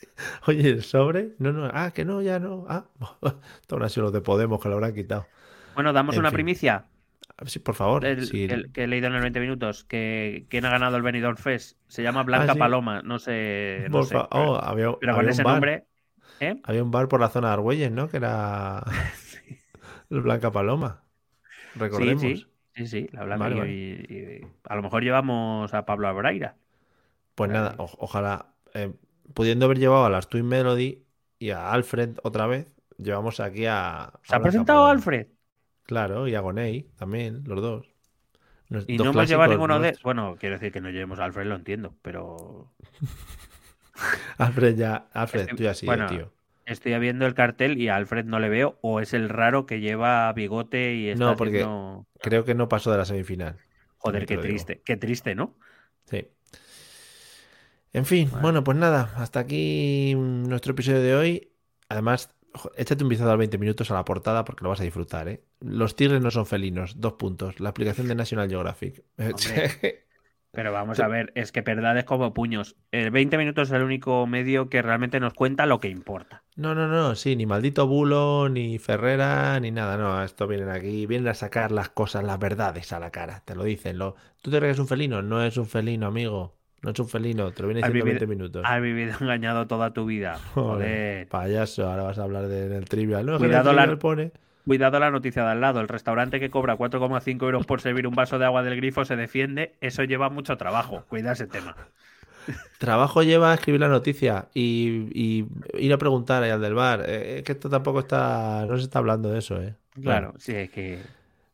Oye, ¿el sobre? No, no. Ah, que no, ya no. Ah, habrán sido los de Podemos que lo habrán quitado. Bueno, damos En una fin. primicia. Sí, por favor. el- sí. el- que he leído en el 20 minutos. Que quien ha ganado el Benidorm Fest se llama Blanca Ah, sí. Paloma. No sé. no sé, pero, oh, había, pero había con un ese bar. nombre. ¿eh? Había un bar por la zona de Argüelles, ¿no? Que era Blanca Paloma. Recordemos. Sí, sí. Sí, la Blanca. Vale, y- vale. y- y a lo mejor llevamos a Pablo Abraira. Pues nada, o- ojalá, eh, pudiendo haber llevado a las Twin Melody y a Alfred otra vez, llevamos aquí a. ¿Se ha Blanca presentado Paloma. Alfred? Claro, y a Gonei también, los dos. Y dos no hemos llevado ninguno de. nuestros. Bueno, quiero decir que no llevemos a Alfred, lo entiendo, pero. Alfred ya, Alfred, Este- tú ya sí, bueno, tío. Estoy viendo el cartel y a Alfred no le veo, o es el raro que lleva bigote y está No, porque- haciendo- Creo que no pasó de la semifinal. Joder, qué digo. triste, qué triste, ¿no? Sí. En fin, bueno, pues nada, hasta aquí nuestro episodio de hoy. Además, échate un vistazo a 20 minutos a la portada porque lo vas a disfrutar, ¿eh? Los tigres no son felinos, dos puntos. La aplicación de National Geographic. Hombre. Pero vamos a ver, es que verdad es como puños. El 20 minutos es el único medio que realmente nos cuenta lo que importa. No, no, no, sí, ni maldito Bulo, ni Ferrera, ni nada, no, esto vienen aquí, vienen a sacar las cosas, las verdades a la cara, te lo dicen. Lo... ¿Tú te crees que es un felino? No es un felino, amigo. No es un felino, te lo viene diciendo vivido, 20 minutos. has vivido engañado toda tu vida. Joder. Payaso, ahora vas a hablar de- del trivial. No, Cuidado el trivial pone. Cuidado la noticia de al lado. El restaurante que cobra 4,5 euros por servir un vaso de agua del grifo se defiende. Eso lleva mucho trabajo. Cuida ese tema. Trabajo lleva a escribir la noticia y, y ir a preguntar ahí al del bar. Eh, es que esto tampoco está. No se está hablando de eso, ¿eh? Claro, sí, es que.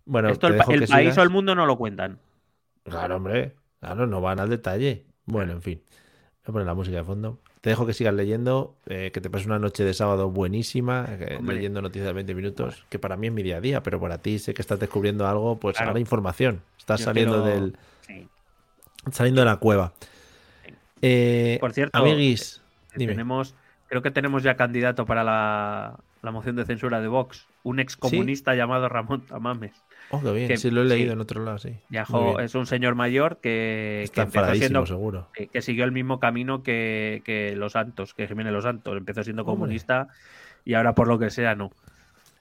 Bueno, Esto el, el que país sigas. o el mundo no lo cuentan. Claro, hombre. Claro, no van al detalle. Bueno, en fin. Voy a poner la música de fondo. Te dejo que sigas leyendo, eh, que te pases una noche de sábado buenísima, eh, leyendo noticias de 20 minutos, que para mí es mi día a día, pero para ti sé que estás descubriendo algo, pues Claro. ahora información. Estás Yo saliendo quiero- del Sí. saliendo de la cueva. Eh, Por cierto, amiguis, dime. Tenemos, creo que tenemos ya candidato para la, la moción de censura de Vox. Un excomunista llamado Ramón Tamames. Oh, qué bien. que- sí, lo he leído sí. en otro lado, sí. Bien. es un señor mayor que, que empezó siendo seguro. que, que siguió el mismo camino que, que los Santos, que Jiménez Los Santos. Empezó siendo Hombre. comunista y ahora por lo que sea no.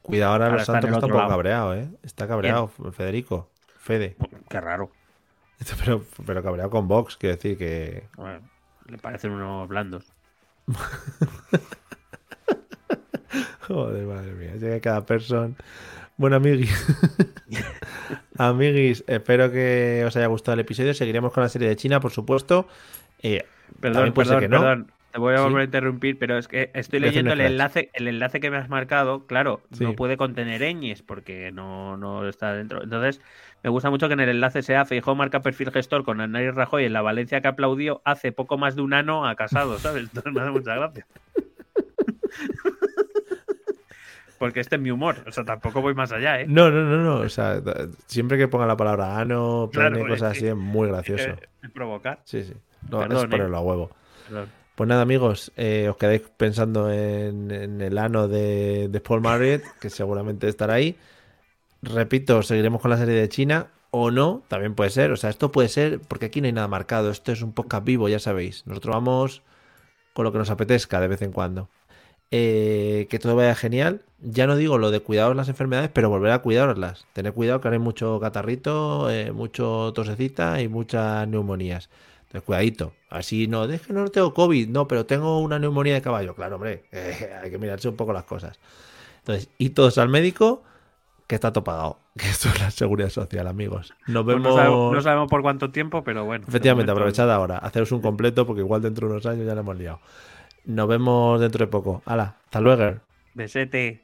Cuidado ahora, Ahora los Santos está un poco cabreado, ¿eh? Está cabreado, Federico. Fede. Qué raro. Pero, pero cabreado con Vox, quiero decir que. Bueno, le parecen unos blandos. Joder, madre mía. Llega cada persona. Bueno, amiguis. amiguis, espero que os haya gustado el episodio. Seguiremos con la serie de China, por supuesto. Eh, Perdón, perdón, que no. perdón. Te voy a Sí. volver a interrumpir, pero es que estoy leyendo el enlace, el enlace que me has marcado, claro, Sí. no puede contener ñes porque no, no está dentro. Entonces, me gusta mucho que en el enlace sea Feijó marca perfil gestor con Anari Rajoy en la Valencia que aplaudió hace poco más de un ano a casado, ¿sabes? Entonces me hace mucha gracia. Porque este es mi humor, o sea, tampoco voy más allá, ¿eh? No, no, no, no. O sea, siempre que ponga la palabra ano, Claro, cosas es así, es muy gracioso. Eh, provocar. Sí, sí. No, Perdón, es ¿eh? ponerlo a huevo. Perdón. Pues nada, amigos, eh, os quedáis pensando en, en el ano de, de Paul Marriott, que seguramente estará ahí. Repito, seguiremos con la serie de China o no, también puede ser. O sea, esto puede ser, porque aquí no hay nada marcado. Esto es un podcast vivo, ya sabéis. Nosotros vamos con lo que nos apetezca de vez en cuando. Eh, que todo vaya genial. Ya no digo lo de cuidaros las enfermedades, pero volver a cuidaroslas. Tened cuidado que ahora hay mucho catarrito, eh, mucho tosecita y muchas neumonías. Entonces, cuidadito. Así no, es que no tengo COVID, no, pero tengo una neumonía de caballo. Claro, hombre, eh, hay que mirarse un poco las cosas. Entonces, y todos al médico, que está todo pagado. Que esto es la seguridad social, amigos. Nos Pues vemos. no, sabemos, no sabemos por cuánto tiempo, pero bueno. Efectivamente, aprovechad ahora, haceros un completo porque igual dentro de unos años ya lo hemos liado. Nos vemos dentro de poco. Hala, hasta luego. Besete.